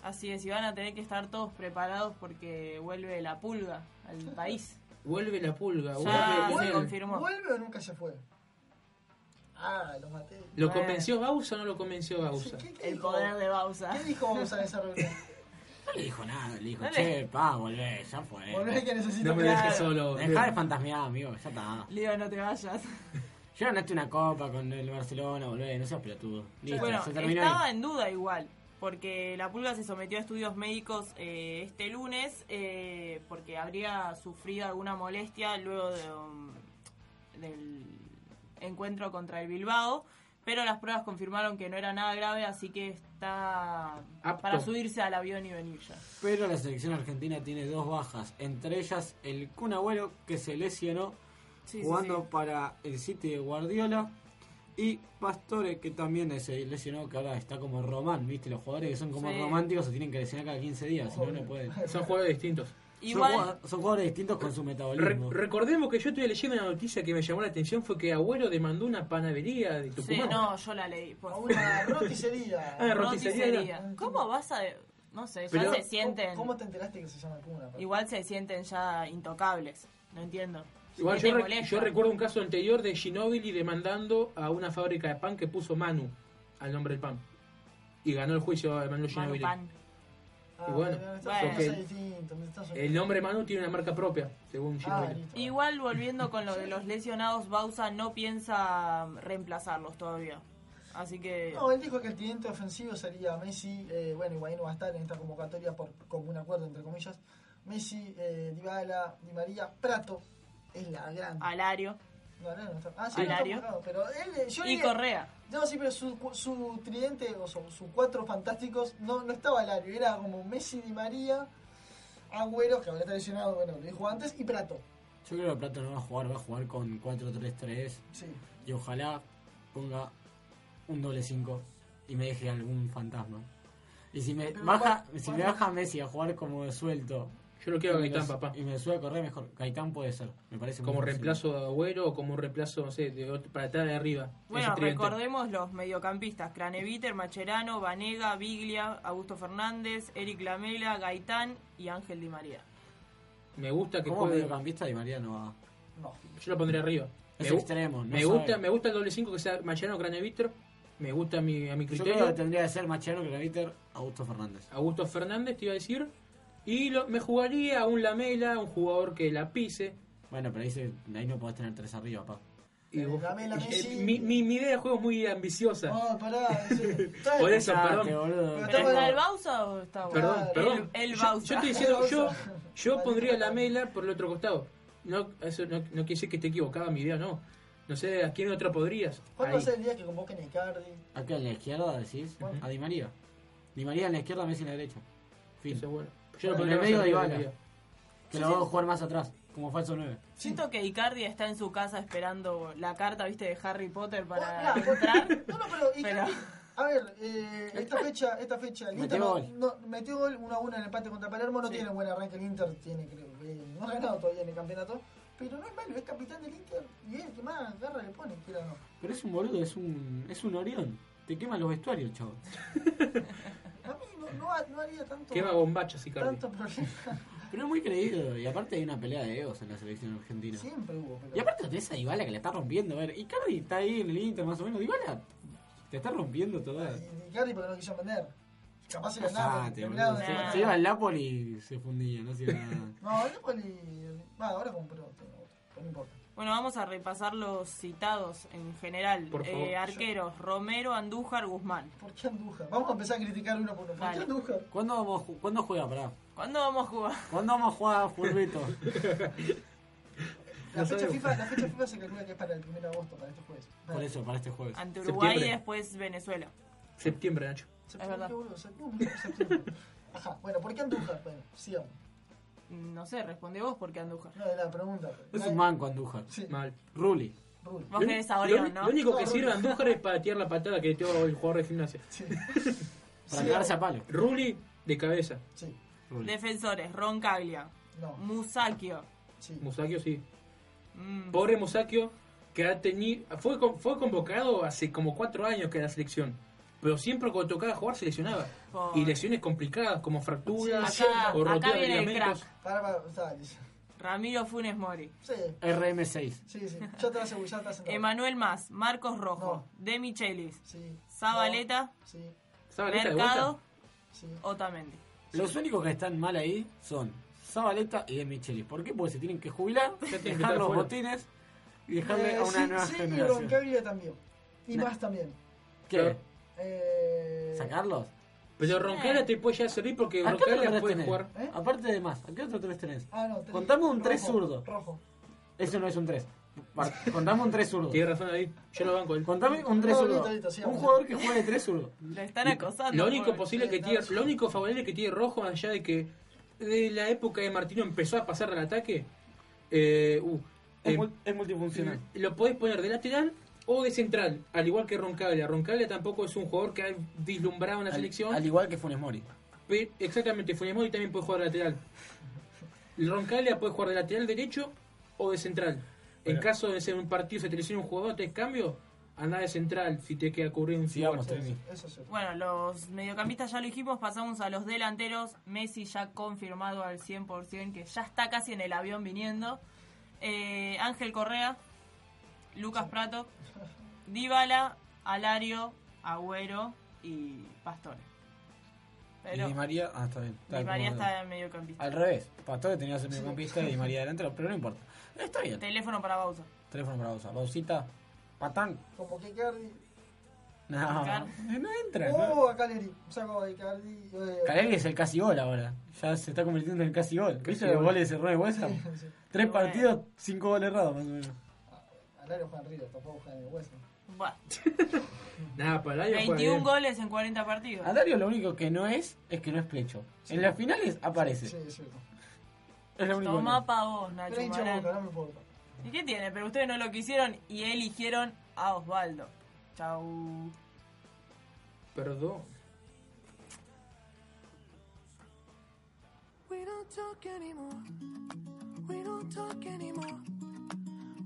Así es, y van a tener que estar todos preparados porque vuelve la pulga al país. Vuelve la pulga, Ya vuelve se confirmó. ¿Vuelve o nunca se fue? Ah, lo maté. ¿Lo Bueno. convenció Bausa o no lo convenció Bausa? ¿Qué, qué El dijo? poder de Bausa. ¿Qué dijo Bausa en esa reunión? No le dijo nada, le dijo, che, pa, volvé, ya fue. Volvé que necesito No me que- dejes solo. Dejá de fantasmear, amigo, ya está. Leo, no te vayas. Ya ganaste una copa con el Barcelona, volvé, no seas pelotudo. Listo, bueno, se terminó estaba ahí. en duda igual, porque la pulga se sometió a estudios médicos eh, este lunes eh, porque habría sufrido alguna molestia luego de, um, del encuentro contra el Bilbao, pero las pruebas confirmaron que no era nada grave, así que está Apto. para subirse al avión y venir ya. Pero la selección argentina tiene dos bajas, entre ellas el Kun Agüero que se lesionó Sí, sí, jugando sí. para el City de Guardiola y Pastore que también se lesionó que ahora está como Román, ¿viste? Los jugadores que son como Sí. románticos se tienen que lesionar cada 15 días, si no no pueden. Son jugadores distintos. Son, Igual, jugadores, son jugadores distintos con su Re- metabolismo. recordemos que yo estuve leyendo una noticia que me llamó la atención fue que Agüero demandó una panadería de sí, Tucumán. no, yo la leí. por A favor. una roticería. Ah, roticería. Roticería. ¿Cómo vas a.? No sé, ya Pero- se sienten. ¿Cómo te enteraste que se llama Puna? Igual se sienten ya intocables. No entiendo. Igual ¿Qué yo, re- recuerdo un caso anterior de Ginóbili demandando a una fábrica de pan que puso Manu al nombre del pan. Y ganó el juicio a Manu. Pan. Ah, Y bueno, bueno. Distinto, El nombre Manu tiene una marca propia, según Ah, Ginóbili. listo. Igual volviendo con lo de los lesionados, Bausa no piensa reemplazarlos todavía. Así que. No, él dijo que el cliente ofensivo sería Messi, eh, bueno, Higuaín no va a estar en esta convocatoria por común acuerdo, entre comillas. Messi, eh, Dybala, Di María, Prato, es la gran. Alario. No, no, no está. Ah, sí, no está Alario. convocado, pero él, eh, yo Y le- Correa. No, sí, pero su, su tridente o su- sus cuatro fantásticos no, no estaba Alario, era como Messi, Di María, Agüero, que ahora está lesionado, bueno, lo dijo antes, y Prato. Yo creo que Plata no va a jugar, va a jugar con 4-3-3 Sí. y ojalá ponga un doble 5 y me deje algún fantasma. Y si me Pero baja, va- si va- me baja Messi a jugar como de suelto Yo lo quiero a Gaitán, papá. y me sube a correr mejor, Gaitán puede ser, me parece muy Como posible. reemplazo de Agüero o como un reemplazo, no sé, de otro- para estar de arriba. Bueno, recordemos los mediocampistas: Craneviter, Macherano, Vanega, Biglia, Augusto Fernández, Eric Lamela, Gaitán y Ángel Di María. Me gusta que Como juegue. mediocampista Di María no va. No. Yo lo pondré arriba. Es me, extremo, no me sabe. gusta, me gusta el doble 5 que sea Machano Craneviter. Me gusta a mi, a mi Yo criterio. creo que tendría que ser Machero, Graviter, Augusto Fernández. Augusto Fernández, te iba a decir. Y lo- me jugaría a un Lamela, un jugador que la pise. Bueno, pero ahí, se- ahí no podés tener tres arriba, papá. Y Eh, vos- Lamela, y- Messi. mi, mi, mi idea de juego es muy ambiciosa. No, pará. Por eso, perdón. boludo. Pero ¿Pero está está el. Bausa o está bueno? Perdón, perdón. el yo, Bausa. yo estoy diciendo, yo, yo pondría la Mela por el otro costado. No, eso no, no quiere decir que esté equivocada mi idea, no. No sé, ¿a quién otro podrías? ¿Cuándo va a ser el día que convoquen a Icardi? Acá en la izquierda decís, Bueno. a Di María. Di María en la izquierda, Messi en la derecha. Fin. Eso es bueno. Yo lo En pondría el más medio Dybala. todavía. Que lo vamos a jugar más atrás, como falso 9. Siento que Icardi está en su casa esperando la carta, viste, de Harry Potter para mirá, entrar. No, no, pero Icardi. Pero- A ver, eh, esta fecha, esta fecha, el Metió Inter no, gol. no- metió gol 1 a 1 en el empate contra Palermo, no Sí. tiene buen arranque el Inter, tiene creo no ha ganado todavía en el campeonato, pero no es malo, es capitán del Inter y es el que más garra le pone, quiera o no. Pero es un boludo, es un, es un Orión. Te quema los vestuarios, chavo. A mí no, no, ha- no haría tanto, Quema bombachas, Icardi. tanto problema. Pero es muy creído. Y aparte hay una pelea de egos en la selección argentina. Siempre hubo, pero... Y aparte tenés a Dybala que la está rompiendo. A ver, Icardi está ahí en el Inter más o menos. Dybala te está rompiendo toda. Y Icardi porque no quiso vender. Capaz se Callate, ganaba. Se, se iba al Napoli y se fundía, no hacía nada. No, el Napoli... Va, ahora compró pero no importa. Bueno, vamos a repasar los citados en general. Por favor. Eh, arqueros, Romero, Andújar, Guzmán. ¿Por qué Andújar? Vamos a empezar a criticar uno por uno. ¿Por Dale. qué Andújar? ¿Cuándo, vamos, ¿Cuándo juega, pará? ¿Cuándo vamos a jugar? ¿Cuándo vamos a jugar a Fulvito? La fecha. FIFA, la fecha FIFA se calcula que es para el 1 de agosto, para este jueves. Por eso, para este jueves. Ante Uruguay y después Venezuela. Septiembre, Nacho. Septiembre, verdad. qué boludo, septiembre, septiembre. Ajá, bueno, ¿por qué Andújar? Bueno, sigamos. No sé, responde vos por qué Andújar. No, de la pregunta. Es un manco Andújar. Sí, Mal. Ruli. Rul. Vos querés a Orión, ¿no? lo único que sirve a. Andújar es para tirar la patada que tengo el jugador de gimnasia. Sí. Para Sí, cagarse a palo. Ruli de cabeza. Sí. Defensores, Roncaglia, no, Musakio. sí. Musakio sí. Mm, Pobre Musakio que ha tenido fue fue convocado hace como cuatro años que era la selección. Pero siempre cuando tocaba jugar se lesionaba. Pobre. Y lesiones complicadas como fracturas Sí, acá- o rotura de ligamentos. Ramiro Funes Mori. Sí, RM6. sí, sí. Ya te vas a ya te Emanuel Más, Marcos Rojo, No. De Michelis, Sí. Zabaleta, No, Sí, ¿Zabaleta de Mercado, sí. Otamendi. Los únicos que están mal ahí son Zabaleta y De Michelis. ¿Por qué? Porque se tienen que jubilar, tienen dejar los fuera. botines y dejarle Eh, a una sí, nueva sí, y generación. Roncaglia también. Y Nah. más también. ¿Qué? Eh, ¿Sacarlos? Pero Roncaglia te puede ya servir porque ¿A Roncaglia puede tenés? jugar. ¿Eh? Aparte de más, ¿a qué otro tres tenés? Ah, no. tres. Contame un tres Rojo, zurdo. Rojo. Eso no es un 3. Contame un 3 zurdo. Tiene razón ahí. Yo lo banco. él. Contame un 3 No, zurdo. Un jugador que juegue 3 zurdo. Lo están acosando. Lo único posible que tiene, lo único favorable que tiene Rojo, más allá de que de la época de Martino empezó a pasar al ataque, eh, uh, Es, eh, es multifuncional. lo podés poner de lateral o de central, al igual que Roncaglia. Roncaglia tampoco es un jugador que ha vislumbrado en la Al, selección. al igual que Funes Mori. Exactamente, Funemori también puede jugar de lateral. Roncaglia puede jugar de lateral derecho o de central. En caso de ser un partido, se te lesiona un jugador, te cambio, anda de central si te queda cubrir un Sigamos. Bueno, los mediocampistas ya lo dijimos, pasamos a los delanteros. Messi ya confirmado al 100%, que ya está casi en el avión viniendo. Eh, Ángel Correa, Lucas Prato, Dybala, Alario, Agüero y Pastore. Y Di María, ah, está bien. Di María como- está en mediocampista. Al revés. Pastore tenía que ser mediocampista y Di María delantero, pero no importa. Está bien. Teléfono para Bausa. Teléfono para Bausa. Bausita, patán. Como que Icardi. No, no entra. ¿no? Oh, a Caleri. Saco a Icardi. eh, Caleri es el casi gol ahora. Ya se está convirtiendo en el casi gol. ¿Viste los gol. goles de Cerrone West Ham? sí, sí. Tres Bueno. partidos, cinco goles errados más o menos. Juega en River, tampoco el West. Ham. Nada, para año 21 goles en 40 partidos. A Dario lo único que no es, es que no es plecho. En las finales aparece. Sí, cierto. Es lo único Toma pa' vos, Nacho Pero hincha boca, no me importa. ¿Y qué tiene? Pero ustedes no lo quisieron y eligieron a Osvaldo. Chau. Perdón. We don't talk anymore. We don't talk anymore.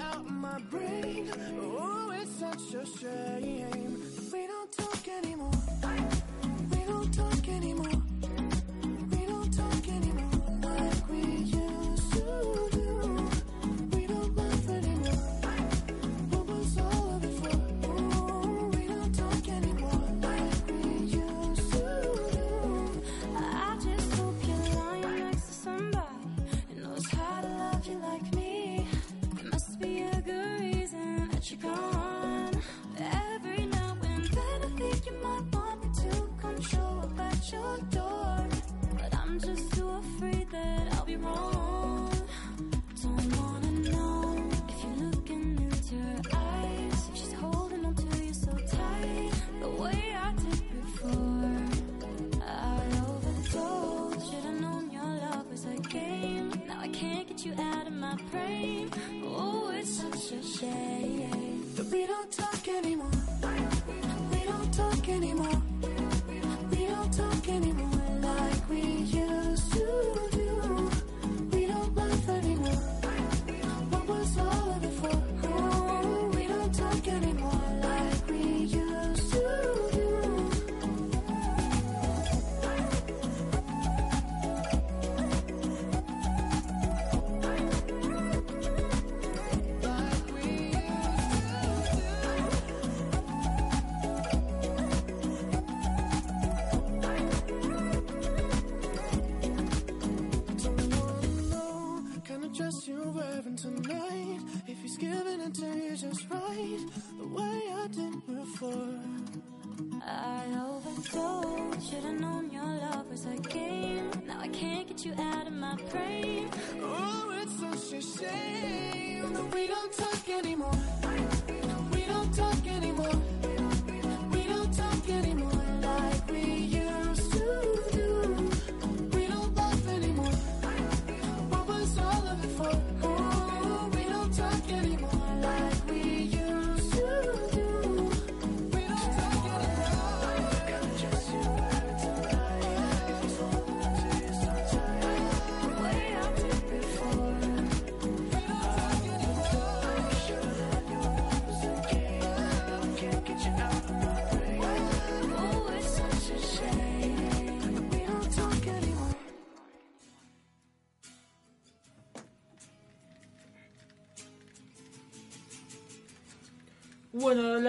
Out my brain. Oh, it's such a shame.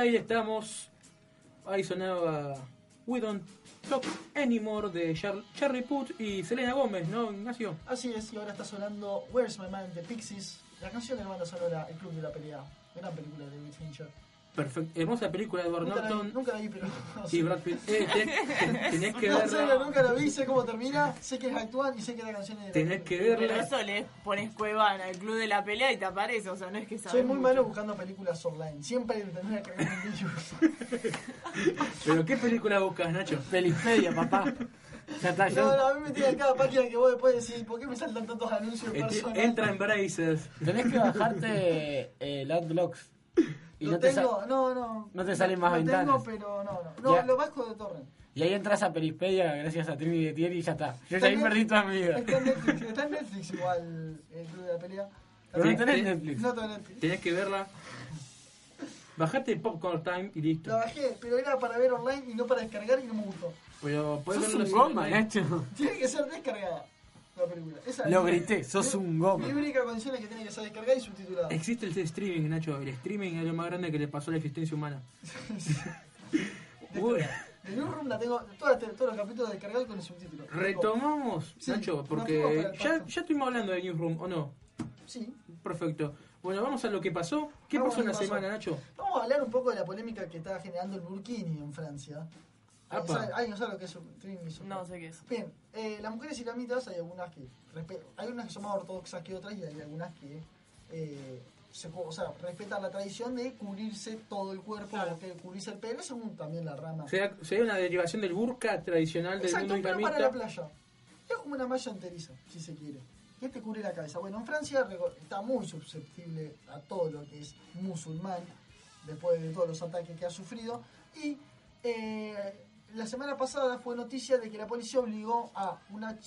Aire estamos. Ahí sonaba We Don't Talk Anymore de Char Charlie Puth y Selena Gómez, ¿no, Ignacio? Así es, y ahora está sonando Where's My Man de Pixies, la canción de la banda sonora El Club de la Pelea. Gran película de David Fincher. Perfecto. Hermosa película de Edward Nunca la, vi, Norton nunca la vi, pero. no y sé. Brad Pitt. Eh, ten- ten- tenés que No, en verla. nunca la vi, sé cómo termina, sé que es actual y sé que la canción es de. Tenés que Pero verla. eso le pones Cuevana, el club de la pelea y te aparece, o sea, no es que sabes Soy muy mucho. malo buscando películas online. Siempre cagando en vídeos. ¿Pero qué película buscas, Nacho? Felipedia, papá. Ya está, No, ya. no, a mí me tiran cada página que vos después decís, ¿por qué me saltan tantos anuncios Eh, personales? Entra en Brazers. Tenés que bajarte eh, el Adblocks. Y Lo no te, tengo, sa- no, no. no te salen más lo ventanas. tengo, pero no, no. No, Ya. lo bajo de torrent. Y ahí entras a Perispedia gracias a Trini de Tier y ya está. Yo ya Está ahí en- perdí toda mi vida. Está en Netflix, está en Netflix igual el club de la pelea. Pero no tenés. Netflix. No tengo Netflix. Tenés que verla. Bajate Popcorn Time y listo. La bajé, pero era para ver online y no para descargar y no me gustó. Pero Sos verlo. Nacho. Tiene que ser descargada la película. Esa Lo grité, sos un goma. Mi única condición es que tiene que ser descargada y subtitulada. Existe el streaming, Nacho. El streaming es lo más grande que le pasó a la existencia humana. Uy, De Newsroom la tengo, todas- todos los capítulos descargados con el subtítulo. retomamos, Sí, Nacho, porque ya, ya estuvimos hablando de Newsroom, ¿o no? Sí. Perfecto. Bueno, vamos a lo que pasó. ¿Qué Vamos pasó en la pasó. semana, Nacho? Vamos a hablar un poco de la polémica que está generando el Burkini en Francia. ¿Sabe- ¿Alguien sabe lo que es un? No sé qué es. Bien, eh, las mujeres islamitas hay algunas que hay unas que son más ortodoxas que otras y hay algunas que eh, se, co- o sea, respetan la tradición de cubrirse todo el cuerpo, Claro. porque cubrirse el pelo según también la rama. Sería, sería una derivación del burka tradicional del Exacto, mundo pero para la playa. Es como una malla enteriza, si se quiere. Que te cubre la cabeza. Bueno, en Francia está muy susceptible a todo lo que es musulmán, después de todos los ataques que ha sufrido. Y eh, la semana pasada fue noticia de que la policía obligó a una,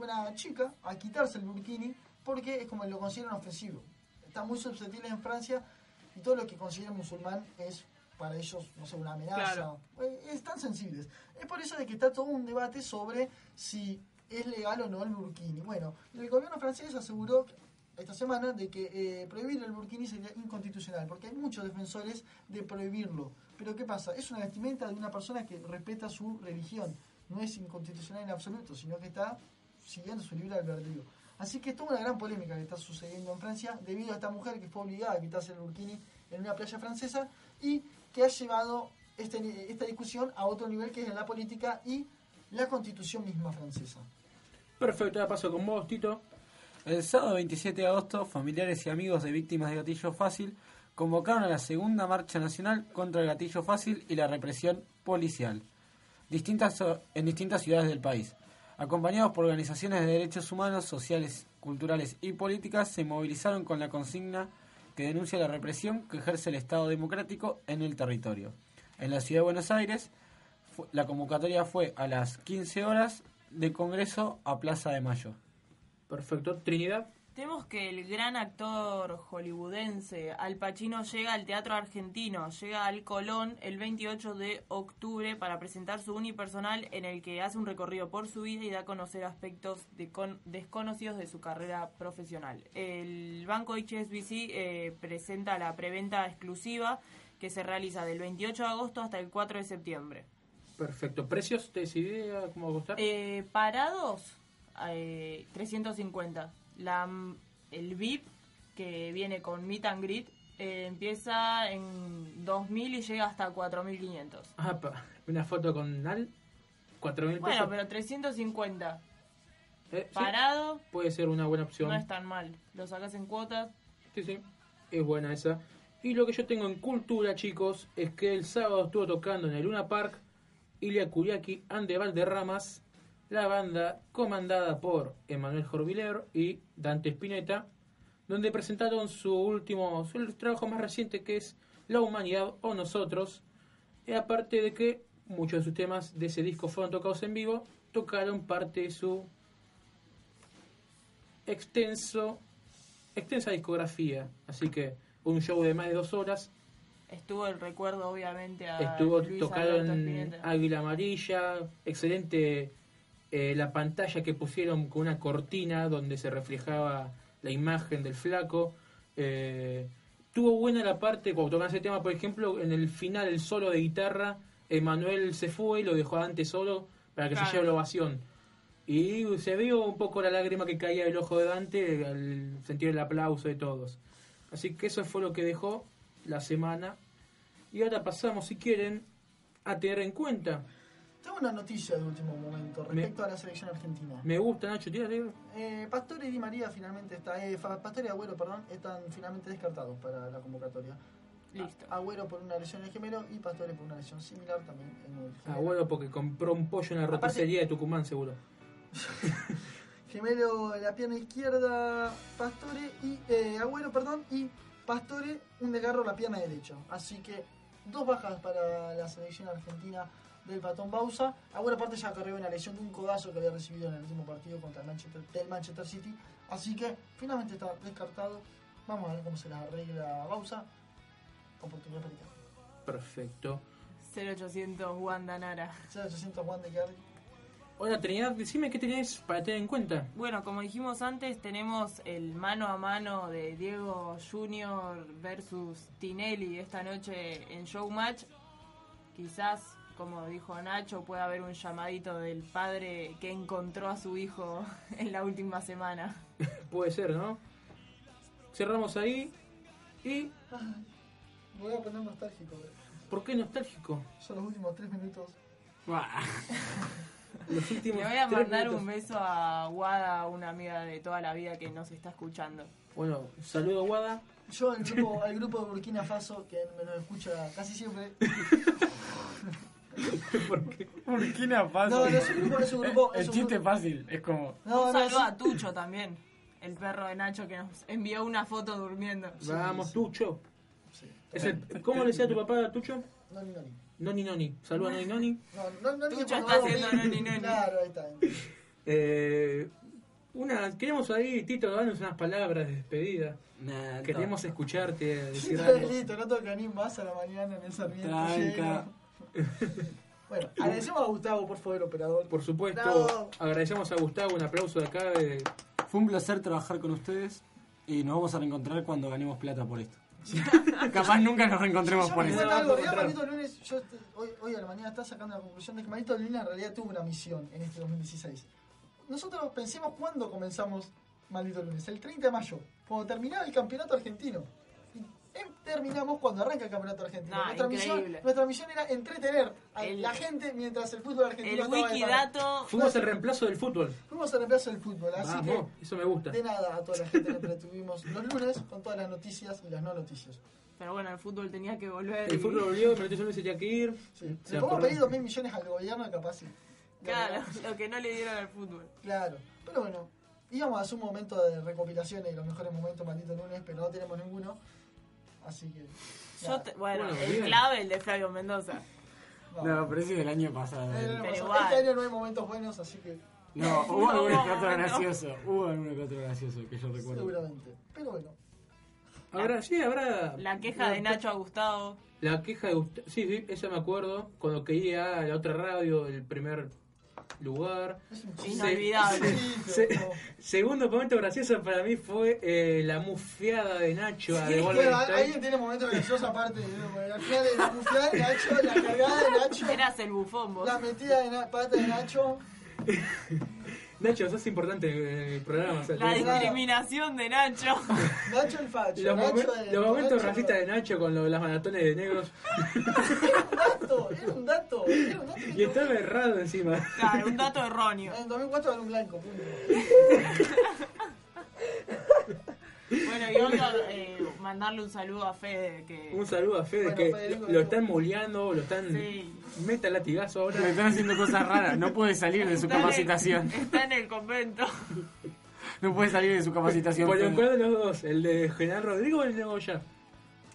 una chica a quitarse el burkini porque es como lo consideran ofensivo. Está muy susceptible en Francia y todo lo que consideran musulmán es para ellos, no sé, una amenaza. Claro. Eh, Están sensibles. Es por eso de que está todo un debate sobre si es legal o no el burkini. Bueno, el gobierno francés aseguró esta semana de que eh, prohibir el burkini sería inconstitucional, porque hay muchos defensores de prohibirlo. Pero ¿qué pasa? Es una vestimenta de una persona que respeta su religión. No es inconstitucional en absoluto, sino que está siguiendo su libre albedrío. Así que es toda una gran polémica que está sucediendo en Francia debido a esta mujer que fue obligada a quitarse el burkini en una playa francesa y que ha llevado este- esta discusión a otro nivel que es en la política y la constitución misma francesa. Perfecto, ya paso con vos, Tito. El sábado 27 de agosto, familiares y amigos de víctimas de gatillo fácil convocaron a la segunda marcha nacional contra el gatillo fácil y la represión policial distintas, en distintas ciudades del país. Acompañados por organizaciones de derechos humanos, sociales, culturales y políticas, se movilizaron con la consigna que denuncia la represión que ejerce el Estado democrático en el territorio. En la ciudad de Buenos Aires, la convocatoria fue a las 15 horas de Congreso a Plaza de Mayo. Perfecto. Trinidad. Tenemos que el gran actor hollywoodense Al Pacino llega al teatro argentino, llega al Colón el 28 de octubre para presentar su unipersonal en el que hace un recorrido por su vida y da a conocer aspectos de con- desconocidos de su carrera profesional. El banco HSBC eh, presenta la preventa exclusiva que se realiza del 28 de agosto hasta el 4 de septiembre. Perfecto. ¿Precios? ¿Te idea cómo va a costar? Eh, parados, eh, 350. La, el VIP, que viene con Meet and Greet, eh, empieza en 2.000 y llega hasta 4.500. Ah, una foto con Nal. 4 mil Bueno, pesos. pero 350. Eh, sí, Parado, puede ser una buena opción. no es tan mal. Lo sacas en cuotas. Sí, sí. Es buena esa. Y lo que yo tengo en cultura, chicos, es que el sábado estuvo tocando en el Luna Park Ilia Kuriaki and the Valderramas, la banda comandada por Emanuel Jorviler y Dante Spinetta, donde presentaron su último, su trabajo más reciente que es La Humanidad o Nosotros. Y aparte de que muchos de sus temas de ese disco fueron tocados en vivo, tocaron parte de su extenso extensa discografía. Así que un show de más de dos horas. Estuvo el recuerdo, obviamente, a Estuvo Luis. Águila Amarilla. Excelente eh, la pantalla que pusieron con una cortina donde se reflejaba la imagen del flaco. Eh, tuvo buena la parte, cuando tocan ese tema, por ejemplo, en el final, el solo de guitarra, Emanuel se fue y lo dejó antes solo para que Claro. se lleve la ovación. Y se vio un poco la lágrima que caía del ojo de Dante al sentir el aplauso de todos. Así que eso fue lo que dejó la semana. Y ahora pasamos, si quieren, a tener en cuenta. Tengo una noticia de último momento respecto a la selección argentina. Me gusta, Nacho, tírate. Eh, Pastore y Di María finalmente está, eh, Pastore y Agüero, perdón, están finalmente descartados para la convocatoria. Listo. Agüero por una lesión en el gemelo y Pastore por una lesión similar también en el gemelo. bueno, porque compró un pollo en la Aparte- roticería de Tucumán, seguro. Gemelo en la pierna izquierda, Pastore y eh, Agüero, perdón, y Pastore un desgarro en la pierna derecha. Así que dos bajas para la selección argentina del Patón Bausa. A buena parte ya cargó una lesión de un codazo que había recibido en el último partido contra el Manchester, del Manchester City. Así que finalmente está descartado. Vamos a ver cómo se la arregla Bausa. Oportunidad para. Perfecto. 0800 Wanda Nara. 0800 Juan de Icardi. Hola Trinidad, decime qué tenés para tener en cuenta. Bueno, como dijimos antes, tenemos el mano a mano de Diego Junior versus Tinelli esta noche en Showmatch. Quizás, como dijo Nacho, pueda haber un llamadito del padre que encontró a su hijo en la última semana. Puede ser, ¿no? Cerramos ahí. ¿Y me voy a poner nostálgico. eh. por qué nostálgico? Son los últimos tres minutos. Los últimos Le voy a mandar minutos. un beso a Wada, una amiga de toda la vida que nos está escuchando. Bueno, saludo Guada. Yo al grupo, al grupo de Burkina Faso, que me lo escucha casi siempre. Burkina Faso. No, no es un grupo, es un grupo. El es un chiste es grupo- fácil, es como. No, un no, saludo a Tucho también, el perro de Nacho que nos envió una foto durmiendo. Vamos, Tucho. Sí. Es el- ¿Cómo le decía a tu papá, Tucho? No, ni, no, ni. Noni Noni. Saluda a Noni Noni. No, no, no, ni Tucho está haciendo ni- noni, noni. Claro, ahí está. Eh, una, queremos ahí, Tito, darnos unas palabras de despedida. Nah, Queremos escucharte decir algo. listo, no toca ni más a la mañana en el Sarmiento. Bueno, agradecemos a Gustavo, por favor, operador. Por supuesto, Bravo. agradecemos a Gustavo, un aplauso de acá. de- Fue un placer trabajar con ustedes y nos vamos a reencontrar cuando ganemos plata por esto. Capaz nunca nos reencontremos Yo por eso. algo, Lunes, yo hoy, hoy a la mañana está sacando la conclusión de que Maldito Lunes en realidad tuvo una misión en este 2016. Nosotros pensemos cuándo comenzamos Maldito Lunes, el 30 de mayo, cuando terminaba el campeonato argentino. Em- terminamos cuando arranca el campeonato argentino. Nah, nuestra, misión, nuestra misión era entretener a El- la gente mientras el fútbol argentino El wikidato Fuimos el reemplazo del fútbol. Fuimos el reemplazo del fútbol, así Vamos, eso me gusta. que de nada a toda la gente que entretuvimos los lunes con todas las noticias y las no noticias. Pero bueno, el fútbol tenía que volver. El y- fútbol volvió, pero se tenía que ir. Sí. Se Le podemos pedir dos mil millones al gobierno capaz sí. Claro, lo que no le dieron al fútbol. Claro, pero bueno, íbamos a hacer un momento de recopilaciones de los mejores momentos maldito lunes, pero no tenemos ninguno. Así que. Yo te- bueno, Bueno, el bien. clave, el de Flavio Mendoza. No. No, pero ese es del año pasado. Eh, no, Pero no, igual. Este año no hay momentos buenos, así que No, hubo alguno que otro No, no. gracioso. Hubo alguno que otro gracioso que yo recuerdo. seguramente. Pero bueno, Habrá, sí, habrá. La queja de Nacho a Gustavo. La queja de Gustavo. Sí, sí, esa me acuerdo. Cuando quería a la otra radio, el primer lugar. es un chiste. Inolvidable. Se- no. segundo momento gracioso para mí fue eh, la mufiada de Nacho a ahí- State. alguien tiene momentos graciosos aparte. Al final de la bufiada de Nacho, la cargada de Nacho, Eras el bufón vos. la metida de na- pata de Nacho. Nacho, sos importante en el programa. o sea, La discriminación de Nacho. Nacho el facho. los, Nacho momen- de- los momentos Nacho- racistas de Nacho con lo- las maratones de negros. Era un dato, era un dato. Era un dato Y estaba errado encima. Claro, un dato erróneo. En 2004 era un blanco, punto. Bueno, y vamos a eh, mandarle un saludo a Fede que... Un saludo a Fede Bueno, que lo están moleando, lo están. Sí. Meta el latigazo ahora. Le están haciendo cosas raras. No puede salir de su está en el- capacitación. está en el convento. No puede salir de su capacitación. Bueno, ¿en cuál de los dos? ¿El de General Rodrigo o el de Goya?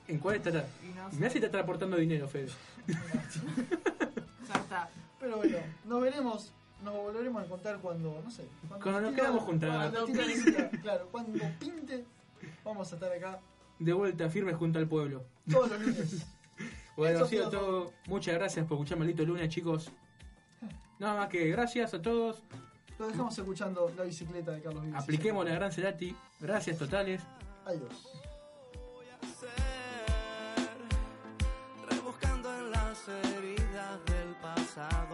¿En cuál estará? No sé. Me hace te está aportando dinero, Fede. Ya está. Pero bueno, nos veremos, nos volveremos a encontrar cuando, no sé. Cuando nos quedamos. Cuando decida, claro, cuando pinte, Vamos a estar acá. De vuelta firme junto al pueblo. Todos los lunes. bueno, ha sido todo. Muchas gracias por escuchar Maldito Lunes, chicos. Nada más que gracias a todos. Lo dejamos escuchando la bicicleta de Carlos Vives. Apliquemos la gran Cerati. Gracias totales. Adiós. Rebuscando en las heridas del pasado.